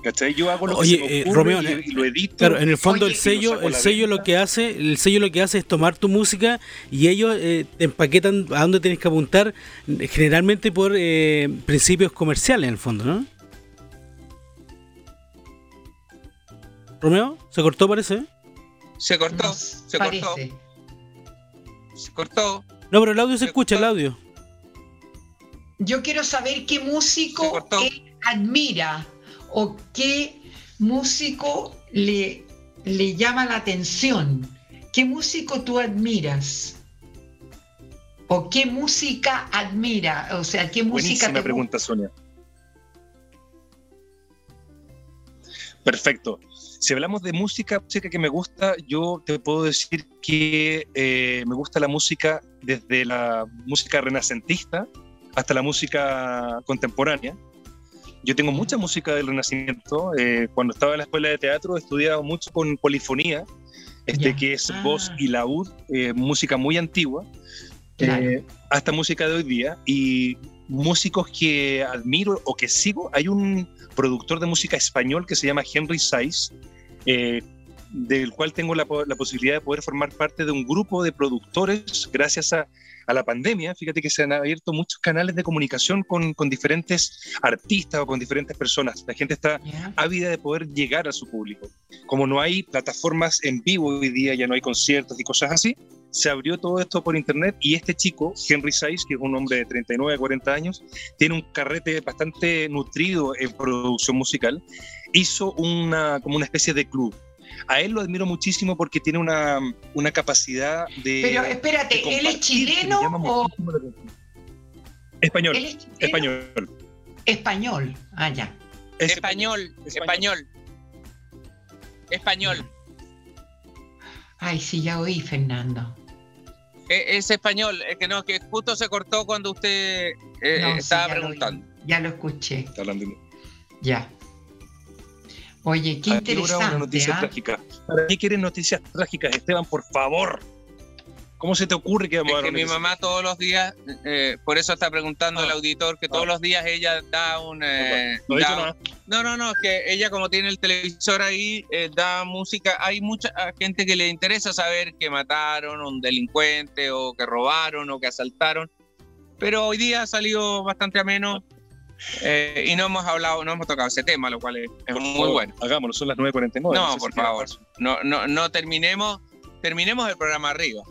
Speaker 5: ¿Cachai? Yo hago lo
Speaker 3: Oye, que se me eh, y, lo edito. Claro, en el fondo el sello, el sello lo que hace, el sello lo que hace es tomar tu música y ellos eh, te empaquetan a dónde tienes que apuntar, generalmente por eh, principios comerciales en el fondo, ¿no? Romeo, ¿se cortó parece?
Speaker 4: Se cortó, se cortó. Se cortó.
Speaker 3: No, pero el audio se, escucha, el audio.
Speaker 2: Yo quiero saber qué músico admira o qué músico le, le llama la atención? ¿Qué músico tú admiras? ¿O qué música admira? O sea, ¿qué música
Speaker 5: Buenísima pregunta, Sonia. Perfecto. Si hablamos de música, música que me gusta, yo te puedo decir que eh, me gusta la música desde la música renacentista hasta la música contemporánea. Yo tengo mucha música del Renacimiento. Eh, cuando estaba en la escuela de teatro estudiaba mucho con polifonía, este, que es voz y laúd, eh, música muy antigua, eh, hasta música de hoy día. Y músicos que admiro o que sigo, hay un productor de música español que se llama Henry Saiz, del cual tengo la, la, posibilidad de poder formar parte de un grupo de productores gracias a a la pandemia, fíjate que se han abierto muchos canales de comunicación con, con diferentes artistas o con diferentes personas. La gente está ávida de poder llegar a su público. Como no hay plataformas en vivo hoy día, ya no hay conciertos y cosas así, se abrió todo esto por internet y este chico, Henry Saiz, que es un hombre de 39, 40 años, tiene un carrete bastante nutrido en producción musical, hizo una, como una especie de club a él lo admiro muchísimo porque tiene una, una capacidad de.
Speaker 2: Pero espérate, ¿él es chileno o.?
Speaker 5: Español. Español.
Speaker 2: Español. Ah, ya.
Speaker 4: español, español. Español.
Speaker 2: Ay, sí, ya oí, Fernando.
Speaker 4: E, es, español, es que no, que justo se cortó cuando usted eh, estaba preguntando.
Speaker 2: ya lo escuché.
Speaker 5: Está hablando.
Speaker 2: Ya. Oye, qué interesante.
Speaker 5: Una noticia
Speaker 2: ¿ah?
Speaker 5: trágica. ¿Para qué quieren noticias trágicas, Esteban? Por favor. ¿Cómo se te ocurre que
Speaker 4: vamos a que mi mamá todos los días, eh, por eso está preguntando el ah. auditor, que todos ah. los días ella da un... Eh, no, no, no, que ella como tiene el televisor ahí, eh, da música. Hay mucha gente que le interesa saber que mataron a un delincuente o que robaron o que asaltaron. Pero hoy día ha salido bastante ameno eh, y no hemos hablado, no hemos tocado ese tema, lo cual es, muy bueno.
Speaker 5: Hagámoslo, son las 9.49.
Speaker 4: No, por favor. No, no, no terminemos, terminemos el programa arriba.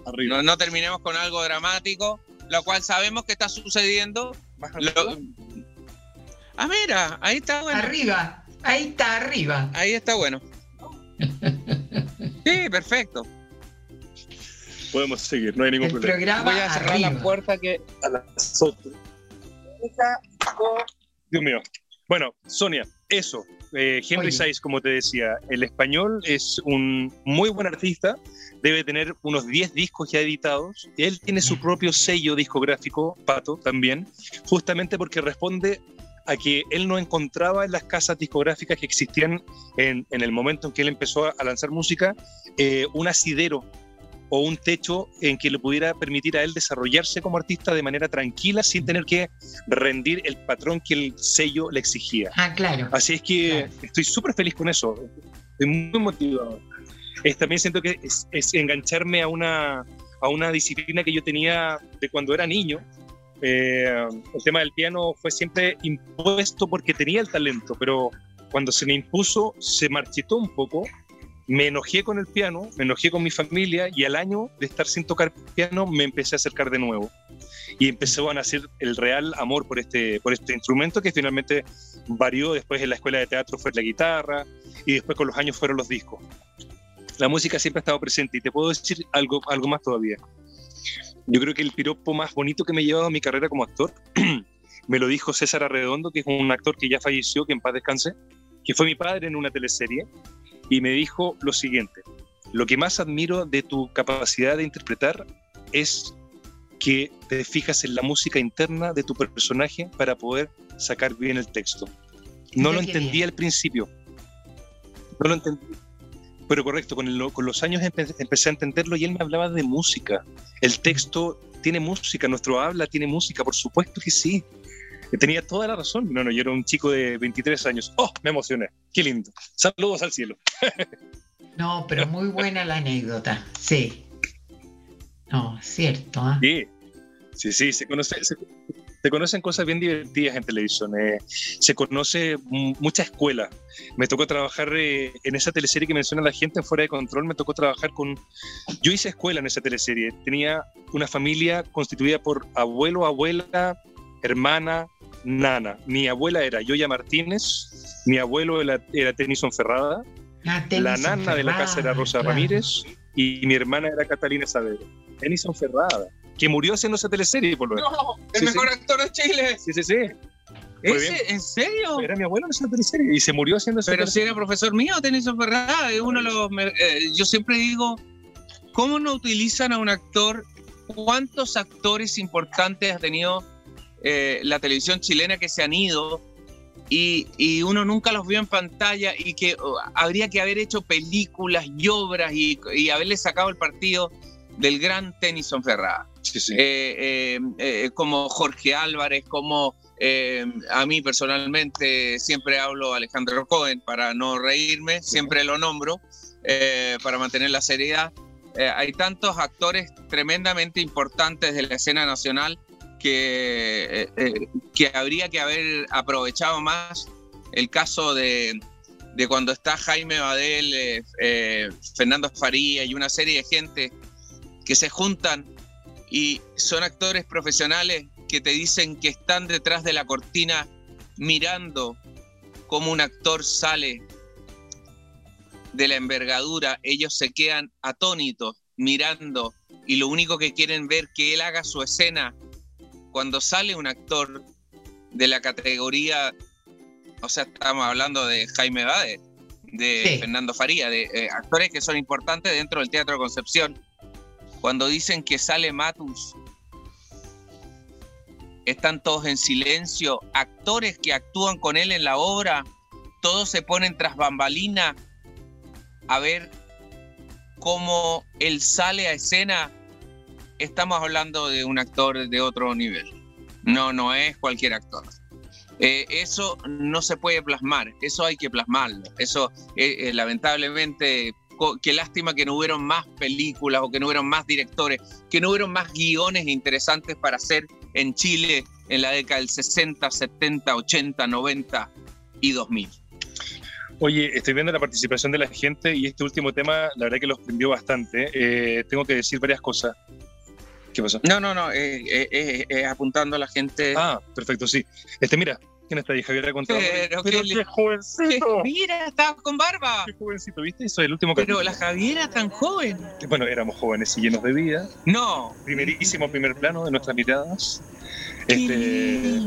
Speaker 4: No, terminemos con algo dramático, lo cual sabemos que está sucediendo. Ah, mira, ahí está bueno.
Speaker 2: Arriba, ahí está arriba.
Speaker 4: Ahí está bueno. sí, perfecto.
Speaker 5: Podemos seguir, no hay ningún
Speaker 2: problema.
Speaker 4: Voy a cerrar la puerta que a las 8.
Speaker 5: Dios mío. Bueno, Sonia, eso. Eh, Henry Saiz, como te decía, el español es un muy buen artista, debe tener unos 10 discos ya editados. Él tiene su propio sello discográfico, Pato, también, justamente porque responde a que él no encontraba en las casas discográficas que existían en, el momento en que él empezó a, lanzar música eh, un asidero o un techo en que le pudiera permitir a él desarrollarse como artista de manera tranquila sin tener que rendir el patrón que el sello le exigía.
Speaker 2: Ah, claro.
Speaker 5: Así es que estoy súper feliz con eso. Estoy muy motivado. también siento que es, engancharme a una, a una disciplina que yo tenía de cuando era niño. Eh, el tema del piano fue siempre impuesto porque tenía el talento, pero cuando se me impuso se marchitó un poco me enojé con el piano, me enojé con mi familia y al año de estar sin tocar piano me empecé a acercar de nuevo. Y empezó a nacer el real amor por este, por este instrumento que finalmente varió después en la escuela de teatro fue la guitarra y después con los años fueron los discos. La música siempre ha estado presente y te puedo decir algo, algo más todavía. Yo creo que el piropo más bonito que me ha llevado a mi carrera como actor [clears throat] me lo dijo César Arredondo, que es un actor que ya falleció, que en paz descanse, que fue mi padre en una teleserie y me dijo lo siguiente, lo que más admiro de tu capacidad de interpretar es que te fijas en la música interna de tu personaje para poder sacar bien el texto. No lo entendí al principio. No lo entendí. Pero correcto, con, los años empecé a entenderlo y él me hablaba de música. El texto tiene música, nuestro habla tiene música, por supuesto que sí. Tenía toda la razón. No, no, yo era un chico de 23 años. ¡Oh! Me emocioné. Qué lindo. Saludos al cielo.
Speaker 2: no, pero muy buena la anécdota, sí. No, cierto. ¿ah?
Speaker 5: Sí, sí, sí, se conoce, se conocen cosas bien divertidas en televisión. Eh, se conoce mucha escuela. Me tocó trabajar eh, en esa teleserie que menciona la gente en Fuera de Control. Me tocó trabajar con. Yo hice escuela en esa teleserie. Tenía una familia constituida por abuelo, abuela, hermana, nana. Mi abuela era Yoya Martínez. Mi abuelo era, Tennyson Ferrada. Ah, la nana de la casa era Rosa Ramírez. Y mi hermana era Catalina Saavedra. Tennyson Ferrada que murió haciendo esa teleserie, por lo menos.
Speaker 4: No, el mejor actor de Chile.
Speaker 5: Sí, sí, sí.
Speaker 4: ¿Ese, ¿En serio?
Speaker 5: Era mi abuelo en esa teleserie y se murió haciendo esa
Speaker 4: Pero si era profesor mío, Tennyson Ferrada, es uno de los. Eh, yo siempre digo, ¿cómo no utilizan a un actor? ¿Cuántos actores importantes ha tenido eh, la televisión chilena que se han ido y, y, uno nunca los vio en pantalla y que oh, habría que haber hecho películas y obras y, y haberle sacado el partido del gran Tennyson Ferrada? Eh, eh, eh, como Jorge Álvarez, como a mí personalmente siempre hablo Alejandro Cohen para no reírme, siempre lo nombro para mantener la seriedad. hay tantos actores tremendamente importantes de la escena nacional que, que habría que haber aprovechado más el caso de, de cuando está Jaime Badel, Fernando Faría y una serie de gente que se juntan y son actores profesionales que te dicen que están detrás de la cortina mirando cómo un actor sale de la envergadura, ellos se quedan atónitos mirando y lo único que quieren ver que él haga su escena cuando sale un actor de la categoría, o sea, estamos hablando de Jaime Bade, de Fernando Faría, de eh, actores que son importantes dentro del Teatro Concepción cuando dicen que sale Matus, están todos en silencio, actores que actúan con él en la obra, todos se ponen tras bambalina a ver cómo él sale a escena. Estamos hablando de un actor de otro nivel. No, no es cualquier actor. Eh, eso no se puede plasmar, eso hay que plasmarlo. Eso, eh, eh, lamentablemente, qué lástima que no hubieron más películas o que no hubieron más directores, que no hubieron más guiones interesantes para hacer en Chile en la década del 60, 70, 80, 90 y 2000.
Speaker 5: Oye, estoy viendo la participación de la gente y este último tema, la verdad que los prendió bastante. Tengo que decir varias cosas. ¿Qué pasó?
Speaker 4: No, no, no, eh, eh, apuntando a la gente.
Speaker 5: Ah, perfecto, sí. Este, mira, ¿Quién está ahí? Javier Contreras.
Speaker 4: Pero, Pero qué, jovencito. [laughs] Mira, estaba con barba.
Speaker 5: Qué jovencito, ¿viste? Eso es el último
Speaker 4: Pero la Javiera tan joven.
Speaker 5: Bueno, éramos jóvenes y llenos de vida.
Speaker 4: No.
Speaker 5: Primerísimo primer plano de nuestras miradas. Este,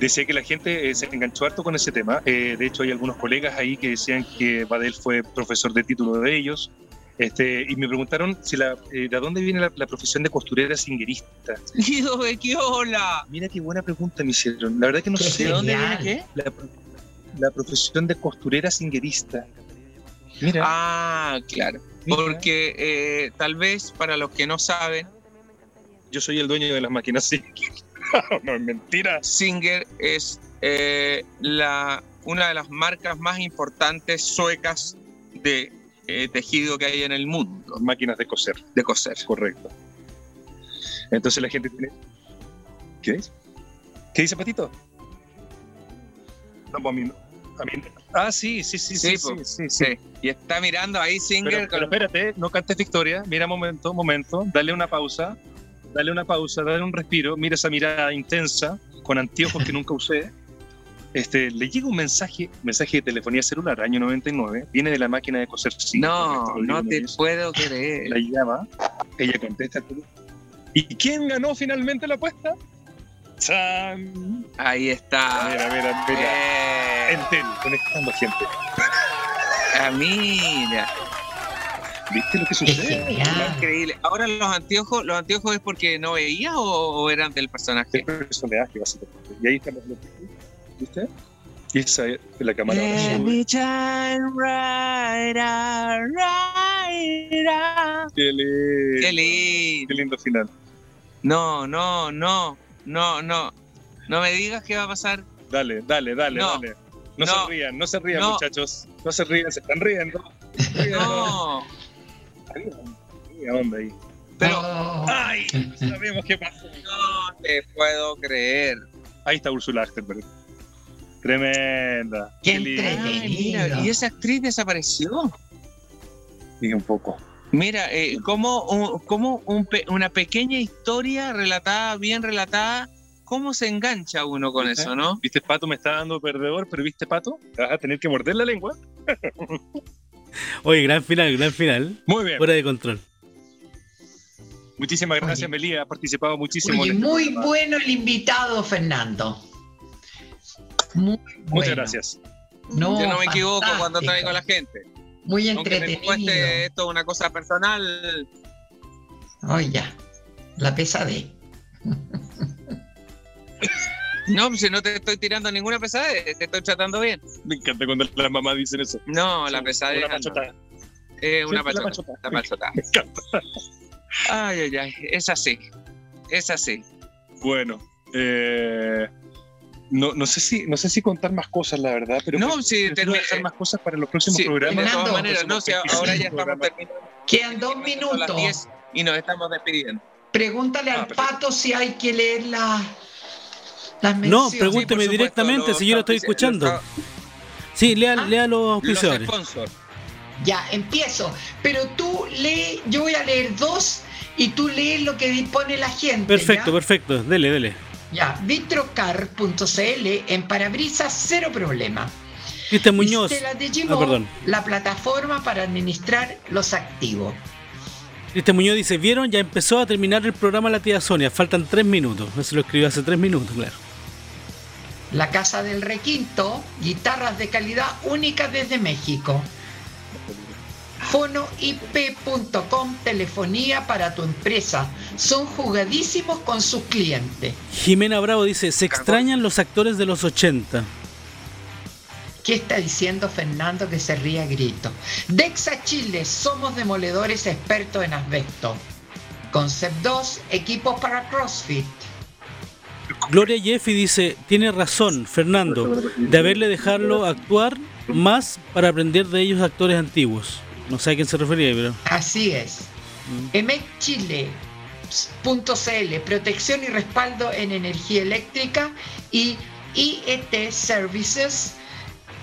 Speaker 5: decía que la gente eh, se enganchó harto con ese tema. Eh, de hecho, hay algunos colegas ahí que decían que Badel fue profesor de título de ellos. Este, y me preguntaron si la, eh, de dónde viene la, profesión de costurera singuerista.
Speaker 4: Guido hola!
Speaker 5: Mira qué buena pregunta me hicieron. La verdad que no sé.
Speaker 4: ¿De dónde viene qué?
Speaker 5: La, profesión de costurera singuerista.
Speaker 4: Mira. Ah, claro. Porque eh, tal vez para los que no saben.
Speaker 5: Yo soy el dueño de las máquinas [laughs] Singer. no es mentira.
Speaker 4: Singer es eh, la, una de las marcas más importantes suecas de eh, tejido que hay en el mundo.
Speaker 5: Máquinas de coser.
Speaker 4: De coser.
Speaker 5: Correcto. Entonces la gente tiene... ¿Qué dice? ¿Qué dice Patito? No, pues a mí, a mí... Ah, sí, sí, sí, sí, sí, sí, sí,
Speaker 4: Y está mirando ahí Singer.
Speaker 5: Pero, espérate, no cantes victoria. Mira, momento, momento. Dale una pausa. Dale una pausa, dale un respiro. Mira esa mirada intensa, con anteojos que nunca usé. Este, le llega un mensaje, mensaje de telefonía celular, año 99, viene de la máquina de coser
Speaker 4: No, no te puedo creer.
Speaker 5: La llama, ella contesta. ¿Y quién ganó finalmente la apuesta? ¡Chan!
Speaker 4: Ahí está.
Speaker 5: Mira, mira, mira. Eh. conectando gente.
Speaker 4: Ah, mira.
Speaker 5: ¿Viste lo que sucede?
Speaker 4: Increíble. Ahora los anteojos, ¿los anteojos es porque no veía o, eran del personaje?
Speaker 5: Del personaje, básicamente. Y ahí estamos los ¿Viste? Esa es la cámara. Let me shine right, right, Qué lindo.
Speaker 4: Qué lindo.
Speaker 5: Qué lindo final.
Speaker 4: No, no, no, no, no. No me digas qué va a pasar.
Speaker 5: Dale, dale, dale, dale. No, se rían, no se rían, muchachos. No se rían, se están riendo.
Speaker 4: No.
Speaker 5: ¿A dónde ahí?
Speaker 4: Pero,
Speaker 5: ¡ay! Sabemos qué pasó.
Speaker 4: No te puedo creer.
Speaker 5: Ahí está Ursula Achterberg. Tremenda.
Speaker 2: Qué, qué
Speaker 4: y esa actriz desapareció.
Speaker 5: Dije un poco.
Speaker 4: Mira, eh, como, como una pequeña historia relatada, bien relatada, cómo se engancha uno con eso, ¿no?
Speaker 5: Viste, Pato me está dando perdedor, pero viste, Pato, te vas a tener que morder la lengua. [laughs]
Speaker 3: Oye, gran final, gran final.
Speaker 5: Muy bien.
Speaker 3: Fuera de control.
Speaker 5: Muchísimas gracias, Melía. Ha participado muchísimo.
Speaker 2: Oye, este muy bueno el invitado, Fernando. Muy bueno.
Speaker 5: Muchas gracias.
Speaker 4: No, Yo no me equivoco cuando traigo a la gente.
Speaker 2: Muy entretenido.
Speaker 4: Aunque me esto una cosa personal.
Speaker 2: Oye, la pesadez. [laughs]
Speaker 4: No, si no te estoy tirando ninguna pesadez, te estoy tratando bien.
Speaker 5: Me encanta cuando las mamás dicen eso.
Speaker 4: No, la pesadez. Una pachota. Eh, una pachota. La pachota. Me encanta. Ay, ay, ay. Es así. Es así.
Speaker 5: Bueno, eh, no, no, sé si, no sé si contar más cosas, la verdad, pero
Speaker 4: no, si
Speaker 5: hacer más cosas para los próximos programas.
Speaker 4: De todas maneras, no, si ahora ya estamos terminando.
Speaker 2: Quedan dos minutos.
Speaker 4: y nos estamos despidiendo.
Speaker 2: Pregúntale al ah, pato si hay que leer la, las
Speaker 3: No, pregúnteme directamente si yo lo estoy escuchando. Sí, lea, ah, lea los auspiciadores.
Speaker 2: Ya, empiezo. Pero tú lee, yo voy a leer dos y tú lees lo que dispone la gente.
Speaker 3: Perfecto, perfecto. Dele, dele.
Speaker 2: Ya, vitrocar.cl en parabrisas, cero problema.
Speaker 3: Cristian Muñoz.
Speaker 2: Ah, la plataforma para administrar los activos.
Speaker 3: Cristian Muñoz dice, ¿vieron? Ya empezó a terminar el programa La Tía Sonia. Faltan tres minutos. Eso lo escribió hace tres minutos, claro.
Speaker 2: La Casa del Requinto, guitarras de calidad única desde México. Fonoip.com, telefonía para tu empresa. Son jugadísimos con sus clientes.
Speaker 3: Jimena Bravo dice, se extrañan los actores de los 80.
Speaker 2: ¿Qué está diciendo Fernando que se ríe a grito? Dexa Chile, somos demoledores expertos en asbesto. Concept 2, equipos para CrossFit.
Speaker 3: Gloria Jeffy dice, tiene razón, Fernando, de haberle dejado actuar más para aprender de ellos actores antiguos. No sé a quién se refería, pero...
Speaker 2: Así es. Mm. Protección y respaldo en energía eléctrica y IET Services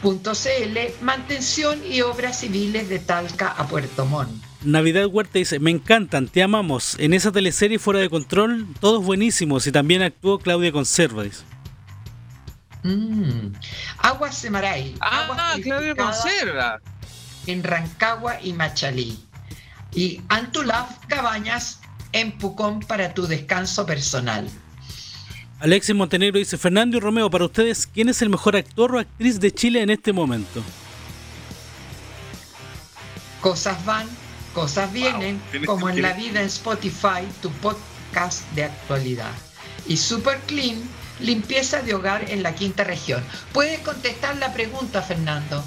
Speaker 2: .cl, mantención y obras civiles de Talca a Puerto Montt.
Speaker 3: Navidad Huerta dice, me encantan, te amamos. En esa teleserie fuera de control, todos buenísimos y también actuó Claudia Conserva. Dice.
Speaker 2: Mm. Aguas Semaray.
Speaker 4: Ah, Claudia Conserva.
Speaker 2: En Rancagua y Machalí. Y Antulaf Cabañas en Pucón para tu descanso personal.
Speaker 3: Alexis Montenegro dice, Fernando y Romeo, para ustedes, ¿quién es el mejor actor o actriz de Chile en este momento?
Speaker 2: Cosas van, cosas vienen, como en la vida en Spotify, tu podcast de actualidad. Y Super Clean, limpieza de hogar en la quinta región. ¿Puedes contestar la pregunta, Fernando?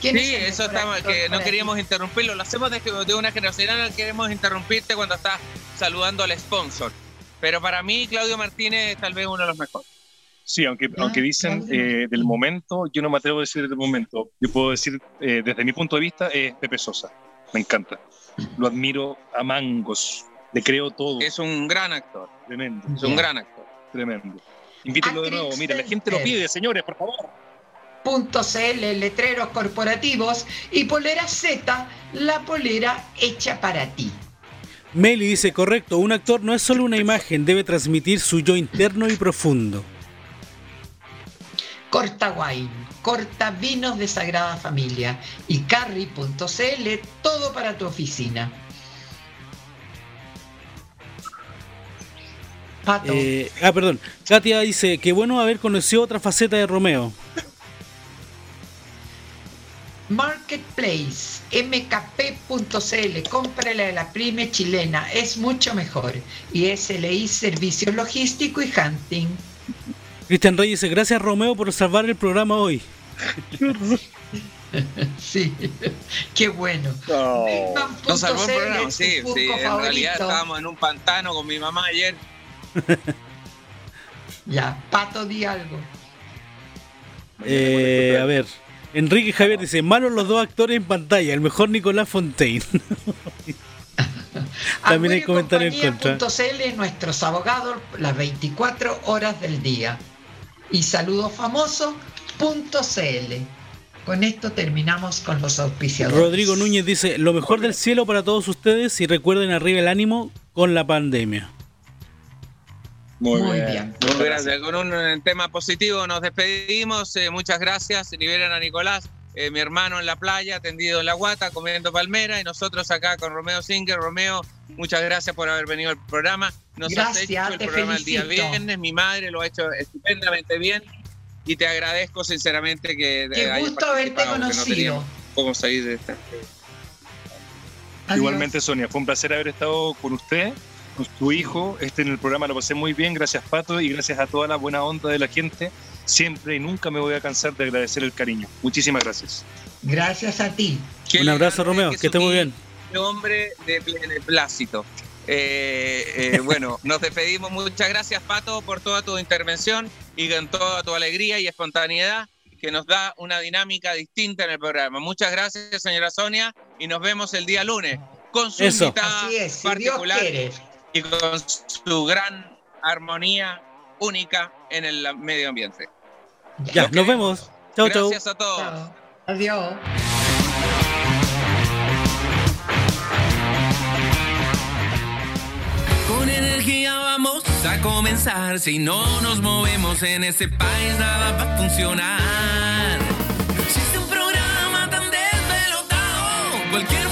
Speaker 4: Sí, eso estamos, que no queríamos interrumpirlo. Lo hacemos de, de una generación, no queremos interrumpirte cuando estás saludando al sponsor. Pero para mí, Claudio Martínez es tal vez uno de los mejores.
Speaker 5: Sí, aunque, ah, aunque dicen eh, del momento, yo no me atrevo a decir del momento. Yo puedo decir, eh, desde mi punto de vista, es Pepe Sosa. Me encanta. Lo admiro a mangos. Le creo todo.
Speaker 4: Es un gran actor.
Speaker 5: Tremendo.
Speaker 4: Es un gran actor.
Speaker 5: Tremendo. Invítelo de nuevo. Mira, la gente lo pide, señores, por favor.
Speaker 2: .cl, letreros corporativos y polera Z, la polera hecha para ti.
Speaker 3: Meli dice, correcto, un actor no es solo una imagen, debe transmitir su yo interno y profundo.
Speaker 2: Corta Wine, corta vinos de Sagrada Familia y carry.cl, todo para tu oficina.
Speaker 3: Pato. Eh, ah, perdón. Katia dice, que bueno haber conocido otra faceta de Romeo.
Speaker 2: Marketplace, mkp.cl, cómprale a la prime chilena, es mucho mejor. Y SLI, Servicios Logísticos y Hunting.
Speaker 3: Cristian Reyes dice, gracias Romeo por salvar el programa hoy. [laughs]
Speaker 2: sí, qué bueno.
Speaker 4: Nos salvó el programa, sí, sí. En realidad estábamos en un pantano con mi mamá ayer. [laughs]
Speaker 2: ya, Pato, di algo.
Speaker 3: Eh, a ver, Enrique Javier dice, malos los dos actores en pantalla, el mejor Nicolás Fontaine. [laughs] También hay comentarios en contra.
Speaker 2: CL, nuestros abogados las 24 horas del día. Y saludos famosos.cl. Con esto terminamos con los auspiciadores.
Speaker 3: Rodrigo Núñez dice, lo mejor del cielo para todos ustedes y recuerden arriba el ánimo con la pandemia.
Speaker 4: Muy, bien. Muchas gracias. Con un tema positivo nos despedimos. Eh, muchas gracias. Liberan a Nicolás, eh, mi hermano en la playa, tendido en la guata, comiendo palmera. Y nosotros acá con Romeo Singer. Romeo, muchas gracias por haber venido al programa. Nos
Speaker 2: has
Speaker 4: hecho el programa el día viernes. Mi madre lo ha hecho estupendamente bien. Y te agradezco sinceramente que.
Speaker 2: Qué gusto haberte conocido.
Speaker 4: cómo salir de esta.
Speaker 5: Igualmente, Sonia, fue un placer haber estado con usted tu hijo. Este en el programa lo pasé muy bien, gracias Pato y gracias a toda la buena onda de la gente. Siempre y nunca me voy a cansar de agradecer el cariño. Muchísimas gracias.
Speaker 2: Gracias a ti.
Speaker 3: Un abrazo, Romeo, que, esté muy bien.
Speaker 4: Hombre de plácito. Eh, eh, bueno, [laughs] nos despedimos. Muchas gracias, Pato, por toda tu intervención y con toda tu alegría y espontaneidad que nos da una dinámica distinta en el programa. Muchas gracias, señora Sonia, y nos vemos el día lunes con su invitada particular y con su gran armonía única en el medio ambiente.
Speaker 3: Ya, nos vemos. Chau,
Speaker 4: chau. Gracias a todos.
Speaker 2: Adiós.
Speaker 1: Con energía vamos a comenzar. Si no nos movemos en este país, nada va a funcionar. Existe un programa tan desvelotado. Cualquier